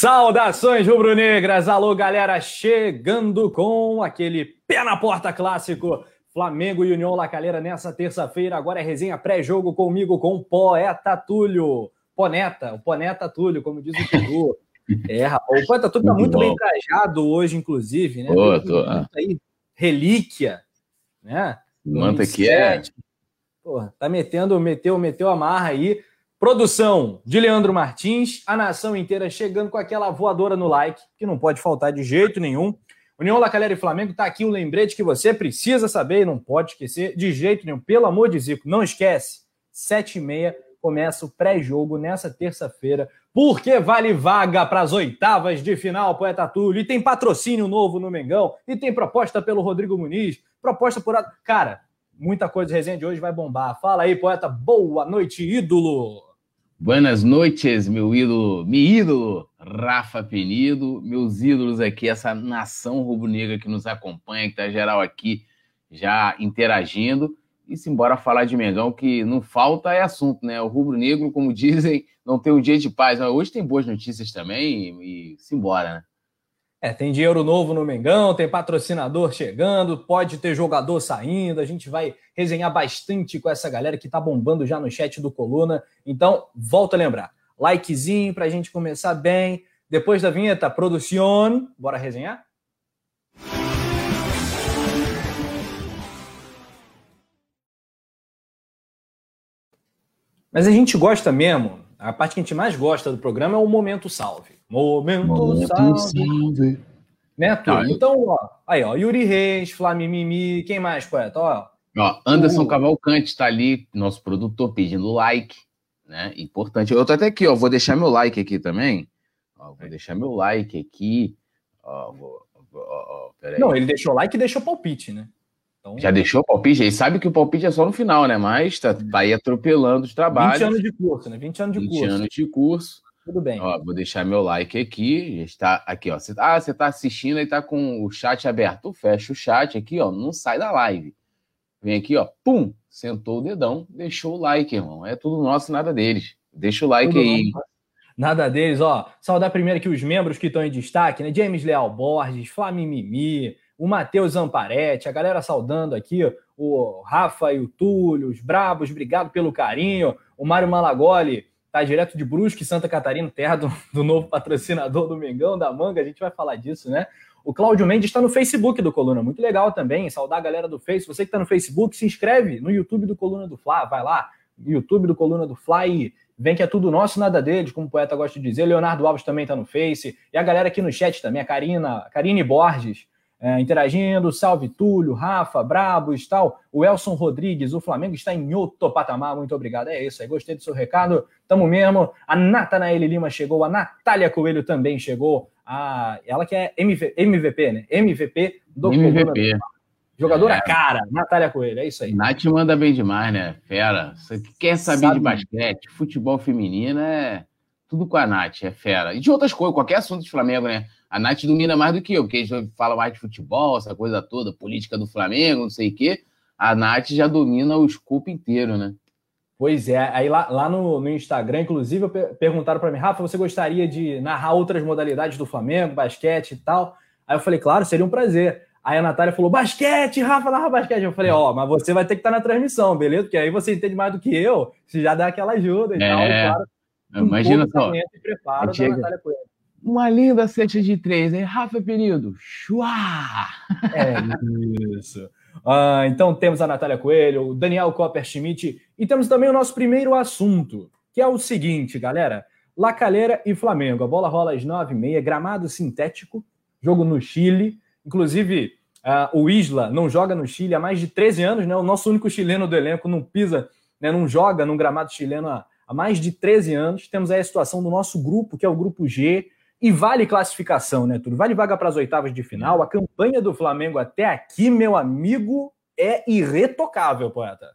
Saudações rubro-negras! Alô, galera, chegando com aquele pé na porta clássico. Flamengo e União La Calera nessa terça-feira. Agora é resenha pré-jogo comigo com o Poeta Túlio. Poneta, o Poneta Túlio, como diz o Peru. É, rapaz, o Poeta Túlio tá muito bem trajado hoje, inclusive, né? Boa, tô, ah. aí, relíquia, né? Manta que é. Porra, tá metendo, meteu, meteu a marra aí. Produção de Leandro Martins, a nação inteira chegando com aquela voadora no like, que não pode faltar de jeito nenhum. União La Calera e Flamengo, tá aqui um lembrete que você precisa saber e não pode esquecer de jeito nenhum. Pelo amor de Zico, não esquece. Sete e meia começa o pré-jogo nessa terça-feira, porque vale vaga para as oitavas de final, Poeta Túlio, e tem patrocínio novo no Mengão, e tem proposta pelo Rodrigo Muniz, proposta por... Cara, muita coisa, resenha de hoje vai bombar. Fala aí, Poeta, boa noite, ídolo! Buenas noites, meu ídolo, meu ídolo, Rafa Penido, meus ídolos aqui, essa nação rubro-negra que nos acompanha, que tá geral aqui já interagindo. E simbora falar de Mengão, que não falta é assunto, né? O rubro-negro, como dizem, não tem um dia de paz. Mas hoje tem boas notícias também e, e simbora, né? É, tem dinheiro novo no Mengão, tem patrocinador chegando, pode ter jogador saindo. A gente vai resenhar bastante com essa galera que tá bombando já no chat do Coluna. Então, volta a lembrar. Likezinho pra gente começar bem. Depois da vinheta, produção. Bora resenhar? Mas a gente gosta mesmo a parte que a gente mais gosta do programa é o Momento Salve. Momento, Momento Salve. salve. Né, ah, Então, ó, aí, ó, Yuri Reis, Flamimimi, quem mais, poeta? Ó, ó Anderson uh. Cavalcante está ali, nosso produtor, pedindo like, né? Importante. Eu tô até aqui, ó, vou deixar meu like aqui também. Ó, vou deixar meu like aqui. Ó, vou, ó, Não, ele deixou like e deixou palpite, né? Então, Já deixou o palpite? Ele sabe que o palpite é só no final, né? Mas tá, tá aí atropelando os trabalhos. 20 anos de curso, né? 20 anos de 20 curso. 20 anos de curso. Tudo bem. Ó, vou deixar meu like aqui. Está aqui, ó. Cê, ah, você tá assistindo e tá com o chat aberto. Fecha o chat aqui, ó. Não sai da live. Vem aqui, ó. Pum! Sentou o dedão, deixou o like, irmão. É tudo nosso, nada deles. Deixa o like tudo aí. Nosso. Nada deles, ó. Saudar primeiro aqui os membros que estão em destaque, né? James Leal Borges, Flamimimi, o Matheus Zamparetti, a galera saudando aqui, o Rafa e o Túlio, os Brabos, obrigado pelo carinho. O Mário Malagoli tá direto de Brusque, Santa Catarina, terra do, do, novo patrocinador do Mengão, da Manga, a gente vai falar disso, né? O Cláudio Mendes está no Facebook do Coluna, muito legal também, saudar a galera do Face. Você que está no Facebook, se inscreve no YouTube do Coluna do Fla, vai lá, YouTube do Coluna do Fla e vem que é tudo nosso, nada deles, como o poeta gosta de dizer. Leonardo Alves também está no Face, e a galera aqui no chat também, a Karina, Karine Borges, é, interagindo. Salve Túlio, Rafa, Brabos tal. O Elson Rodrigues, o Flamengo está em outro patamar. Muito obrigado. É isso aí. Gostei do seu recado. Tamo mesmo. A Natanael Lima chegou, a Natália Coelho também chegou. A, ela que é MV, MVP, né? MVP do MVP. Jogadora é. cara, Natália Coelho, é isso aí. Nath manda bem demais, né? Fera. Você quer saber Sabe. de basquete, futebol feminino, é tudo com a Nath, é fera. E de outras coisas, qualquer assunto de Flamengo, né? A Nath domina mais do que eu, porque a gente fala mais de futebol, essa coisa toda, política do Flamengo, não sei o quê. A Nath já domina o escopo inteiro, né? Pois é, aí lá, lá no, no Instagram, inclusive, perguntaram para mim, Rafa, você gostaria de narrar outras modalidades do Flamengo, basquete e tal? Aí eu falei, claro, seria um prazer. Aí a Natália falou, basquete, Rafa, narra basquete. Eu falei, ó, oh, mas você vai ter que estar na transmissão, beleza? Porque aí você entende mais do que eu, você já dá aquela ajuda e é, tal, e claro. Imagina só. Preparo da Natália Coelho uma linda cesta de três, hein? Rafa Penido, chua! É isso. Ah, então temos a Natália Coelho, o Daniel Copper Schmidt e temos também o nosso primeiro assunto, que é o seguinte, galera. Lacalheira e Flamengo. A bola rola às nove e meia, gramado sintético, jogo no Chile. Inclusive, uh, o Isla não joga no Chile há mais de 13 anos, né? O nosso único chileno do elenco não pisa, né? não joga num gramado chileno há, há mais de 13 anos. Temos aí a situação do nosso grupo, que é o grupo G, e vale classificação, né, tudo? Vale vaga para as oitavas de final. A campanha do Flamengo até aqui, meu amigo, é irretocável, poeta.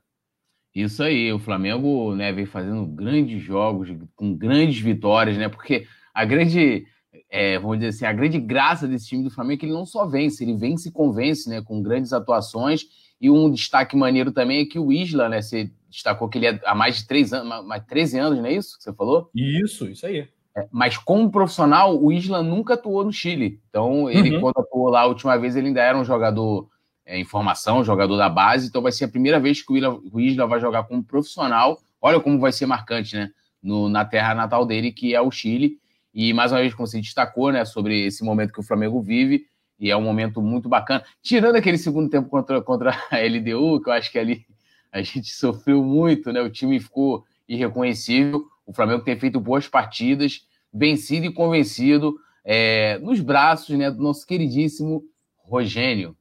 Isso aí, o Flamengo né, vem fazendo grandes jogos, com grandes vitórias, né? Porque a grande, é, vamos dizer assim, a grande graça desse time do Flamengo é que ele não só vence, ele vence e convence, né? Com grandes atuações. E um destaque maneiro também é que o Isla, né? Você destacou que ele é há mais de três anos, mais 13 anos, não é isso que você falou? Isso, isso aí. É, mas como profissional, o Isla nunca atuou no Chile. Então, ele, uhum. quando atuou lá a última vez, ele ainda era um jogador é, em formação, jogador da base. Então, vai ser a primeira vez que o Isla, o Isla vai jogar como profissional. Olha como vai ser marcante, né? No, na terra natal dele, que é o Chile. E mais uma vez, como você destacou, né, sobre esse momento que o Flamengo vive, e é um momento muito bacana. Tirando aquele segundo tempo contra, contra a LDU, que eu acho que ali a gente sofreu muito, né? O time ficou irreconhecível. O Flamengo tem feito boas partidas, vencido e convencido é, nos braços né, do nosso queridíssimo Rogênio.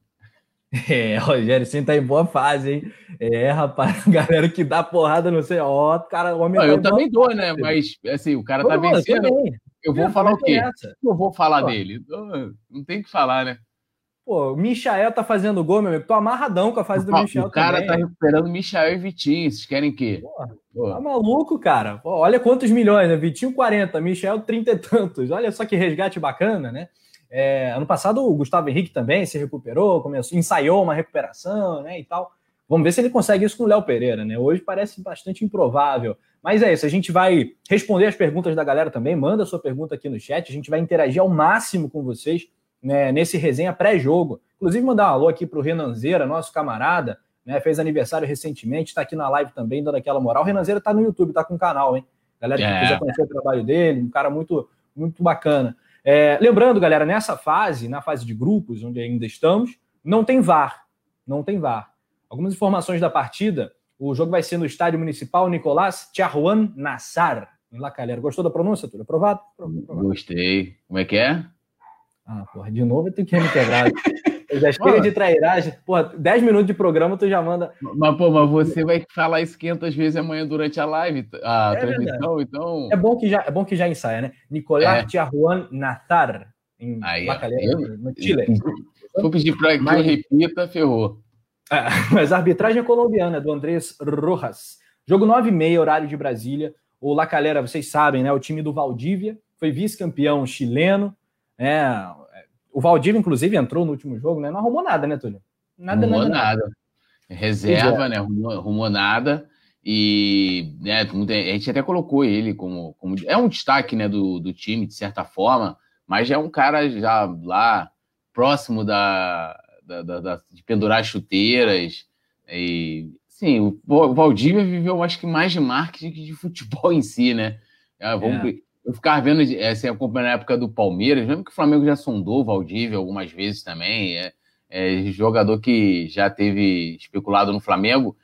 É, Rogério sim tá em boa fase, hein? É, rapaz, galera que dá porrada, não sei, ó, cara, o homem. Não, tá eu também dou, né? Mas, assim, o cara Pô, tá vencendo. Eu vou falar o quê? Eu vou falar Pô. dele. Não tem que falar, né? Pô, o Michael tá fazendo gol, meu amigo. Tô amarradão com a fase do Pô, Michael. O cara também. tá recuperando Michael e Vitinho. Vocês querem o quê? Tá maluco, cara. Pô, olha quantos milhões, né? Vitinho 40, Michel 30 e tantos. Olha só que resgate bacana, né? É, ano passado o Gustavo Henrique também se recuperou, começou, ensaiou uma recuperação, né, e tal. Vamos ver se ele consegue isso com o Léo Pereira, né? Hoje parece bastante improvável. Mas é isso, a gente vai responder as perguntas da galera também. Manda sua pergunta aqui no chat, a gente vai interagir ao máximo com vocês né, nesse resenha pré-jogo. Inclusive, mandar um alô aqui para o Renanzeira, nosso camarada, né? Fez aniversário recentemente, está aqui na live também, dando aquela moral. O Renanzeira está no YouTube, está com o canal, hein? Galera que é. quiser conhecer o trabalho dele, um cara muito, muito bacana. É, lembrando, galera, nessa fase, na fase de grupos, onde ainda estamos, não tem VAR. Não tem VAR. Algumas informações da partida. O jogo vai ser no estádio municipal Nicolás Charruan Nassar, em La Calera. Gostou da pronúncia, Tudo aprovado? aprovado? Gostei. Como é que é? Ah, porra, de novo eu tenho que reintegrar. Já chega de trairagem. Pô, 10 minutos de programa, tu já manda. Mas, pô, mas você vai falar isso 500 vezes amanhã durante a live, a é transmissão, então. É bom, que já, é bom que já ensaia, né? Nicolás é. Tiajuan Natar, em Aí, no Chile. For pedir para que mas... eu repita, ferrou. É, mas a arbitragem é colombiana, do Andrés Rojas. Jogo 9 e meia, horário de Brasília. O La Calera, vocês sabem, né? O time do Valdívia foi vice-campeão chileno. É, o Valdívia, inclusive, entrou no último jogo, né? Não arrumou nada, né, Túlio? Nada, arrumou nada. nada. Reserva, é. né? Arrumou, arrumou, nada. E né, a gente até colocou ele como, como. É um destaque né, do, do time, de certa forma, mas é um cara já lá próximo da, da, da, de pendurar chuteiras. E sim, o, Valdívia viveu, acho que mais de marketing que de futebol em si, né? Ah, vamos, é eu ficava vendo, assim, acompanhando a época do Palmeiras, mesmo que o Flamengo já sondou o Valdívia algumas vezes também, é, é jogador que já teve especulado no Flamengo,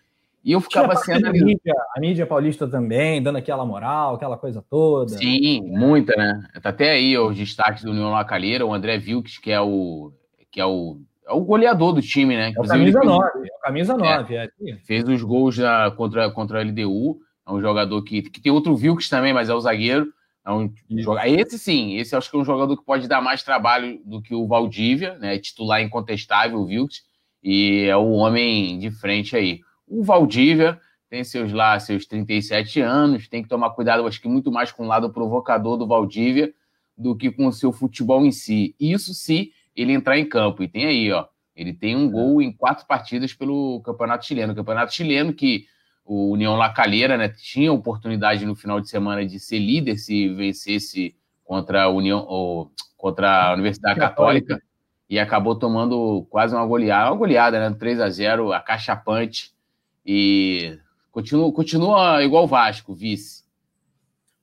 e eu ficava assim... A mídia, a mídia paulista também, dando aquela moral, aquela coisa toda. Sim, muita, né? Tá até aí os destaques do União Lacalheira, o André Vilks, que é o, que é o, é o goleador do time, né? É o camisa 9, é o camisa 9. É, é. Fez os gols da, contra, contra a LDU, é um jogador que, que tem outro Vilks também, mas é o zagueiro, é um. Esse sim, esse acho que é um jogador que pode dar mais trabalho do que o Valdívia, né? Titular incontestável, o Vilks, e é o homem de frente aí. O Valdívia tem seus lá, seus 37 anos, tem que tomar cuidado, acho que muito mais com o lado provocador do Valdívia do que com o seu futebol em si. Isso se ele entrar em campo. E tem aí, ó, ele tem um gol em quatro partidas pelo Campeonato Chileno. O Campeonato Chileno que o União La Calheira né, tinha oportunidade no final de semana de ser líder se vencesse contra a União ou contra a Universidade Católica e acabou tomando quase uma goleada, uma goleada, né, 3 a 0, acachapante e continua, continua igual o Vasco, vice.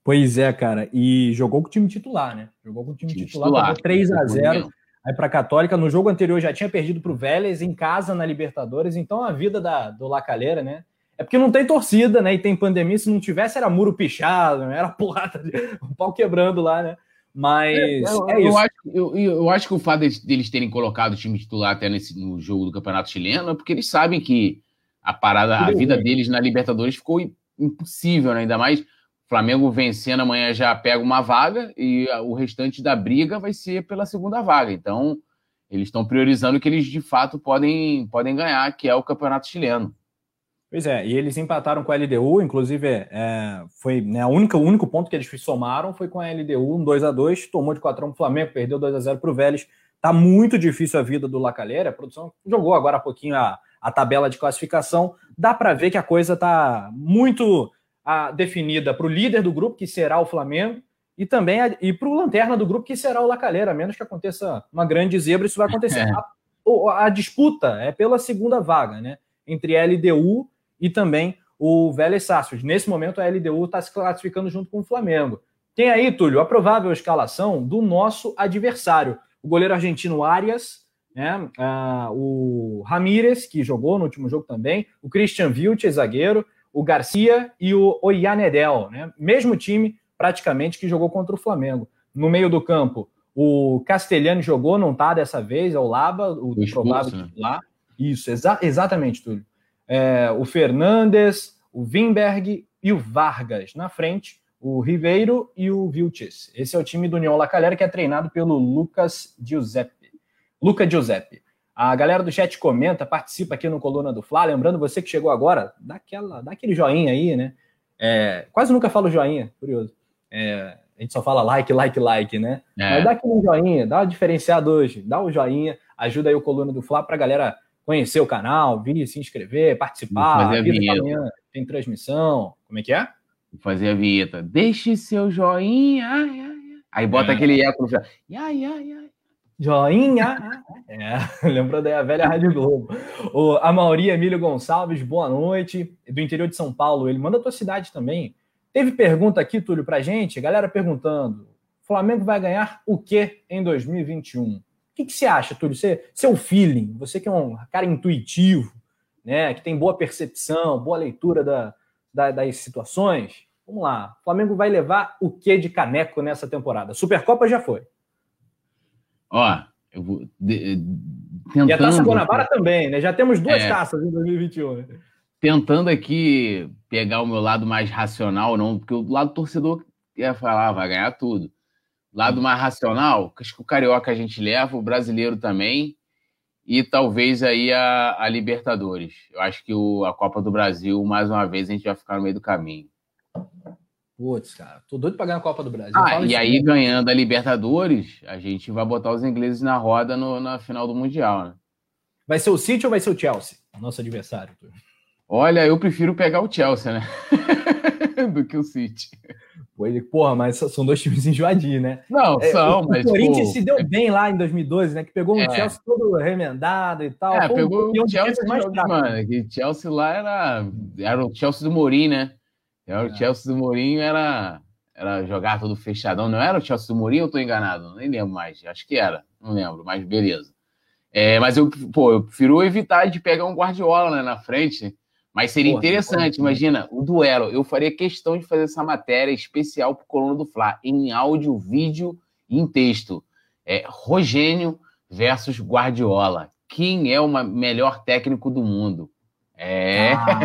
Pois é, cara, e jogou com o time titular, né? Jogou com o time, time titular, titular 3 a 0 aí para a Católica. No jogo anterior já tinha perdido para o Vélez em casa na Libertadores, então a vida da, do La Calheira, né? É porque não tem torcida, né? E tem pandemia. Se não tivesse, era muro pichado, né? era porrada, um pau quebrando lá, né? Mas é, eu, é isso. Eu acho, eu, eu acho, que o fato deles terem colocado o time titular até nesse, no jogo do Campeonato Chileno é porque eles sabem que a parada, a vida deles na Libertadores ficou impossível, né? Ainda mais Flamengo vencendo amanhã já pega uma vaga e o restante da briga vai ser pela segunda vaga. Então, eles estão priorizando o que eles de fato podem, podem ganhar, que é o Campeonato Chileno. Pois é, e eles empataram com a LDU, inclusive é, foi né, a única, o único ponto que eles somaram foi com a LDU, um 2 a 2 tomou de 4 x 1 o Flamengo, perdeu 2 a 0 para o Vélez. Tá muito difícil a vida do Lacalheira, a produção jogou agora há pouquinho a, a tabela de classificação, dá para ver que a coisa tá muito a, definida para o líder do grupo, que será o Flamengo, e também a, e para o lanterna do grupo, que será o Lacalheira, a menos que aconteça uma grande zebra, isso vai acontecer. É. A, a disputa é pela segunda vaga, né? Entre a LDU e também o Vélez Sarsfield. Nesse momento, a LDU está se classificando junto com o Flamengo. Tem aí, Túlio, a provável escalação do nosso adversário. O goleiro argentino Arias, né? Ah, o Ramírez, que jogou no último jogo também, o Christian Vilches, zagueiro, o Garcia e o Oyanedel, né? Mesmo time, praticamente, que jogou contra o Flamengo. No meio do campo, o Castelhano jogou, não tá dessa vez, é o Laba, o, o provável né? titular. Isso, exa exatamente, Túlio é, o Fernandes, o Wimberg e o Vargas na frente, o Ribeiro e o Vilches. Esse é o time do União La Calera que é treinado pelo Lucas Giuseppe. Luca Giuseppe. A galera do chat comenta, participa aqui no Coluna do Fla. Lembrando você que chegou agora, dá, aquela, dá aquele joinha aí, né? É, quase nunca falo joinha, curioso. É, a gente só fala like, like, like, né? É. Mas dá aquele joinha, dá uma diferenciada hoje, dá o um joinha, ajuda aí o Coluna do Fla pra galera conhecer o canal, vir se inscrever, participar. Fazer a vinheta. Amanhã tem transmissão. Como é que é? fazer a vinheta. Deixe seu joinha. Ai, ai, Aí bota é. aquele eco no final. Ai, ai, ai. Joinha! é, lembrou da velha Rádio Globo. O, a Mauri Emílio Gonçalves, boa noite. Do interior de São Paulo, ele manda a tua cidade também. Teve pergunta aqui, Túlio, pra gente, galera perguntando: Flamengo vai ganhar o que em 2021? que, que você acha, Túlio? Você, seu feeling, você que é um cara intuitivo, né, que tem boa percepção, boa leitura da, da, das situações. Vamos lá. O Flamengo vai levar o que de caneco nessa temporada? Supercopa já foi. Ó, eu vou. De, tentando, e a Taça Guanabara também, né? Já temos duas é, taças em 2021. Né? Tentando aqui pegar o meu lado mais racional, não, porque o lado torcedor ia falar, vai ganhar tudo. Lado mais racional, acho que o Carioca a gente leva, o brasileiro também, e talvez aí a, a Libertadores. Eu acho que o, a Copa do Brasil, mais uma vez, a gente vai ficar no meio do caminho. Putz, cara, tô doido pra ganhar a Copa do Brasil. Ah, e aí, mesmo. ganhando a Libertadores, a gente vai botar os ingleses na roda no, na final do Mundial, né? Vai ser o City ou vai ser o Chelsea? Nosso adversário. Olha, eu prefiro pegar o Chelsea, né? do que o City. Porra, mas são dois times enjoadinhos, né? Não, é, são, o, mas. O Corinthians pô, se deu é... bem lá em 2012, né? Que pegou um é. Chelsea todo remendado e tal. É, pô, pegou o Chelsea mais mano. Que Chelsea lá era, era o Chelsea do Mourinho, né? Era o é. Chelsea do Mourinho era, era jogar todo fechadão. Não era o Chelsea do Mourinho ou tô enganado? Nem lembro mais. Acho que era. Não lembro, mas beleza. É, mas eu, pô, eu prefiro evitar de pegar um Guardiola né, na frente mas seria Porra, interessante, imagina, o duelo. Eu faria questão de fazer essa matéria especial para o Coluna do Fla, em áudio, vídeo e em texto. É, Rogênio versus Guardiola. Quem é o melhor técnico do mundo? É. Ah,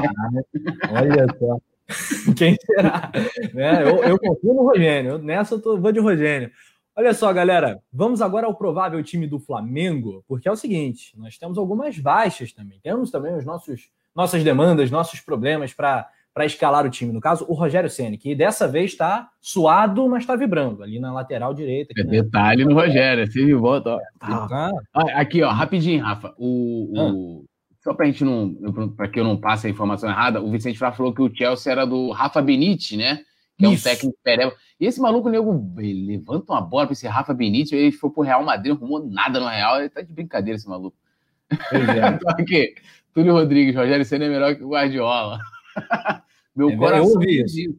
olha só. Quem será? né? eu, eu confio no Rogênio. Nessa eu tô, vou de Rogênio. Olha só, galera. Vamos agora ao provável time do Flamengo, porque é o seguinte: nós temos algumas baixas também. Temos também os nossos nossas demandas, nossos problemas para para escalar o time. No caso, o Rogério Ceni, que dessa vez está suado, mas está vibrando ali na lateral direita. é detalhe no Rogério, você viu, volta. Ah, aqui, ó, rapidinho, Rafa. O, o... Só para gente não, para que eu não passe a informação errada, o Vicente Flá falou que o Chelsea era do Rafa Benite, né? Que Isso. é um técnico pereba. E esse maluco, nego, levanta uma bola para esse Rafa Benite, ele foi pro Real Madrid, não arrumou nada no Real, ele tá de brincadeira esse maluco. Pois é. Túlio Rodrigues, Rogério Senna é melhor que o Guardiola. Meu é, coração. Eu ouvi isso.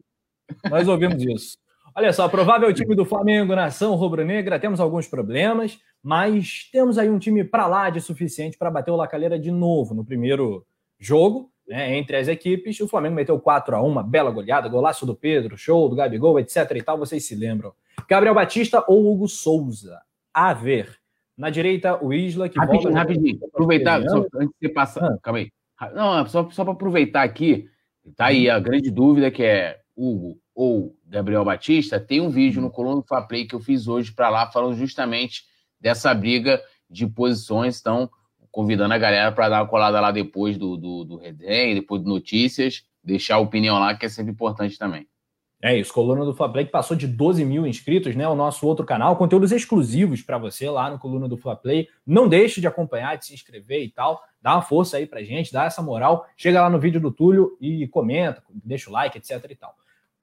Nós ouvimos isso. Olha só, provável time do Flamengo, nação rubro-negra, temos alguns problemas, mas temos aí um time para lá de suficiente para bater o Lacalheira de novo no primeiro jogo, né, entre as equipes. O Flamengo meteu 4 a 1 bela goleada, golaço do Pedro, show do Gabigol, etc e tal, vocês se lembram. Gabriel Batista ou Hugo Souza? A ver. Na direita, o Isla, que rapidinho, volta... Rapidinho, aproveitar, só, antes de você passar... Ah. Calma aí. Não, só, só para aproveitar aqui, tá aí a grande dúvida que é Hugo ou Gabriel Batista, tem um vídeo no Coluna do Play que eu fiz hoje para lá, falando justamente dessa briga de posições. Então, convidando a galera para dar uma colada lá depois do, do, do depois de notícias, deixar a opinião lá, que é sempre importante também. É isso, Coluna do Fla Play que passou de 12 mil inscritos, né? O nosso outro canal, conteúdos exclusivos para você lá no Coluna do Fla Play. Não deixe de acompanhar, de se inscrever e tal. Dá uma força aí pra gente, dá essa moral. Chega lá no vídeo do Túlio e comenta, deixa o like, etc e tal.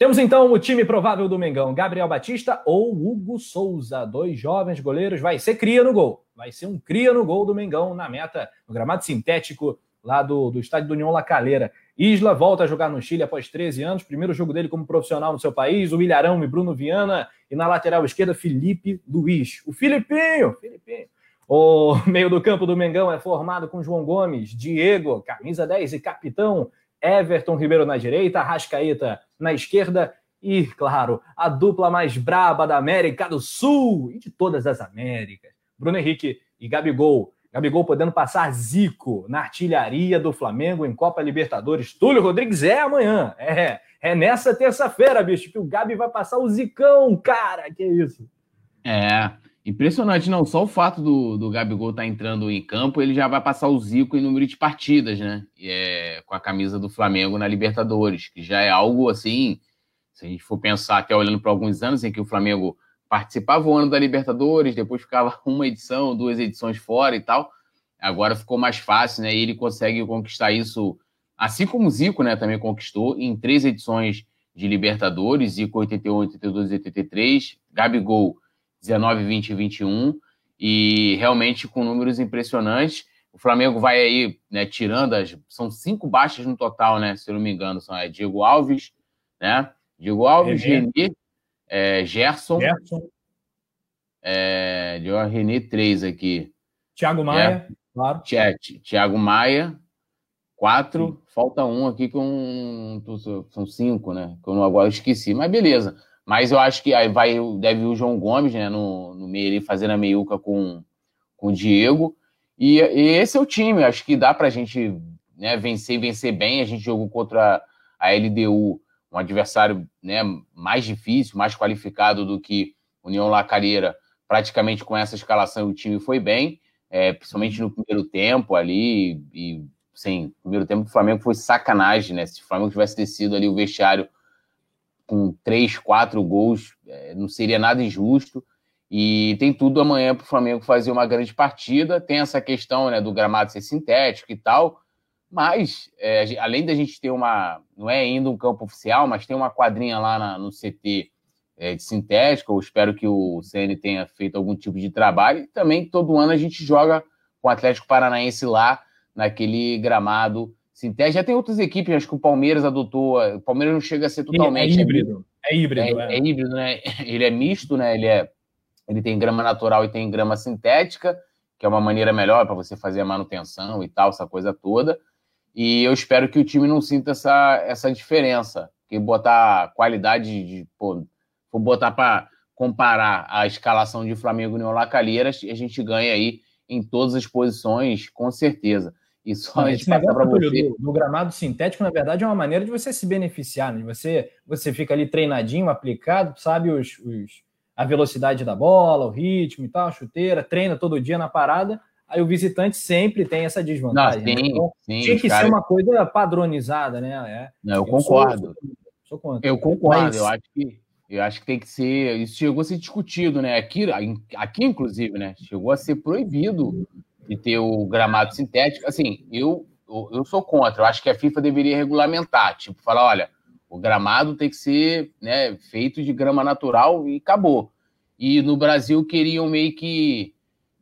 Temos então o time provável do Mengão: Gabriel Batista ou Hugo Souza, dois jovens goleiros. Vai ser cria no gol. Vai ser um cria no gol do Mengão na meta, no gramado sintético lá do, do estádio do União La Calera. Isla volta a jogar no Chile após 13 anos, primeiro jogo dele como profissional no seu país, o Ilharão e Bruno Viana, e na lateral esquerda, Felipe Luiz. O Filipinho, Filipinho. O meio do campo do Mengão é formado com João Gomes, Diego, camisa 10 e capitão, Everton Ribeiro na direita, Rascaeta na esquerda e, claro, a dupla mais braba da América do Sul e de todas as Américas, Bruno Henrique e Gabigol. Gabigol podendo passar Zico na artilharia do Flamengo em Copa Libertadores. Túlio Rodrigues é amanhã. É, é nessa terça-feira, bicho, que o Gabi vai passar o Zicão, cara. Que isso. É, impressionante, não. Só o fato do, do Gabigol estar tá entrando em campo, ele já vai passar o Zico em número de partidas, né? É, com a camisa do Flamengo na Libertadores, que já é algo assim. Se a gente for pensar até olhando para alguns anos em que o Flamengo participava o ano da Libertadores, depois ficava uma edição, duas edições fora e tal. Agora ficou mais fácil, né? E ele consegue conquistar isso, assim como o Zico, né? Também conquistou em três edições de Libertadores, Zico 81, 82 e 83, Gabigol 19, 20 e 21, e realmente com números impressionantes. O Flamengo vai aí, né, tirando as. São cinco baixas no total, né? Se eu não me engano, são é, Diego Alves, né? Diego Alves, é, Renê, é, Gerson. Gerson. É, deu a René 3 aqui. Thiago Maia, é, claro. Thiago Maia, 4. Falta um aqui com. São cinco, né? Que eu agora esqueci, mas beleza. Mas eu acho que aí vai, deve o João Gomes, né? No, no meio ali, fazendo a meiuca com, com o Diego. E, e esse é o time. Acho que dá pra gente né, vencer e vencer bem. A gente jogou contra a LDU um adversário né, mais difícil, mais qualificado do que União Lacareira, praticamente com essa escalação o time foi bem, é, principalmente no primeiro tempo ali, e sim, primeiro tempo do Flamengo foi sacanagem, né? Se o Flamengo tivesse descido ali o vestiário com três, quatro gols, é, não seria nada injusto. E tem tudo amanhã para o Flamengo fazer uma grande partida. Tem essa questão né, do gramado ser sintético e tal, mas, é, além da gente ter uma. Não é ainda um campo oficial, mas tem uma quadrinha lá na, no CT é, de sintética. Eu espero que o CN tenha feito algum tipo de trabalho. E também todo ano a gente joga com o Atlético Paranaense lá, naquele gramado sintético. Já tem outras equipes, acho que o Palmeiras adotou. O Palmeiras não chega a ser totalmente. É híbrido. É híbrido, é, é. é híbrido, né? Ele é misto, né? Ele, é, ele tem grama natural e tem grama sintética, que é uma maneira melhor para você fazer a manutenção e tal, essa coisa toda. E eu espero que o time não sinta essa, essa diferença. Porque botar qualidade de. Pô, for botar para comparar a escalação de Flamengo e União Calheiras, a gente ganha aí em todas as posições, com certeza. E só passar para você. Do, do, gramado sintético, na verdade, é uma maneira de você se beneficiar. Né? Você, você fica ali treinadinho, aplicado, sabe os, os, a velocidade da bola, o ritmo e tal, a chuteira, treina todo dia na parada aí o visitante sempre tem essa desvantagem. Não, sim, né? então, sim, tinha que cara... ser uma coisa padronizada, né? É, Não, eu, eu concordo. Sou, sou contra. Eu concordo, Mas... eu acho que eu acho que tem que ser. Isso chegou a ser discutido, né? Aqui, aqui, inclusive, né? Chegou a ser proibido de ter o gramado sintético. Assim, eu, eu sou contra. Eu acho que a FIFA deveria regulamentar. Tipo, falar, olha, o gramado tem que ser né, feito de grama natural e acabou. E no Brasil queriam meio que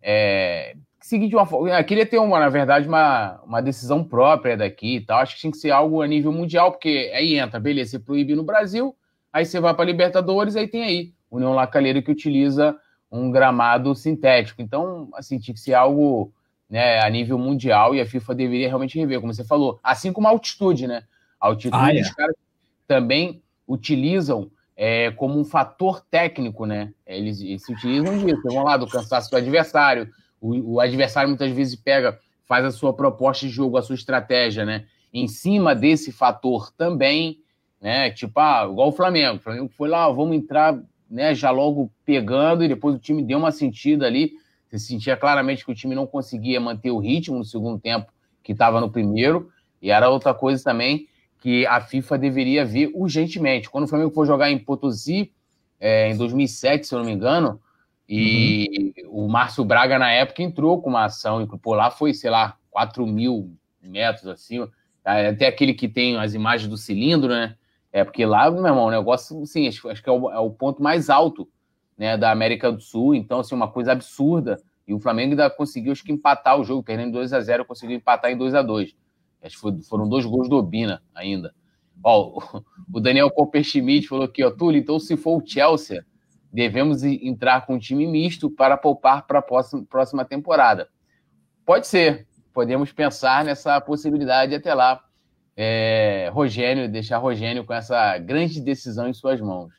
é, seguir de uma forma. Queria ter, uma, na verdade, uma, uma decisão própria daqui e tal. Acho que tinha que ser algo a nível mundial, porque aí entra, beleza, você proíbe no Brasil, aí você vai para Libertadores, aí tem aí União Lacalheira que utiliza um gramado sintético. Então, assim, tinha que ser algo né, a nível mundial e a FIFA deveria realmente rever, como você falou. Assim como a altitude, né? A altitude, ah, é. os caras também utilizam é, como um fator técnico, né? Eles, eles se utilizam disso. Vão lá do cansaço do adversário, o, o adversário muitas vezes pega, faz a sua proposta de jogo, a sua estratégia, né? Em cima desse fator também. né? Tipo, ah, igual o Flamengo. O Flamengo foi lá, vamos entrar, né, já logo pegando, e depois o time deu uma sentida ali. Você sentia claramente que o time não conseguia manter o ritmo no segundo tempo que estava no primeiro. E era outra coisa também que a FIFA deveria ver urgentemente. Quando o Flamengo foi jogar em Potosí, é, em 2007, se eu não me engano, e uhum. o Márcio Braga, na época, entrou com uma ação, e por lá foi, sei lá, 4 mil metros acima. Até aquele que tem as imagens do cilindro, né? É porque lá, meu irmão, o negócio, assim, acho, acho que é o, é o, ponto mais alto né, da América do Sul. Então, assim, uma coisa absurda. E o Flamengo ainda conseguiu, acho que, empatar o jogo, perdendo 2 a 0 conseguiu empatar em 2 a 2 Acho que foram dois gols do Obina ainda. Ó, o Daniel Cooper Schmidt falou aqui, ó, Túlio, então se for o Chelsea, devemos entrar com um time misto para poupar para a próxima, próxima temporada. Pode ser, podemos pensar nessa possibilidade até lá é, deixar Rogênio com essa grande decisão em suas mãos.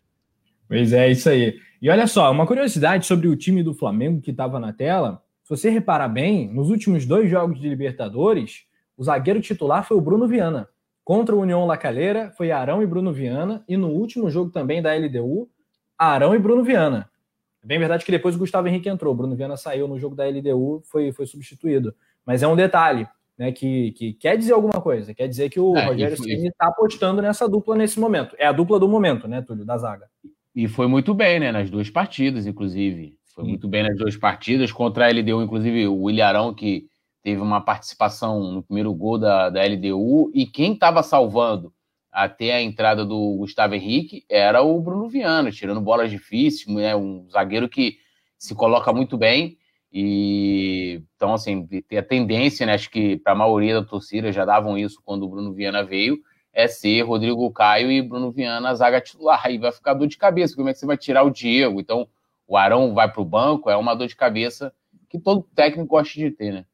Pois é, isso aí. E olha só, uma curiosidade sobre o time do Flamengo que estava na tela. Se você reparar bem, nos últimos dois jogos de Libertadores, o zagueiro titular foi o Bruno Viana. Contra o União La Calera, foi Arão e Bruno Viana. E no último jogo também da LDU, Arão e Bruno Viana. É bem verdade que depois o Gustavo Henrique entrou. O Bruno Viana saiu no jogo da LDU, foi, foi substituído. Mas é um detalhe né, que, que quer dizer alguma coisa. Quer dizer que o é, Rogério Ceni está apostando nessa dupla nesse momento. É a dupla do momento, né, Túlio, da zaga. E foi muito bem, né, nas duas partidas, inclusive. Foi Sim. muito bem nas duas partidas. Contra a LDU, inclusive, o Ilharão, que teve uma participação no primeiro gol da, da LDU. E quem estava salvando até a entrada do Gustavo Henrique era o Bruno Viana, tirando bolas difíceis, né, um zagueiro que se coloca muito bem e então, assim, ter a tendência, né? Acho que para a maioria da torcida já davam isso quando o Bruno Viana veio, é ser Rodrigo Caio e Bruno Viana a zaga titular. Aí vai ficar dor de cabeça. Como é que você vai tirar o Diego? Então, o Arão vai para o banco, é uma dor de cabeça que todo técnico gosta de ter, né?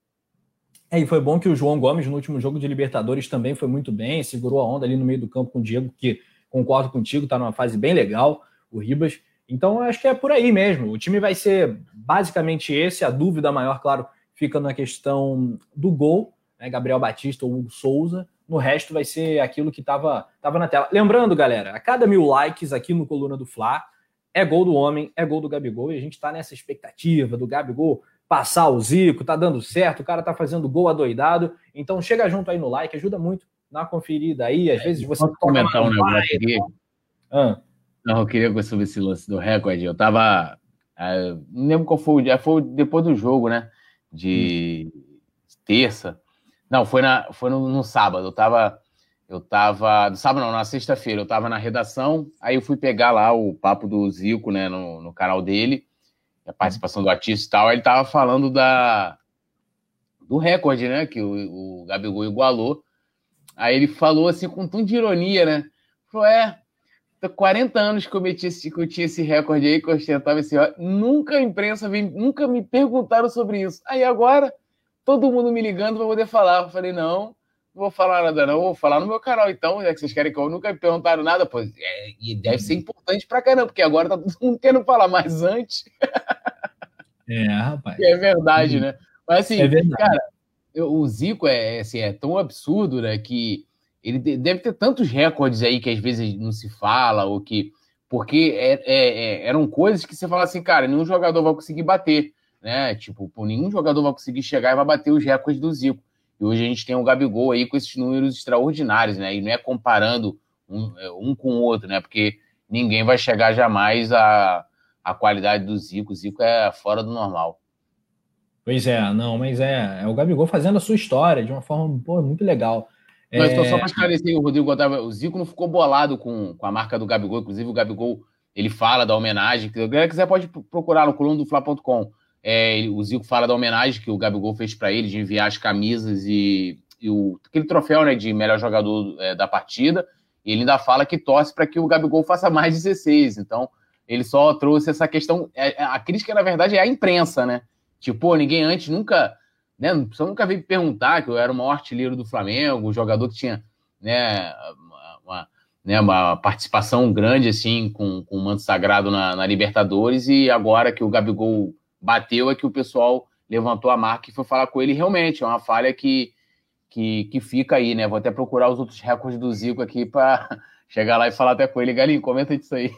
É, e foi bom que o João Gomes, no último jogo de Libertadores, também foi muito bem, segurou a onda ali no meio do campo com o Diego, que concordo contigo, está numa fase bem legal, o Ribas. Então, acho que é por aí mesmo. O time vai ser basicamente esse. A dúvida maior, claro, fica na questão do gol, né? Gabriel Batista ou Hugo Souza. No resto vai ser aquilo que estava tava na tela. Lembrando, galera, a cada mil likes aqui no Coluna do Fla é gol do homem, é gol do Gabigol. E a gente está nessa expectativa do Gabigol passar o Zico, tá dando certo, o cara tá fazendo gol adoidado. Então chega junto aí no like, ajuda muito na conferida aí. Às é, vezes você. Pode comentar um negócio aqui. Ah. Não, eu queria sobre esse lance do recorde. Eu tava. Uh, não lembro qual foi o dia, foi depois do jogo, né? De hum. terça. Não, foi, na, foi no, no, sábado. Eu tava. Eu tava. No sábado não, na sexta-feira, eu tava na redação, aí eu fui pegar lá o papo do Zico, né, no, no canal dele, a participação do artista e tal. Ele tava falando da, do recorde, né? Que o, o Gabigol igualou. Aí ele falou assim com um tom de ironia, né? Falou: é, 40 anos que eu, meti esse, que eu tinha esse recorde aí, que eu ostentava esse Nunca a imprensa vem, nunca me perguntaram sobre isso. Aí agora, todo mundo me ligando para poder falar. Eu falei, não, não vou falar nada, não, vou falar no meu canal. Então, já que vocês querem que eu nunca me perguntaram nada, pô, é, e deve ser importante pra caramba, porque agora tá todo mundo querendo falar, mas antes. É, rapaz. É verdade, né? Mas assim, é cara, o Zico é, assim, é tão absurdo, né, que ele deve ter tantos recordes aí que às vezes não se fala, ou que. Porque é, é, é, eram coisas que você fala assim, cara, nenhum jogador vai conseguir bater, né? Tipo, nenhum jogador vai conseguir chegar e vai bater os recordes do Zico. E hoje a gente tem o Gabigol aí com esses números extraordinários, né? E não é comparando um, é, um com o outro, né? Porque ninguém vai chegar jamais à, à qualidade do Zico. O Zico é fora do normal. Pois é, não, mas é, é o Gabigol fazendo a sua história de uma forma pô, muito legal. Mas então, só para esclarecer, o Rodrigo o Zico não ficou bolado com, com a marca do Gabigol, inclusive o Gabigol ele fala da homenagem. Se você quiser, pode procurar no coluna do Fla.com. É, o Zico fala da homenagem que o Gabigol fez para ele, de enviar as camisas e, e o, aquele troféu né, de melhor jogador é, da partida. E ele ainda fala que torce para que o Gabigol faça mais 16. Então, ele só trouxe essa questão. É, é, a crítica, na verdade, é a imprensa, né? Tipo, ninguém antes nunca né? Você nunca veio perguntar que eu era o maior artilheiro do Flamengo, um jogador que tinha né, uma, né, uma participação grande assim com, com o manto sagrado na, na, Libertadores, e agora que o Gabigol bateu é que o pessoal levantou a marca e foi falar com ele. Realmente, é uma falha que, que, que fica aí, né? Vou até procurar os outros recordes do Zico aqui para chegar lá e falar até com ele. Galinho, comenta disso aí.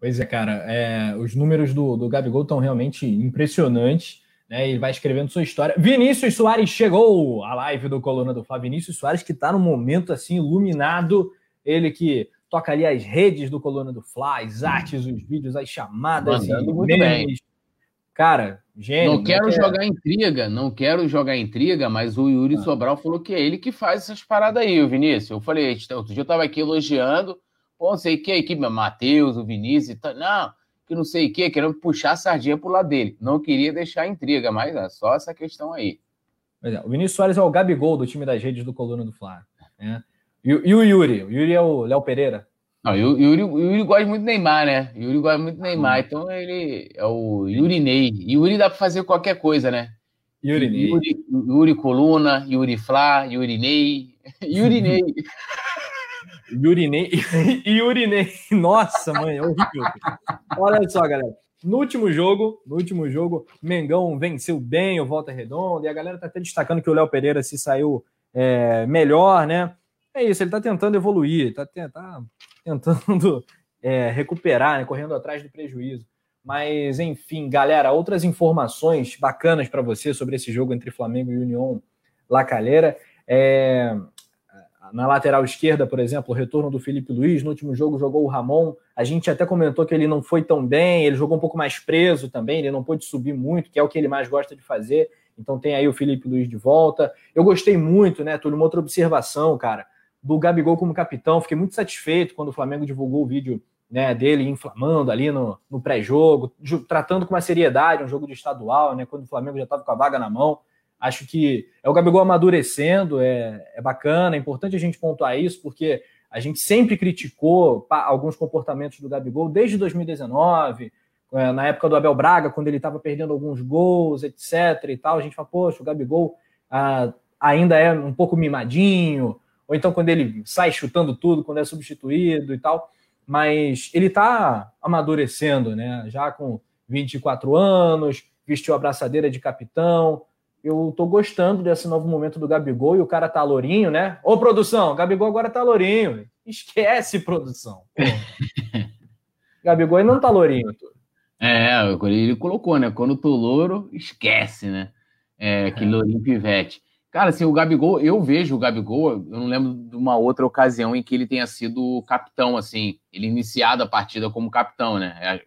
Pois é, cara. É, os números do, do Gabigol estão realmente impressionantes. Né, ele vai escrevendo sua história. Vinícius Soares chegou à live do Coluna do Flávio. Vinícius Soares que está no momento assim iluminado. Ele que toca ali as redes do Coluna do Fla, as artes, os vídeos, as chamadas, Mandando muito bem. Cara, gênio. Não né, quero jogar intriga, não quero jogar intriga, mas o Yuri ah. Sobral falou que é ele que faz essas paradas aí, o Vinícius. Eu falei, outro dia eu tava aqui elogiando, pô, não sei que, a equipe, Matheus, o Vinícius, tá, não, que não sei o que, querendo puxar a sardinha pro lado dele. Não queria deixar intriga, mas é só essa questão aí. É, o Vinícius Soares é o Gabigol do time das redes do Coluna do Fla. Né? E, e, o Yuri? O Yuri é o Léo Pereira? Não, o Yuri, o Yuri gosta muito do Neymar, né? O Yuri gosta muito do Neymar, hum. então ele é o Yuri Ney. Yuri dá para fazer qualquer coisa, né? Yuri Ney. Yuri, Yuri Coluna, Yuri Flá, Yuri Ney. Yuri Ney. Yuri Ney. Yuri Ney. Nossa, mãe, é horrível. Olha só, galera. No último jogo, no último jogo, Mengão venceu bem o Volta Redonda e a galera tá até destacando que o Léo Pereira se saiu é, melhor, né? É isso, ele tá tentando evoluir, tá, tá tentando é, recuperar, né, correndo atrás do prejuízo. Mas, enfim, galera, outras informações bacanas para você sobre esse jogo entre Flamengo e União La Calera. É, na lateral esquerda, por exemplo, o retorno do Felipe Luiz. No último jogo jogou o Ramon. A gente até comentou que ele não foi tão bem, ele jogou um pouco mais preso também, ele não pôde subir muito, que é o que ele mais gosta de fazer. Então tem aí o Felipe Luiz de volta. Eu gostei muito, né, Túlio? Uma outra observação, cara do Gabigol como capitão. Fiquei muito satisfeito quando o Flamengo divulgou o vídeo né, dele inflamando ali no, no pré-jogo, tratando com uma seriedade um jogo de estadual, né, quando o Flamengo já estava com a vaga na mão. Acho que é o Gabigol amadurecendo, é, é bacana, é importante a gente pontuar isso, porque a gente sempre criticou alguns comportamentos do Gabigol desde 2019, é, na época do Abel Braga, quando ele estava perdendo alguns gols, etc. e tal. A gente fala, poxa, o Gabigol ah, ainda é um pouco mimadinho, ou então quando ele sai chutando tudo, quando é substituído e tal. Mas ele está amadurecendo, né? Já com 24 anos, vestiu a braçadeira de capitão. Eu tô gostando desse novo momento do Gabigol e o cara tá lourinho, né? Ô, produção, Gabigol agora tá lourinho. Esquece, produção. Gabigol não tá lourinho. É, ele colocou, né? Quando tô louro, esquece, né? É, aquele é. lourinho pivete. Cara, assim, o Gabigol, eu vejo o Gabigol, eu não lembro de uma outra ocasião em que ele tenha sido capitão, assim, ele iniciado a partida como capitão, né? É,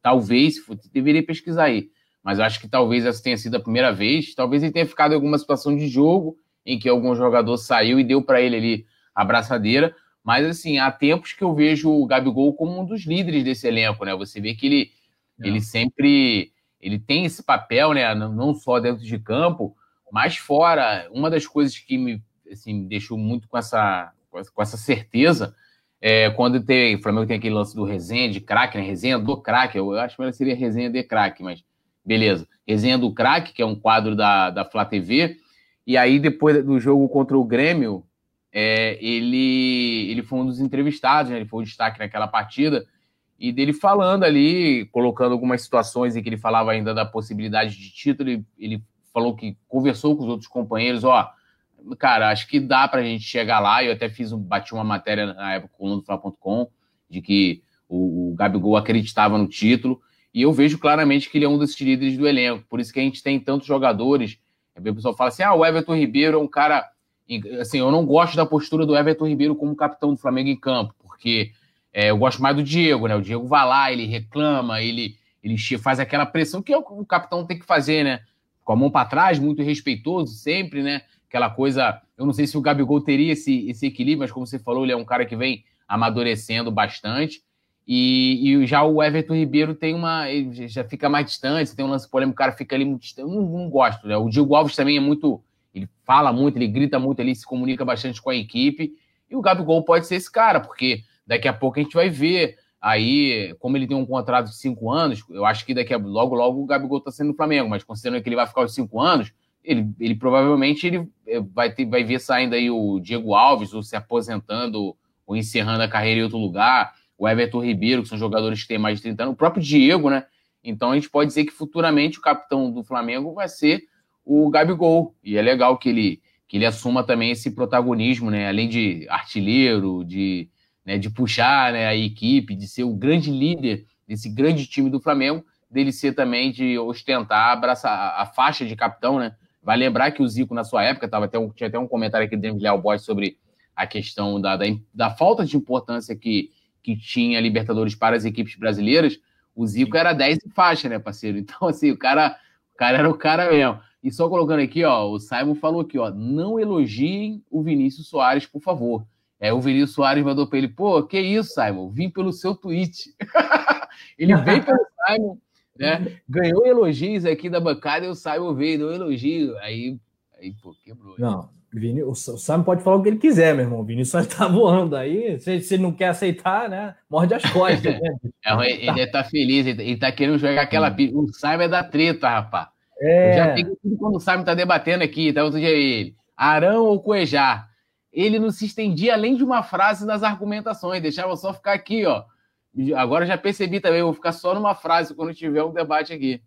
talvez, deveria pesquisar aí, mas eu acho que talvez essa tenha sido a primeira vez. Talvez ele tenha ficado em alguma situação de jogo em que algum jogador saiu e deu para ele ali a braçadeira. Mas, assim, há tempos que eu vejo o Gabigol como um dos líderes desse elenco, né? Você vê que ele, é. ele sempre ele tem esse papel, né? Não só dentro de campo, mas fora, uma das coisas que me assim, deixou muito com essa, com essa certeza é quando tem, o Flamengo tem aquele lance do resenha de craque, né? Resenha do craque, eu acho que seria resenha de craque, mas beleza. Resenha do craque, que é um quadro da, da Flá TV, e aí depois do jogo contra o Grêmio, é, ele, ele foi um dos entrevistados, né? ele foi o destaque naquela partida, e dele falando ali, colocando algumas situações em que ele falava ainda da possibilidade de título, ele, ele falou que conversou com os outros companheiros, ó, cara, acho que dá para a gente chegar lá. Eu até fiz, bati uma matéria na época com o Fla.com de que o, o Gabigol acreditava no título. E eu vejo claramente que ele é um desses líderes do elenco. Por isso que a gente tem tantos jogadores. O pessoal fala assim: ah, o Everton Ribeiro é um cara. Assim, eu não gosto da postura do Everton Ribeiro como capitão do Flamengo em campo, porque é, eu gosto mais do Diego, né? O Diego vai lá, ele reclama, ele, ele faz aquela pressão que é o capitão tem que fazer, né? com a mão para trás, muito respeitoso sempre, né? Aquela coisa. Eu não sei se o Gabigol teria esse, esse equilíbrio, mas como você falou, ele é um cara que vem amadurecendo bastante. E, e já o Everton Ribeiro tem uma. Já fica mais distante, tem um lance polêmico, o cara fica ali muito distante. Eu não, não gosto, né? O Diego Alves também é muito. Ele fala muito, ele grita muito, ele se comunica bastante com a equipe. E o Gabigol pode ser esse cara, porque daqui a pouco a gente vai ver Aí, como ele tem um contrato de cinco anos, eu acho que daqui a logo, logo o Gabigol está sendo no Flamengo, mas considerando que ele vai ficar os cinco anos, ele, ele provavelmente ele eh, vai, ter, vai ver saindo aí o Diego Alves, ou se aposentando, ou encerrando a carreira em outro lugar, o Everton Ribeiro, que são jogadores que têm mais de 30 anos, o próprio Diego, né? Então a gente pode dizer que futuramente o capitão do Flamengo vai ser o Gabigol. E é legal que ele que ele assuma também esse protagonismo, né? Além de artilheiro, de, né, de puxar né, a equipe, de ser o grande líder desse grande time do Flamengo, dele ser também de ostentar, abraçar a faixa de capitão, né? Vai lembrar que o Zico, na sua época, tava até um, tinha até um comentário aqui do David Leal Boy sobre a questão da, da, da, falta de importância que, que tinha Libertadores para as equipes brasileiras. O Zico era 10 de faixa, né, parceiro? Então, assim, o cara, o cara era o cara mesmo. E só colocando aqui, ó, o Simon falou aqui, ó, não elogiem o Vinícius Soares, por favor. É, o Vinícius Soares mandou para ele, pô, que isso, Simon? Vim pelo seu tweet. ele veio pelo Simon, né? Ganhou elogios aqui da bancada e o Simon veio, deu elogio. Aí, aí pô, quebrou. Não, Vini, o Simon pode falar o que ele quiser, meu irmão. O Vinícius só tá voando aí. Se, se ele não quer aceitar, né? Morde as costas. Né? é, ele tá feliz, ele, ele tá querendo jogar aquela. Hum. O Simon é da treta, rapaz. É. Eu já peguei tudo quando o Simon tá debatendo aqui, tá outro dia ele. Arão ou Cuejar? Ele não se estendia além de uma frase nas argumentações, deixava só ficar aqui, ó. Agora já percebi também, vou ficar só numa frase quando tiver um debate aqui.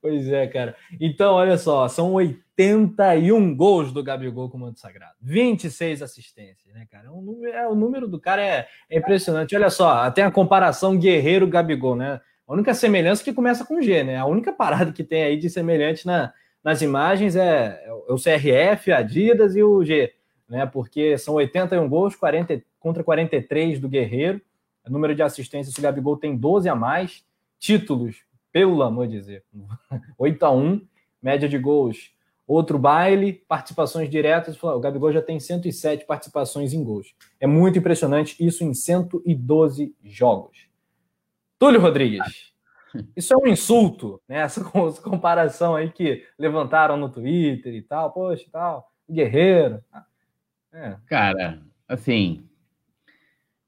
Pois é, cara. Então, olha só, são 81 gols do Gabigol com o manto sagrado, 26 assistências, né, cara? O número, é, o número do cara é, é impressionante. Olha só, tem a comparação Guerreiro-Gabigol, né? A única semelhança que começa com G, né? A única parada que tem aí de semelhante na, nas imagens é, é o CRF, Adidas e o G, né? Porque são 81 gols 40, contra 43 do Guerreiro. O número de assistências o Gabigol tem 12 a mais. Títulos, pelo amor de dizer, 8 a 1, média de gols. Outro baile, participações diretas. O Gabigol já tem 107 participações em gols. É muito impressionante isso em 112 jogos. Túlio Rodrigues, isso é um insulto, né? Essa comparação aí que levantaram no Twitter e tal, poxa tal, guerreiro. É. Cara, assim,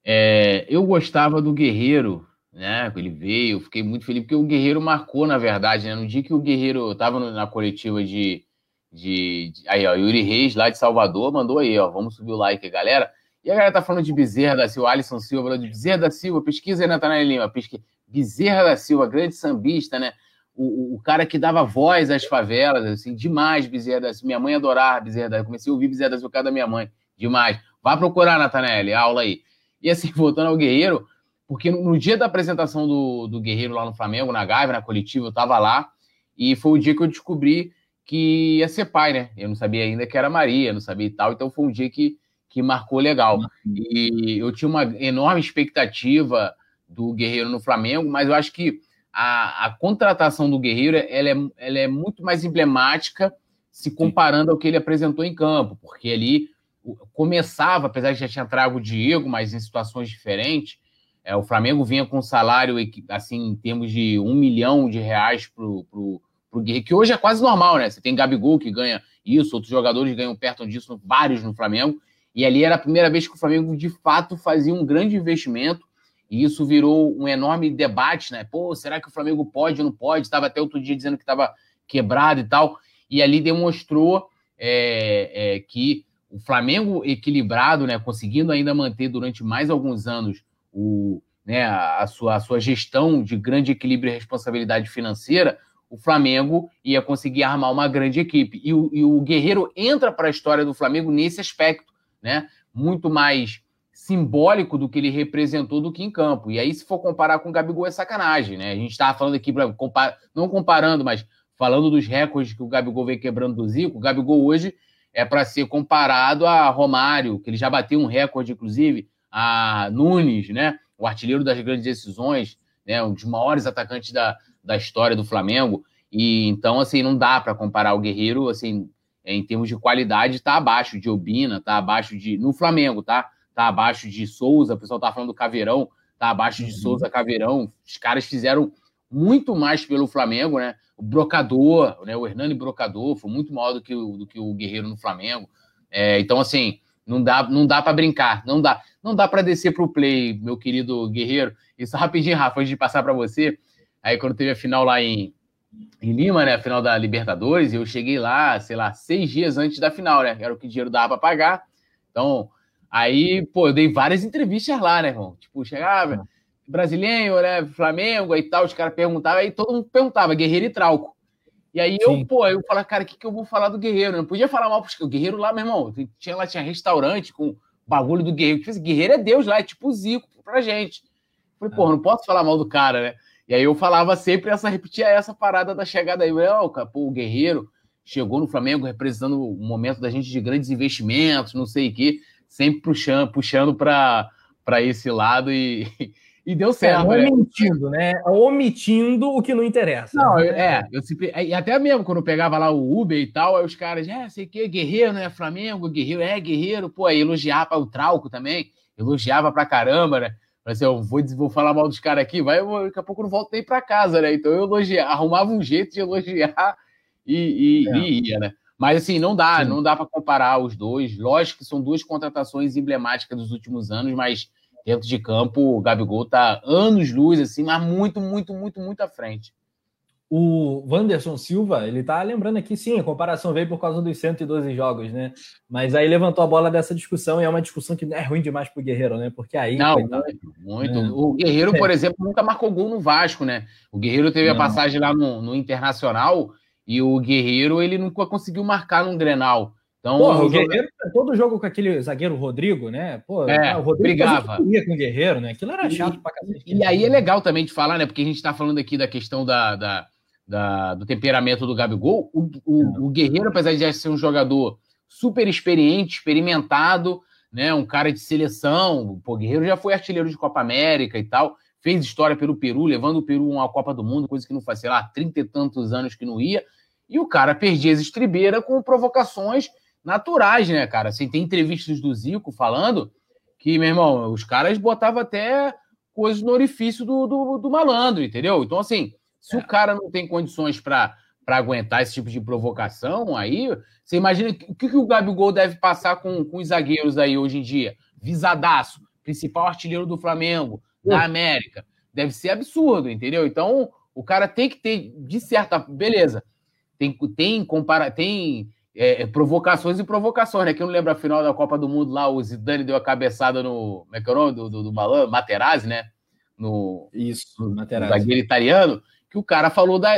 é, eu gostava do Guerreiro, né? Ele veio, fiquei muito feliz, porque o Guerreiro marcou, na verdade, né? No dia que o Guerreiro estava na coletiva de, de, de, Aí, ó, Yuri Reis, lá de Salvador, mandou aí, ó. Vamos subir o like, galera. E a galera tá falando de Bezerra da Silva, Alisson Silva, de Bezerra da Silva, pesquisa aí, Natanael Lima, pesquisa. Bezerra da Silva, grande sambista, né? O, o, cara que dava voz às favelas, assim, demais Bezerra da Silva. Minha mãe adorava Bezerra da Silva. Comecei a ouvir Bezerra da Silva por da minha mãe. Demais. Vá procurar, Natanael, aula aí. E assim, voltando ao Guerreiro, porque no, no dia da apresentação do, do Guerreiro lá no Flamengo, na Gávea, na coletiva, eu tava lá, e foi o dia que eu descobri que ia ser pai, né? Eu não sabia ainda que era Maria, não sabia e tal, então foi um dia que que marcou legal. E eu tinha uma enorme expectativa do Guerreiro no Flamengo, mas eu acho que a, a contratação do Guerreiro ela é, ela é muito mais emblemática se comparando ao que ele apresentou em campo, porque ali começava, apesar de já tinha trago o Diego, mas em situações diferentes, é, o Flamengo vinha com um salário assim em termos de um milhão de reais para o Guerreiro, que hoje é quase normal, né? Você tem Gabigol que ganha isso, outros jogadores ganham perto disso, vários no Flamengo, e ali era a primeira vez que o Flamengo, de fato, fazia um grande investimento. E isso virou um enorme debate, né? Pô, será que o Flamengo pode ou não pode? Estava até outro dia dizendo que estava quebrado e tal. E ali demonstrou é, é, que o Flamengo equilibrado, né, conseguindo ainda manter durante mais alguns anos o, né, a, sua, a sua gestão de grande equilíbrio e responsabilidade financeira, o Flamengo ia conseguir armar uma grande equipe. E o, e o Guerreiro entra para a história do Flamengo nesse aspecto né? Muito mais simbólico do que ele representou do que em campo. E aí, se for comparar com o Gabigol, é sacanagem, né? A gente estava falando aqui, não comparando, mas falando dos recordes que o Gabigol vem quebrando do Zico, o Gabigol hoje é para ser comparado a Romário, que ele já bateu um recorde, inclusive, a Nunes, né? O artilheiro das grandes decisões, né? Um dos maiores atacantes da, da história do Flamengo. E então, assim, não dá para comparar o Guerreiro, assim, em termos de qualidade, está abaixo de Obina, está abaixo de. No Flamengo, tá? Está abaixo de Souza, o pessoal está falando do Caveirão, está abaixo de uhum. Souza Caveirão. Os caras fizeram muito mais pelo Flamengo, né? O Brocador, né? O Hernani Brocador foi muito maior do que o, do que o Guerreiro no Flamengo. É, então, assim, não dá, não dá para brincar, não dá, não dá para descer para o play, meu querido Guerreiro. Isso rapidinho, Rafa, antes de passar para você. Aí, quando teve a final lá em, em Lima, né? A final da Libertadores, eu cheguei lá, sei lá, seis dias antes da final, né? Era o que o dinheiro dava para pagar. Então, aí, pô, eu dei várias entrevistas lá, né, irmão? Tipo, chegava, brasileiro, né? Flamengo e tal, os caras perguntavam, aí todo mundo perguntava, Guerreiro e Trauco. E aí eu, Sim. pô, eu falo, cara, o que, que eu vou falar do Guerreiro? Eu não podia falar mal, porque o Guerreiro lá, meu irmão, tinha, lá tinha restaurante com bagulho do Guerreiro. Tipo, Guerreiro é Deus lá, é tipo Zico pra gente. Eu falei, pô, é. não posso falar mal do cara, né? E aí eu falava sempre essa, repetia essa parada da chegada aí. Oh, pô, o Guerreiro chegou no Flamengo representando o momento da gente de grandes investimentos, não sei o quê, sempre puxando, puxando para esse lado e, e deu certo. É, omitindo, né? Omitindo o que não interessa. Não, né? é, eu sempre, e até mesmo quando eu pegava lá o Uber e tal, aí os caras, é, sei que, guerreiro, né? Flamengo, guerreiro, é, guerreiro, pô, aí elogiava o Trauco também, elogiava pra caramba, né? Falei assim, eu vou, vou falar mal dos caras aqui, vai, eu, daqui a pouco eu não volto nem pra casa, né? Então eu arrumava um jeito de elogiar e, e, é. e ia, né? Mas assim, não dá, Sim. não dá para comparar os dois. Lógico que são duas contratações emblemáticas dos últimos anos, mas dentro de campo, o Gabigol tá anos luz, assim, mas muito, muito, muito, muito à frente. O Wanderson Silva, ele tá lembrando aqui, sim, a comparação veio por causa dos 112 jogos, né? Mas aí levantou a bola dessa discussão e é uma discussão que é ruim demais pro Guerreiro, né? Porque aí. Não, coitado, muito. É. O Guerreiro, por exemplo, nunca marcou gol no Vasco, né? O Guerreiro teve Não. a passagem lá no, no Internacional e o Guerreiro, ele nunca conseguiu marcar num Grenal. Então, Porra, o Guerreiro, todo jogo com aquele zagueiro Rodrigo, né? Pô, é, o Rodrigo brigava. com o Guerreiro, né? Aquilo era chato e, pra cacete. E aí é legal também de falar, né? Porque a gente tá falando aqui da questão da, da, da do temperamento do Gabigol. O, o, o, Guerreiro, apesar de ser um jogador super experiente, experimentado, né? Um cara de seleção. O Guerreiro já foi artilheiro de Copa América e tal. Fez história pelo Peru, levando o Peru a uma Copa do Mundo, coisa que não faz, sei lá, trinta e tantos anos que não ia. E o cara perdia as estribeiras com provocações naturais, né, cara? Assim, tem entrevistas do Zico falando que, meu irmão, os caras botavam até coisas no orifício do, do, do malandro, entendeu? Então, assim, se é. o cara não tem condições para aguentar esse tipo de provocação, aí você imagina o que, que o Gabigol deve passar com, com os zagueiros aí hoje em dia? Visadaço, principal artilheiro do Flamengo, da América. Deve ser absurdo, entendeu? Então, o cara tem que ter, de certa. Beleza, tem, tem, compara, tem é, é, provocações e provocações, né? Quem não lembra a final da Copa do Mundo lá, o Zidane deu a cabeçada no. Como é que é o nome? Do, do, do Malan, Materazzi, né? No, Isso, no, Materazzi. zagueiro italiano, que o cara falou da.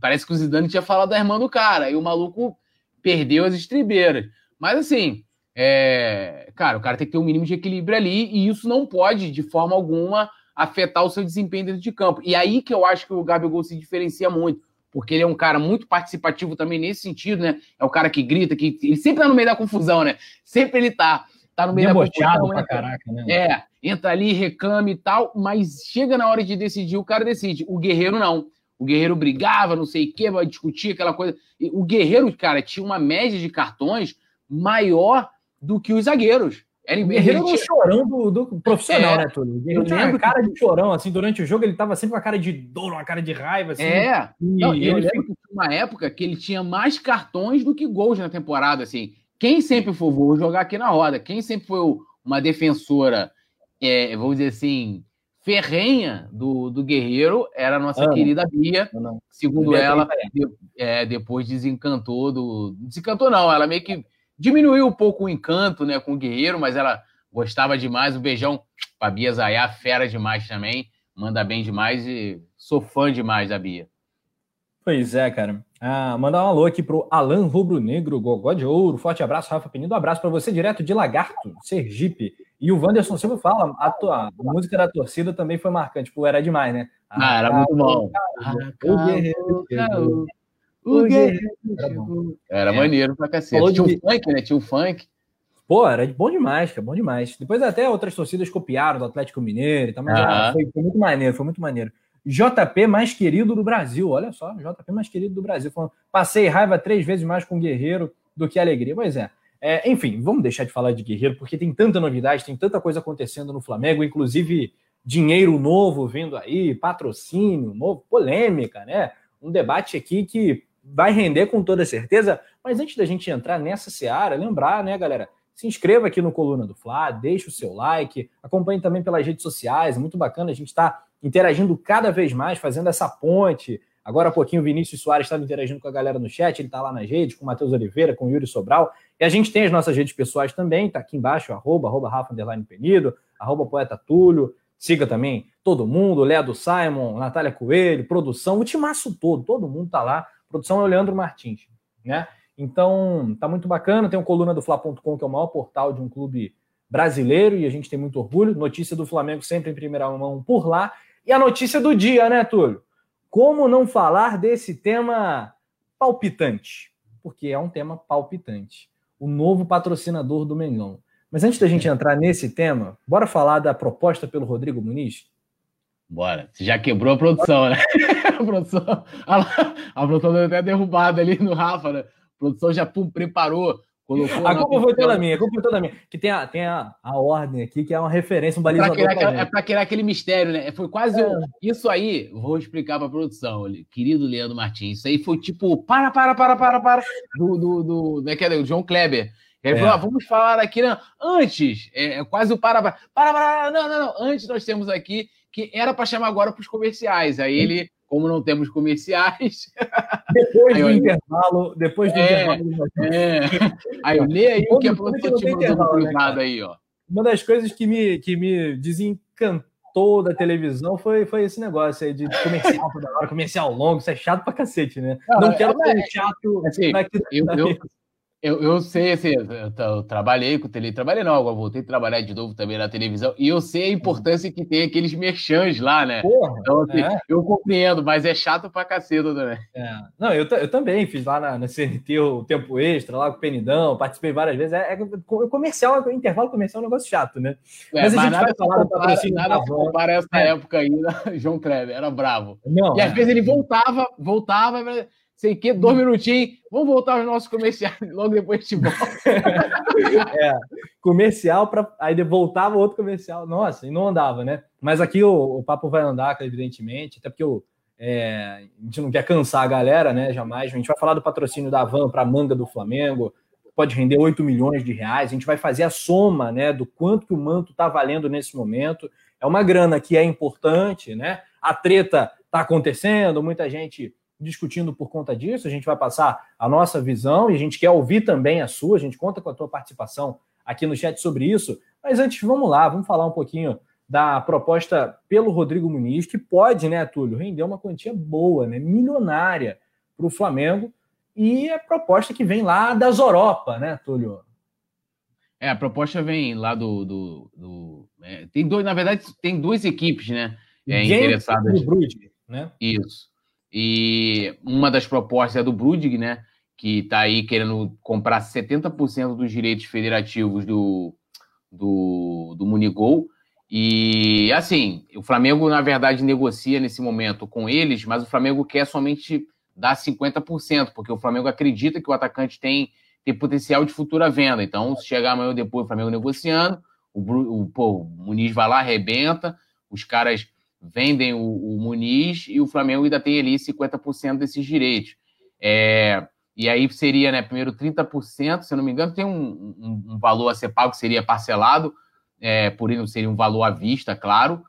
Parece que o Zidane tinha falado da irmã do cara, e o maluco perdeu as estribeiras. Mas assim, é, cara, o cara tem que ter um mínimo de equilíbrio ali, e isso não pode, de forma alguma, afetar o seu desempenho dentro de campo. E aí que eu acho que o Gabigol se diferencia muito porque ele é um cara muito participativo também nesse sentido, né? É o cara que grita, que ele sempre tá no meio da confusão, né? Sempre ele tá, tá no meio Debochado da confusão. Pra caraca, né? É, entra ali, reclama e tal, mas chega na hora de decidir, o cara decide. O Guerreiro não. O Guerreiro brigava, não sei o quê, vai discutir aquela coisa. O Guerreiro, cara, tinha uma média de cartões maior do que os zagueiros. Era, o Guerreiro era um chorão do, do profissional, é, né, Túlio? Ele tinha uma cara que... de chorão, assim, durante o jogo ele tava sempre com a cara de dor, uma cara de raiva, assim. É, e, Não, eu lembro que uma época que ele tinha mais cartões do que gols na temporada, assim. Quem sempre foi, vou jogar aqui na roda, quem sempre foi uma defensora, é, vamos dizer assim, ferrenha do, do Guerreiro era a nossa querida Bia. Segundo Bia ela, de, é, depois desencantou do. Desencantou, não, ela meio que Diminuiu um pouco o encanto né, com o Guerreiro, mas ela gostava demais. Um beijão pra Bia Zayá, fera demais também. Manda bem demais e sou fã demais da Bia. Pois é, cara. Ah, mandar um alô aqui pro Alan Rubro Negro, Gogó de Ouro. Forte abraço, Rafa Penido. Um abraço para você direto de Lagarto, Sergipe. E o Wanderson Silva fala, a, tua, a música da torcida também foi marcante. Pô, era demais, né? Ah, era muito bom. Ah, o Guerreiro. O Guerreiro Era é. maneiro pra cacete. Falou Tinha de... um funk, né? Tinha um funk. Pô, era bom demais, cara, bom demais. Depois até outras torcidas copiaram do Atlético Mineiro e tal, mas ah. foi, foi, muito maneiro, foi muito maneiro. JP mais querido do Brasil, olha só, JP mais querido do Brasil. Falando, passei raiva três vezes mais com o Guerreiro do que alegria. Pois é. É. Enfim, vamos deixar de falar de Guerreiro, porque tem tanta novidade, tem tanta coisa acontecendo no Flamengo, inclusive dinheiro novo vindo aí, patrocínio novo, polêmica, né? Um debate aqui que vai render com toda certeza. Mas antes da gente entrar nessa seara, lembrar, né, galera? Se inscreva aqui no Coluna do Fla, deixe o seu like, acompanhe também pelas redes sociais, é muito bacana, a gente está interagindo cada vez mais, fazendo essa ponte. Agora há pouquinho o Vinícius Soares estava interagindo com a galera no chat, ele está lá nas redes, com o Matheus Oliveira, com o Yuri Sobral. E a gente tem as nossas redes pessoais também, está aqui embaixo, arroba, arroba Rafa Penido, arroba Poeta Túlio, Siga também todo mundo, Léo do Simon, Natália Coelho, produção, o timaço todo, todo mundo está lá produção é o Leandro Martins, né? Então, tá muito bacana. Tem o coluna do Fla.com, que é o maior portal de um clube brasileiro, e a gente tem muito orgulho. Notícia do Flamengo sempre em primeira mão por lá. E a notícia do dia, né, Túlio? Como não falar desse tema palpitante? Porque é um tema palpitante. O novo patrocinador do Mengão. Mas antes da gente entrar nesse tema, bora falar da proposta pelo Rodrigo Muniz? Bora. Você já quebrou a produção, né? a produção, a, produção deu até derrubada ali no Rafa, né? A produção já pum, preparou Colocou a culpa foi toda minha, a culpa foi toda minha. Que tem a, tem a, a ordem aqui, que é uma referência, um balizador. É para criar, é criar, aquele mistério, né? Foi quase. É. Isso aí, vou explicar para a produção, querido Leandro Martins. Isso aí foi tipo, para, para, para, para, para, do, do, do, do, do João Kleber. Ele é. falou, ah, vamos falar aqui, não. antes, é, é, quase o para, para, para, para, não, não, não, antes nós temos aqui, que era para chamar agora para os comerciais. Aí ele como não temos comerciais. Depois do intervalo, depois do é, intervalo. É. Aí lê aí o que a produção te mandou cruzado né, aí, ó. Uma das coisas que me, que me desencantou da televisão foi, foi esse negócio aí de comercial toda hora, comercial longo, isso é chato pra cacete, né? Não, não quero é, ser chato. Assim, eu, eu, eu, eu sei, assim, eu, eu trabalhei com tele, trabalhei não, agora voltei a trabalhar de novo também na televisão, e eu sei a importância que tem aqueles merchans lá, né? Porra, então, assim, é. eu compreendo, mas é chato pra caceta também. É. Não, eu, eu também fiz lá na, na CNT o tempo extra, lá com o Penidão, participei várias vezes. É, é comercial, é intervalo comercial é um negócio chato, né? É, mas a gente vai falar do patrocínio. Nada se compara essa é. época ainda, João Kleber, era bravo. Não, e às vezes ele voltava, voltava sei que, dois minutinhos, vamos voltar aos nossos comerciais, logo depois de volta. é, comercial, para aí voltava outro comercial, nossa, e não andava, né? Mas aqui o, o papo vai andar, evidentemente, até porque o, é, a gente não quer cansar a galera, né? Jamais. A gente vai falar do patrocínio da Van para a manga do Flamengo, pode render 8 milhões de reais. A gente vai fazer a soma né, do quanto que o manto está valendo nesse momento. É uma grana que é importante, né? A treta está acontecendo, muita gente discutindo por conta disso. A gente vai passar a nossa visão e a gente quer ouvir também a sua. A gente conta com a tua participação aqui no chat sobre isso. Mas antes, vamos lá, vamos falar um pouquinho da proposta pelo Rodrigo Muniz, que pode, né, Túlio, render uma quantia boa, né, milionária para o Flamengo. E a proposta que vem lá das Europa, né, Túlio? É, a proposta vem lá do. do, do é, tem dois, na verdade, tem duas equipes, né? É, interessadas. Do né? Isso. E uma das propostas é do Brudig, né? Que está aí querendo comprar 70% dos direitos federativos do, do, do Munigol. E assim, o Flamengo, na verdade, negocia nesse momento com eles, mas o Flamengo quer somente dar 50%, porque o Flamengo acredita que o atacante tem, tem potencial de futura venda. Então, se chegar amanhã ou depois o Flamengo negociando, o, o, pô, o Muniz vai lá, arrebenta, os caras vendem o, o, Muniz e o Flamengo ainda tem ali 50% desses direitos. É, e aí seria, né, primeiro 30%, se eu não me engano, tem um, um, um valor a ser pago que seria parcelado, é, por isso seria um valor à vista, claro.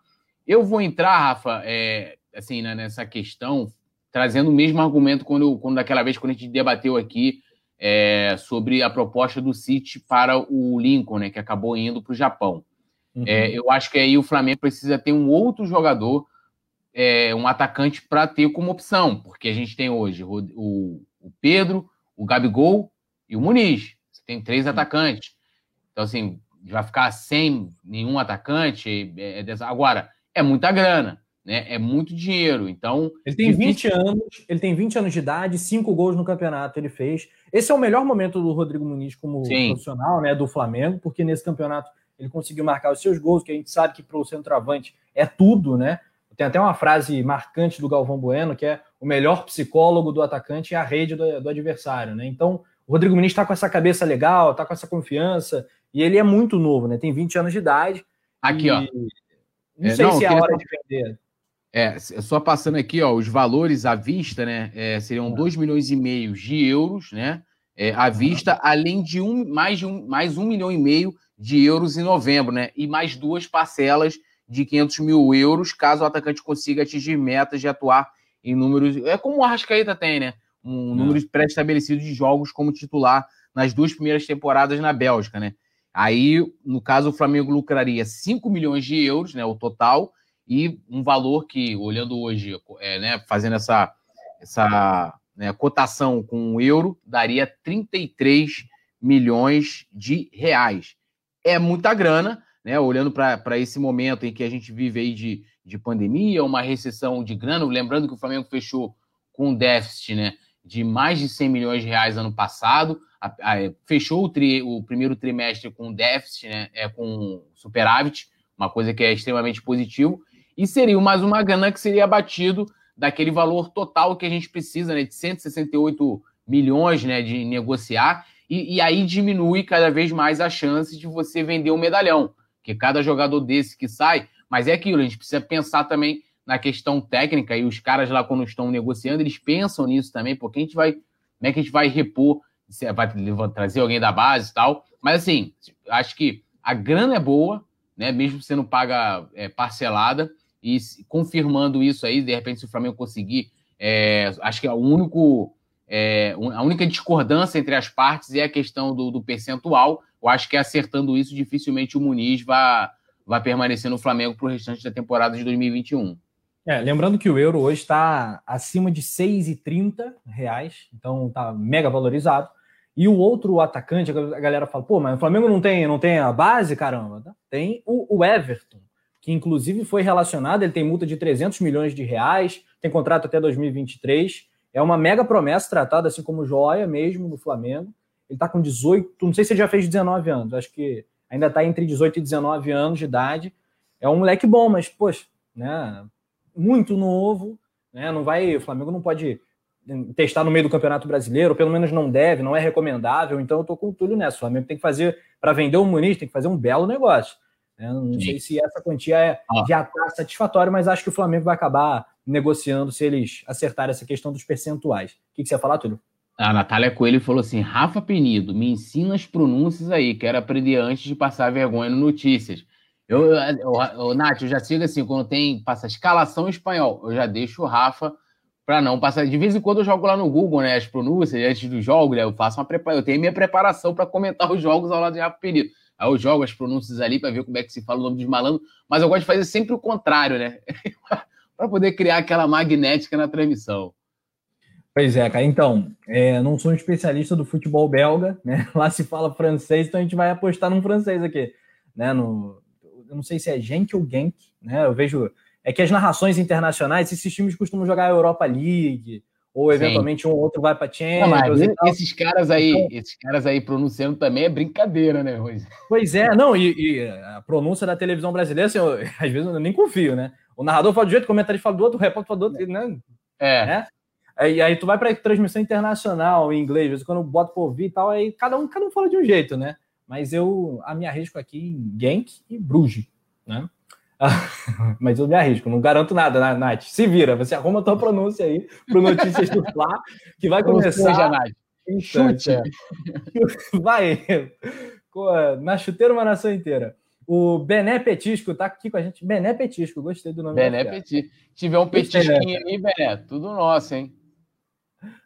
Eu vou entrar, Rafa, é, assim, né, nessa questão, trazendo o mesmo argumento quando, quando daquela vez quando a gente debateu aqui é, sobre a proposta do City para o Lincoln, né, que acabou indo para o Japão. Uhum. É, eu acho que aí o Flamengo precisa ter um outro jogador, é, um atacante, para ter como opção, porque a gente tem hoje o, o, o, Pedro, o Gabigol e o Muniz. Você tem três uhum. atacantes. Então, assim, vai ficar sem nenhum atacante. É, é agora, é muita grana. Né? É muito dinheiro. Então. Ele tem 20 anos, ele tem 20 anos de idade, cinco gols no campeonato ele fez. Esse é o melhor momento do Rodrigo Muniz como Sim. profissional, né? Do Flamengo, porque nesse campeonato ele conseguiu marcar os seus gols, que a gente sabe que para o centroavante é tudo, né? Tem até uma frase marcante do Galvão Bueno, que é o melhor psicólogo do atacante é a rede do, do adversário, né? Então, o Rodrigo Muniz está com essa cabeça legal, está com essa confiança, e ele é muito novo, né? Tem 20 anos de idade. Aqui, e... ó. Não é, sei não, se é a hora de vender. É, só passando aqui, ó, os valores à vista, né? É, seriam 2 milhões e meio de euros, né? É, à vista, além de um, mais, de um, mais um milhão e meio de euros em novembro, né? E mais duas parcelas de 500 mil euros, caso o atacante consiga atingir metas de atuar em números. É como o Arrascaeta tem, né? Um número pré-estabelecido de jogos como titular nas duas primeiras temporadas na Bélgica, né? Aí, no caso, o Flamengo lucraria 5 milhões de euros, né? O total, e um valor que, olhando hoje, é, né, fazendo essa, essa né, cotação com o euro daria 33 milhões de reais. É muita grana, né? Olhando para esse momento em que a gente vive aí de, de pandemia, uma recessão de grana, lembrando que o Flamengo fechou com um déficit né, de mais de 100 milhões de reais ano passado, a, a, fechou o, tri, o, primeiro trimestre com déficit, né, é, com superávit, uma coisa que é extremamente positivo, e seria mais uma grana que seria abatido daquele valor total que a gente precisa, né, de 168 milhões né, de negociar, e, e aí diminui cada vez mais a chance de você vender um medalhão, que cada jogador desse que sai, mas é aquilo, a gente precisa pensar também na questão técnica, e os caras lá, quando estão negociando, eles pensam nisso também, porque a gente vai, como é que a gente vai repor, vai trazer alguém da base e tal, mas assim, acho que a grana é boa, né, mesmo sendo paga é, parcelada, e confirmando isso aí, de repente, se o Flamengo conseguir, é, acho que é o único, é, a única discordância entre as partes é a questão do, do, percentual. Eu acho que acertando isso, dificilmente o Muniz vai, vai permanecer no Flamengo para o restante da temporada de 2021. É, lembrando que o euro hoje está acima de 6,30 reais, então está mega valorizado. E o outro atacante, a galera fala, pô, mas o Flamengo não tem, não tem a base, caramba. Tem o, o Everton, que inclusive foi relacionado, ele tem multa de 300 milhões de reais, tem contrato até 2023, é uma mega promessa tratada assim como joia mesmo no Flamengo. Ele está com 18, não sei se ele já fez 19 anos, acho que ainda está entre 18 e 19 anos de idade. É um moleque bom, mas, poxa, né, muito novo, né, não vai, o Flamengo não pode testar no meio do Campeonato Brasileiro, ou pelo menos não deve, não é recomendável, então eu tô com o Túlio nessa. O Flamengo tem que fazer, para vender o Muniz, tem que fazer um belo negócio. Né? Não Sim. sei se essa quantia é, ah. já está satisfatória, mas acho que o Flamengo vai acabar negociando se eles acertarem essa questão dos percentuais. O que, que você ia falar, Túlio? A Natália Coelho falou assim: Rafa Penido, me ensina as pronúncias aí, quero aprender antes de passar vergonha no Notícias. Eu, eu, eu, Nath, eu já sigo assim, quando tem, passa escalação espanhol, eu já deixo o Rafa para não passar. De vez em quando eu jogo lá no Google, né, as pronúncias, antes do jogo, né, eu faço uma preparação, eu tenho minha preparação para comentar os jogos ao lado de Rafa Penido. Aí eu jogo as pronúncias ali para ver como é que se fala o nome dos malandros, mas eu gosto de fazer sempre o contrário, né? para poder criar aquela magnética na transmissão. Pois é, cara. Então, é, não sou um especialista do futebol belga, né? Lá se fala francês, então a gente vai apostar num francês aqui, né? No, eu não sei se é Genk ou Genk, né? Eu vejo é que as narrações internacionais, esses times costumam jogar a Europa League, ou eventualmente Sim. um outro vai para Champions. Não, esses caras aí, então, esses caras aí pronunciando também é brincadeira, né, Rose? Pois é, não, e, e, a pronúncia da televisão brasileira, assim, eu, às vezes eu nem confio, né? O narrador fala de um jeito, o comentarista fala do outro, o repórter fala do outro, né? É. Né? Aí, aí tu vai para transmissão internacional em inglês, às vezes quando bota por ouvir e tal, aí cada um, cada um fala de um jeito, né? Mas eu a me arrisco aqui em Genk e Bruges, né? Mas eu me arrisco, não garanto nada, Nath. Se vira, você arruma a tua pronúncia aí pro Notícias do Fla, que vai começar. Seja, Nath. Chute. Vai. Na chuteira, uma nação inteira. O Bené Petisco tá aqui com a gente. Bené Petisco, gostei do nome. Bené Petisco. Tiver um petisquinho aí, Bené, tudo nosso, hein?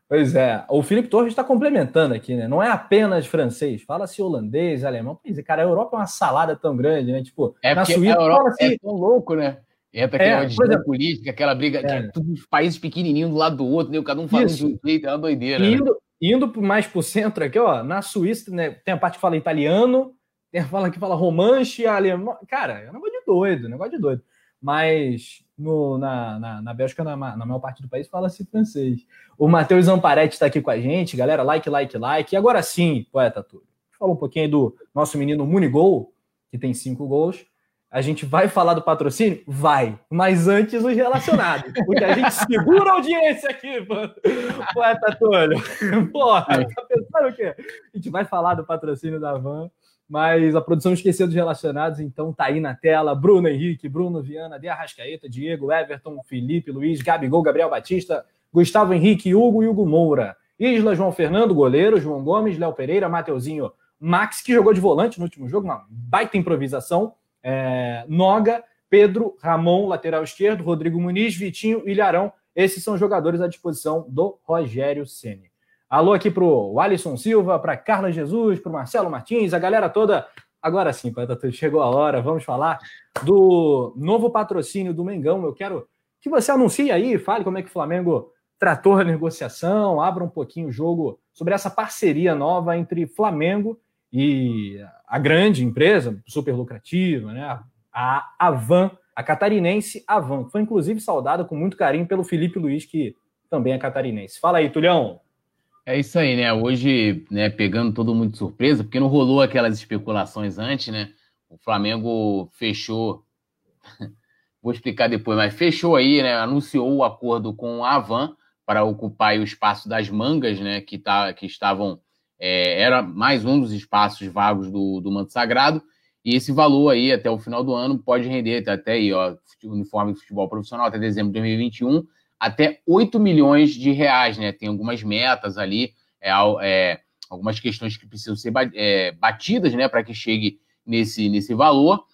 Pois é, o Felipe Torres está complementando aqui, né? Não é apenas francês, fala-se holandês, alemão. Pois é, cara, a Europa é uma salada tão grande, né? Tipo, é na Suíça, a Europa é tão louco, né? Entra aquela é, disputa política, aquela briga, é. é. todos os países pequenininhos do lado do outro, né? cada um falando de um jeito, é uma doideira. Indo, né? indo mais pro centro aqui, ó, na Suíça, né, tem a parte que fala italiano, tem a fala que fala romanche, alemão. Cara, é um negócio de doido, um negócio de doido. Mas no, na, na, na Bélgica, na, na maior parte do país, fala-se francês. O Matheus Amparetti está aqui com a gente, galera. Like, like, like. E agora sim, poeta Túlio. Falou um pouquinho do nosso menino Munigol, que tem cinco gols. A gente vai falar do patrocínio? Vai. Mas antes os relacionados. Porque a gente segura a audiência aqui, mano. Poeta Túlio. Porra, tá pensando o quê? A gente vai falar do patrocínio da Van. Mas a produção esqueceu dos relacionados, então tá aí na tela. Bruno Henrique, Bruno Viana, De Arrascaeta, Diego, Everton, Felipe, Luiz, Gabigol, Gabriel Batista, Gustavo Henrique, Hugo e Hugo Moura. Isla, João Fernando, goleiro, João Gomes, Léo Pereira, Mateuzinho, Max, que jogou de volante no último jogo, uma baita improvisação. É, Noga, Pedro, Ramon, lateral esquerdo, Rodrigo Muniz, Vitinho, Ilharão. Esses são jogadores à disposição do Rogério Ceni. Alô aqui pro Alisson Silva, para Carla Jesus, para Marcelo Martins, a galera toda. Agora sim, chegou a hora, vamos falar do novo patrocínio do Mengão. Eu quero que você anuncie aí, fale como é que o Flamengo trator da negociação, abra um pouquinho o jogo sobre essa parceria nova entre Flamengo e a grande empresa, super lucrativa, né? a Avan, a catarinense Avan, foi inclusive saudada com muito carinho pelo Felipe Luiz, que também é catarinense. Fala aí, Tulhão. É isso aí, né? Hoje, né, pegando todo mundo de surpresa, porque não rolou aquelas especulações antes, né? O Flamengo fechou, vou explicar depois, mas fechou aí, né? Anunciou o acordo com a Avan para ocupar o espaço das mangas, né? Que, tá, que estavam. É, era mais um dos espaços vagos do, do Manto Sagrado. E esse valor aí, até o final do ano, pode render até aí, ó, uniforme de futebol profissional até dezembro de 2021 até 8 milhões de reais, né? Tem algumas metas ali, é, é, algumas questões que precisam ser é, batidas, né, para que chegue nesse, nesse valor.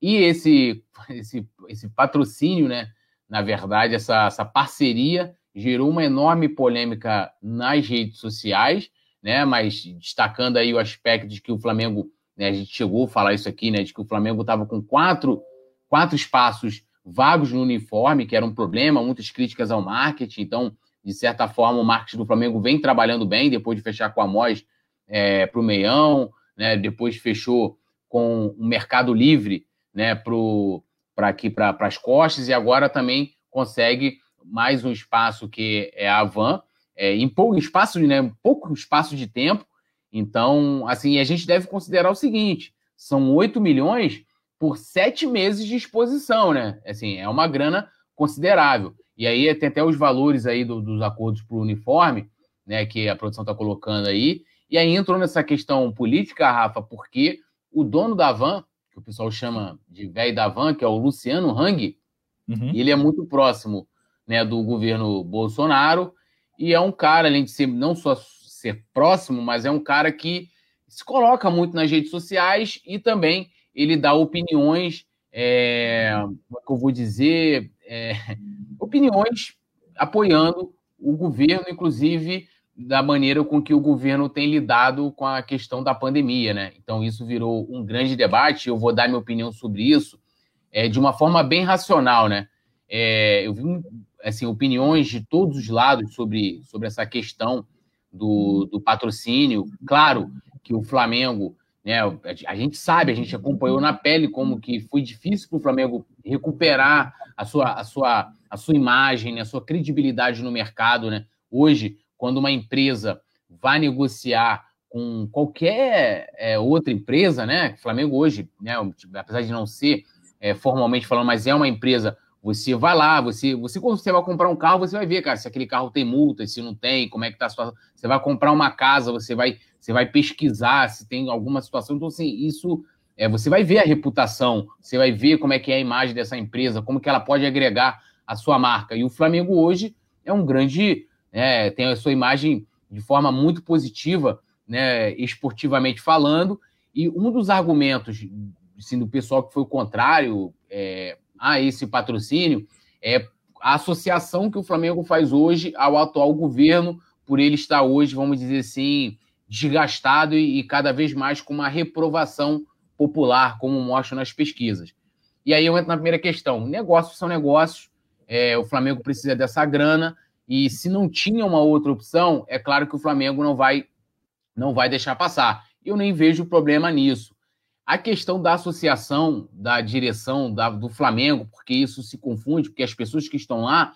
E esse, esse, esse patrocínio, né, na verdade, essa, essa parceria gerou uma enorme polêmica nas redes sociais, né? Mas destacando aí o aspecto de que o Flamengo, né, a gente chegou a falar isso aqui, né, de que o Flamengo estava com quatro, quatro espaços vagos no uniforme, que era um problema, muitas críticas ao marketing. Então, de certa forma, o marketing do Flamengo vem trabalhando bem, depois de fechar com a Moz é, para o Meião, né? depois fechou com o Mercado Livre né? para aqui para as costas, e agora também consegue mais um espaço que é a Van, é, em pouco espaço, né? pouco espaço de tempo. Então, assim, a gente deve considerar o seguinte: são 8 milhões por sete meses de exposição, né? Assim, é uma grana considerável. E aí tem até os valores aí do, dos acordos para o uniforme, né? Que a produção está colocando aí. E aí entrou nessa questão política, Rafa, porque o dono da van, que o pessoal chama de velho da van, que é o Luciano Hang, uhum. ele é muito próximo né, do governo Bolsonaro e é um cara, além de ser não só ser próximo, mas é um cara que se coloca muito nas redes sociais e também ele dá opiniões, é, como é que eu vou dizer, é, opiniões apoiando o governo, inclusive da maneira com que o governo tem lidado com a questão da pandemia, né? Então isso virou um grande debate. Eu vou dar minha opinião sobre isso é, de uma forma bem racional, né? É, eu vi assim opiniões de todos os lados sobre, sobre essa questão do, do patrocínio. Claro que o Flamengo né? A gente sabe, a gente acompanhou na pele como que foi difícil para o Flamengo recuperar a sua, a sua, a sua imagem, né? a sua credibilidade no mercado. Né? Hoje, quando uma empresa vai negociar com qualquer é, outra empresa, né? O Flamengo hoje, né, apesar de não ser é, formalmente falando, mas é uma empresa, você vai lá, você, você quando você vai comprar um carro, você vai ver, cara, se aquele carro tem multa, se não tem, como é que tá a situação. Você vai comprar uma casa, você vai você vai pesquisar se tem alguma situação. Então, assim, isso é, você vai ver a reputação, você vai ver como é que é a imagem dessa empresa, como que ela pode agregar a sua marca. E o Flamengo hoje é um grande, é, tem a sua imagem de forma muito positiva, né, esportivamente falando. E um dos argumentos assim, do pessoal que foi o contrário é, a esse patrocínio é a associação que o Flamengo faz hoje ao atual governo, por ele estar hoje, vamos dizer assim, desgastado e, e cada vez mais com uma reprovação popular, como mostram nas pesquisas. E aí eu entro na primeira questão: negócios são negócios, é, o Flamengo precisa dessa grana, e se não tinha uma outra opção, é claro que o Flamengo não vai, não vai deixar passar. Eu nem vejo problema nisso. A questão da associação, da direção da, do Flamengo, porque isso se confunde, porque as pessoas que estão lá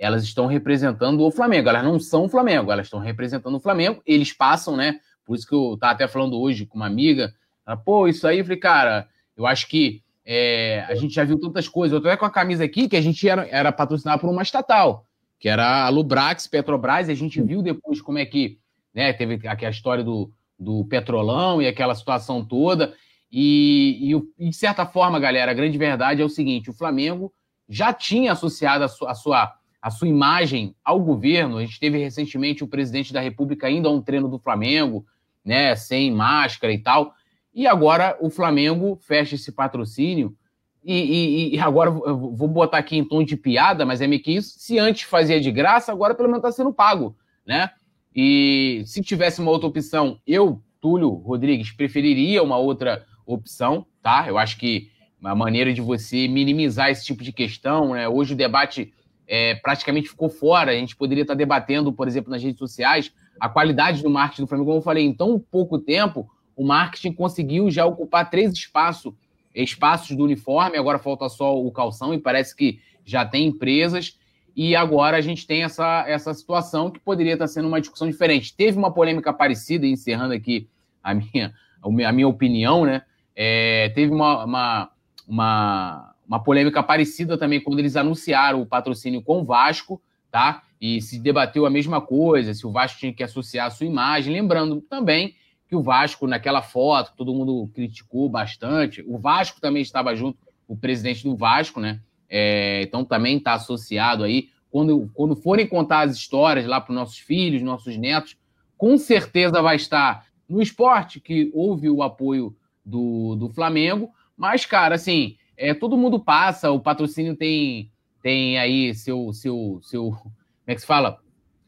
elas estão representando o Flamengo. Elas não são o Flamengo, elas estão representando o Flamengo. Eles passam, né? Por isso que eu estava até falando hoje com uma amiga. Ela, Pô, isso aí, eu falei, cara, eu acho que é, a gente já viu tantas coisas. Eu estou até com a camisa aqui que a gente era, era patrocinado por uma estatal, que era a Lubrax, Petrobras, e a gente viu depois como é que né, teve aquela história do, do petrolão e aquela situação toda. E, e, de certa forma, galera, a grande verdade é o seguinte: o Flamengo já tinha associado a a sua a sua imagem ao governo. A gente teve recentemente o presidente da República indo a um treino do Flamengo, né, sem máscara e tal. E agora o Flamengo fecha esse patrocínio. E, e, e agora vou botar aqui em tom de piada, mas é meio que isso. Se antes fazia de graça, agora pelo menos está sendo pago, né? E se tivesse uma outra opção, eu, Túlio Rodrigues, preferiria uma outra opção, tá? Eu acho que a maneira de você minimizar esse tipo de questão, né? Hoje o debate é, praticamente ficou fora. A gente poderia estar debatendo, por exemplo, nas redes sociais, a qualidade do marketing do Flamengo. Como eu falei, em tão pouco tempo, o marketing conseguiu já ocupar três espaços, espaços do uniforme. Agora falta só o calção e parece que já tem empresas. E agora a gente tem essa, essa situação que poderia estar sendo uma discussão diferente. Teve uma polêmica parecida, encerrando aqui a minha, a minha opinião, né? É, teve uma, uma, uma uma polêmica parecida também quando eles anunciaram o patrocínio com o Vasco, tá? E se debateu a mesma coisa, se o Vasco tinha que associar a sua imagem, lembrando também que o Vasco, naquela foto, todo mundo criticou bastante, o Vasco também estava junto, o presidente do Vasco, né? É, então também está associado aí. Quando, quando forem contar as histórias lá para os nossos filhos, nossos netos, com certeza vai estar no esporte, que houve o apoio do, do Flamengo, mas, cara, assim, é, todo mundo passa, o patrocínio tem, tem aí seu, seu, seu. Como é que se fala?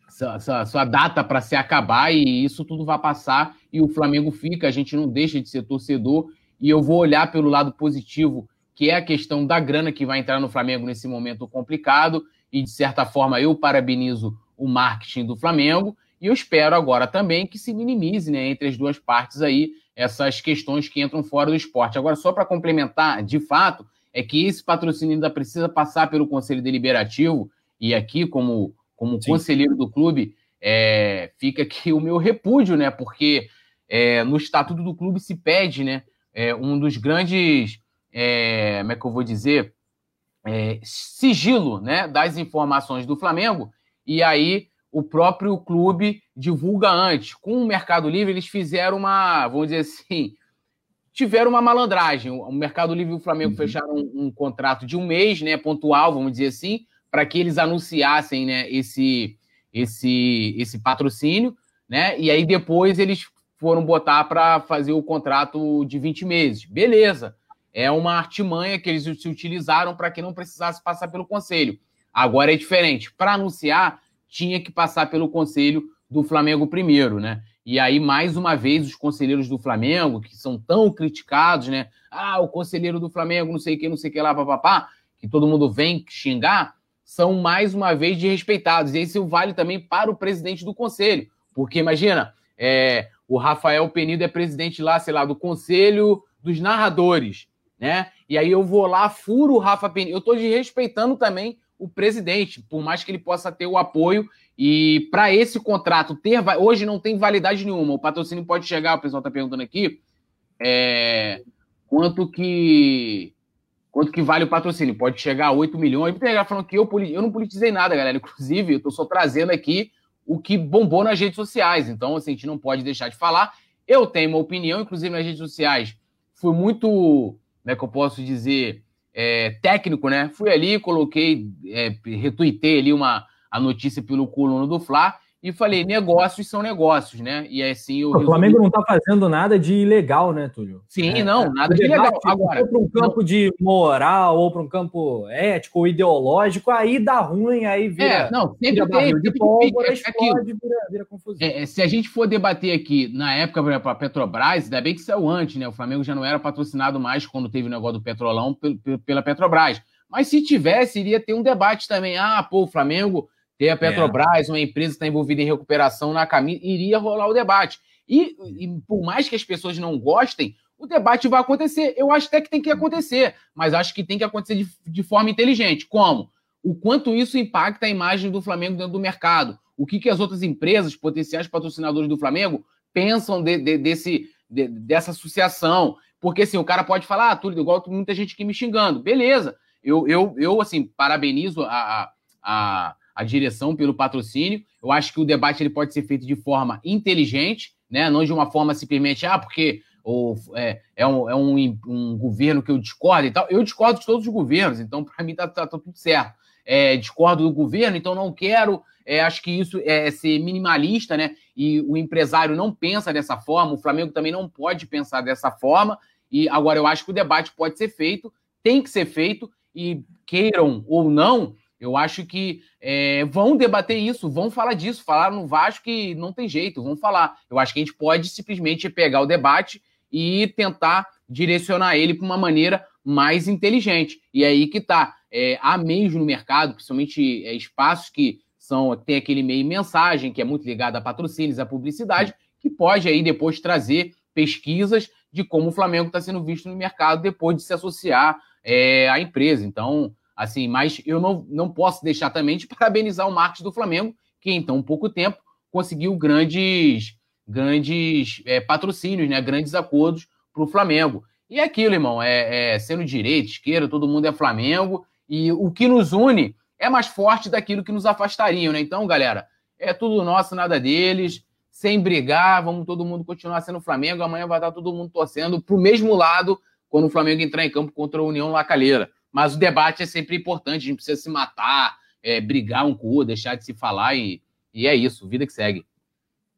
Sua, sua, sua data para se acabar e isso tudo vai passar e o Flamengo fica, a gente não deixa de ser torcedor e eu vou olhar pelo lado positivo, que é a questão da grana que vai entrar no Flamengo nesse momento complicado e de certa forma eu parabenizo o marketing do Flamengo e eu espero agora também que se minimize né, entre as duas partes aí essas questões que entram fora do esporte. Agora, só para complementar, de fato, é que esse patrocínio ainda precisa passar pelo Conselho Deliberativo, e aqui, como, como conselheiro do clube, é, fica aqui o meu repúdio, né? Porque é, no estatuto do clube se pede, né? É, um dos grandes, é, como é que eu vou dizer, é, sigilo, né? Das informações do Flamengo, e aí o próprio clube divulga antes. Com o Mercado Livre, eles fizeram uma, vamos dizer assim, tiveram uma malandragem. O Mercado Livre e o Flamengo uhum. fecharam um, um, contrato de um mês, né, pontual, vamos dizer assim, para que eles anunciassem, né, esse, esse, esse patrocínio, né, e aí depois eles foram botar para fazer o contrato de 20 meses. Beleza. É uma artimanha que eles se utilizaram para que não precisasse passar pelo conselho. Agora é diferente. Para anunciar, tinha que passar pelo conselho do Flamengo primeiro, né? E aí, mais uma vez, os conselheiros do Flamengo, que são tão criticados, né? Ah, o conselheiro do Flamengo, não sei o que, não sei o que lá, papapá, que todo mundo vem xingar, são mais uma vez desrespeitados. E isso vale também para o presidente do conselho. Porque imagina, é, o Rafael Penido é presidente lá, sei lá, do conselho dos narradores, né? E aí eu vou lá, furo o Rafa Penido. Eu estou desrespeitando também o presidente, por mais que ele possa ter o apoio. E para esse contrato ter. Hoje não tem validade nenhuma. O patrocínio pode chegar, o pessoal está perguntando aqui. É, quanto que. Quanto que vale o patrocínio? Pode chegar a 8 milhões. Tem galera falando que eu, eu não politizei nada, galera. Inclusive, eu estou só trazendo aqui o que bombou nas redes sociais. Então, assim, a gente não pode deixar de falar. Eu tenho uma opinião, inclusive nas redes sociais. Fui muito, como é que eu posso dizer, é, técnico, né? Fui ali, coloquei, é, retuitei ali uma, a notícia pelo coluno do Fla e falei, negócios são negócios, né? E assim eu. O Flamengo não está fazendo nada de ilegal, né, Túlio? Sim, é, não, nada de ilegal. Agora, para um campo de moral, ou para um campo ético ou ideológico, aí dá ruim, aí vira. É, não, sempre tem. De pólvora, é, explode, vira, vira confusão. É, é, se a gente for debater aqui, na época, para a Petrobras, ainda bem que saiu antes, né? O Flamengo já não era patrocinado mais quando teve o negócio do Petrolão pela Petrobras. Mas se tivesse, iria ter um debate também. Ah, pô, o Flamengo ter a Petrobras, é. uma empresa que está envolvida em recuperação na caminho, iria rolar o debate. E, e, por mais que as pessoas não gostem, o debate vai acontecer. Eu acho até que tem que acontecer, mas acho que tem que acontecer de, de forma inteligente. Como? O quanto isso impacta a imagem do Flamengo dentro do mercado? O que, que as outras empresas, potenciais patrocinadores do Flamengo, pensam de, de, desse, de, dessa associação? Porque assim, o cara pode falar, ah, tudo igual muita gente aqui me xingando. Beleza. Eu, eu, eu assim, parabenizo a, a, a direção pelo patrocínio. Eu acho que o debate ele pode ser feito de forma inteligente, né? não de uma forma simplesmente, ah, porque ou, é, é, um, é um, um, governo que eu discordo e tal. Eu discordo de todos os governos, então para mim tá, tá, tá, tudo certo. É, discordo do governo, então não quero. É, acho que isso é ser minimalista, né? E o empresário não pensa dessa forma, o Flamengo também não pode pensar dessa forma. E agora eu acho que o debate pode ser feito, tem que ser feito, e queiram ou não, eu acho que é, vão debater isso, vão falar disso, falar no Vasco que não tem jeito, vão falar. Eu acho que a gente pode simplesmente pegar o debate e tentar direcionar ele para uma maneira mais inteligente. E é aí que tá. é, há meios no mercado, principalmente é, espaços que são tem aquele meio mensagem, que é muito ligado a patrocínios, a publicidade, que pode aí depois trazer pesquisas de como o Flamengo está sendo visto no mercado depois de se associar é, à empresa. Então, assim, mas eu não, não posso deixar também de parabenizar o marketing do Flamengo, que em tão pouco tempo conseguiu grandes, grandes é, patrocínios, né, grandes acordos para o Flamengo. E é aquilo, irmão, é, é sendo direita, esquerda, todo mundo é Flamengo, e o que nos une é mais forte daquilo que nos afastaria, né? Então, galera, é tudo nosso, nada deles sem brigar, vamos todo mundo continuar sendo Flamengo. Amanhã vai estar todo mundo torcendo para o mesmo lado quando o Flamengo entrar em campo contra a União Lacalheira. Mas o debate é sempre importante, a gente precisa se matar, é, brigar um com o outro, deixar de se falar e, e é isso, vida que segue.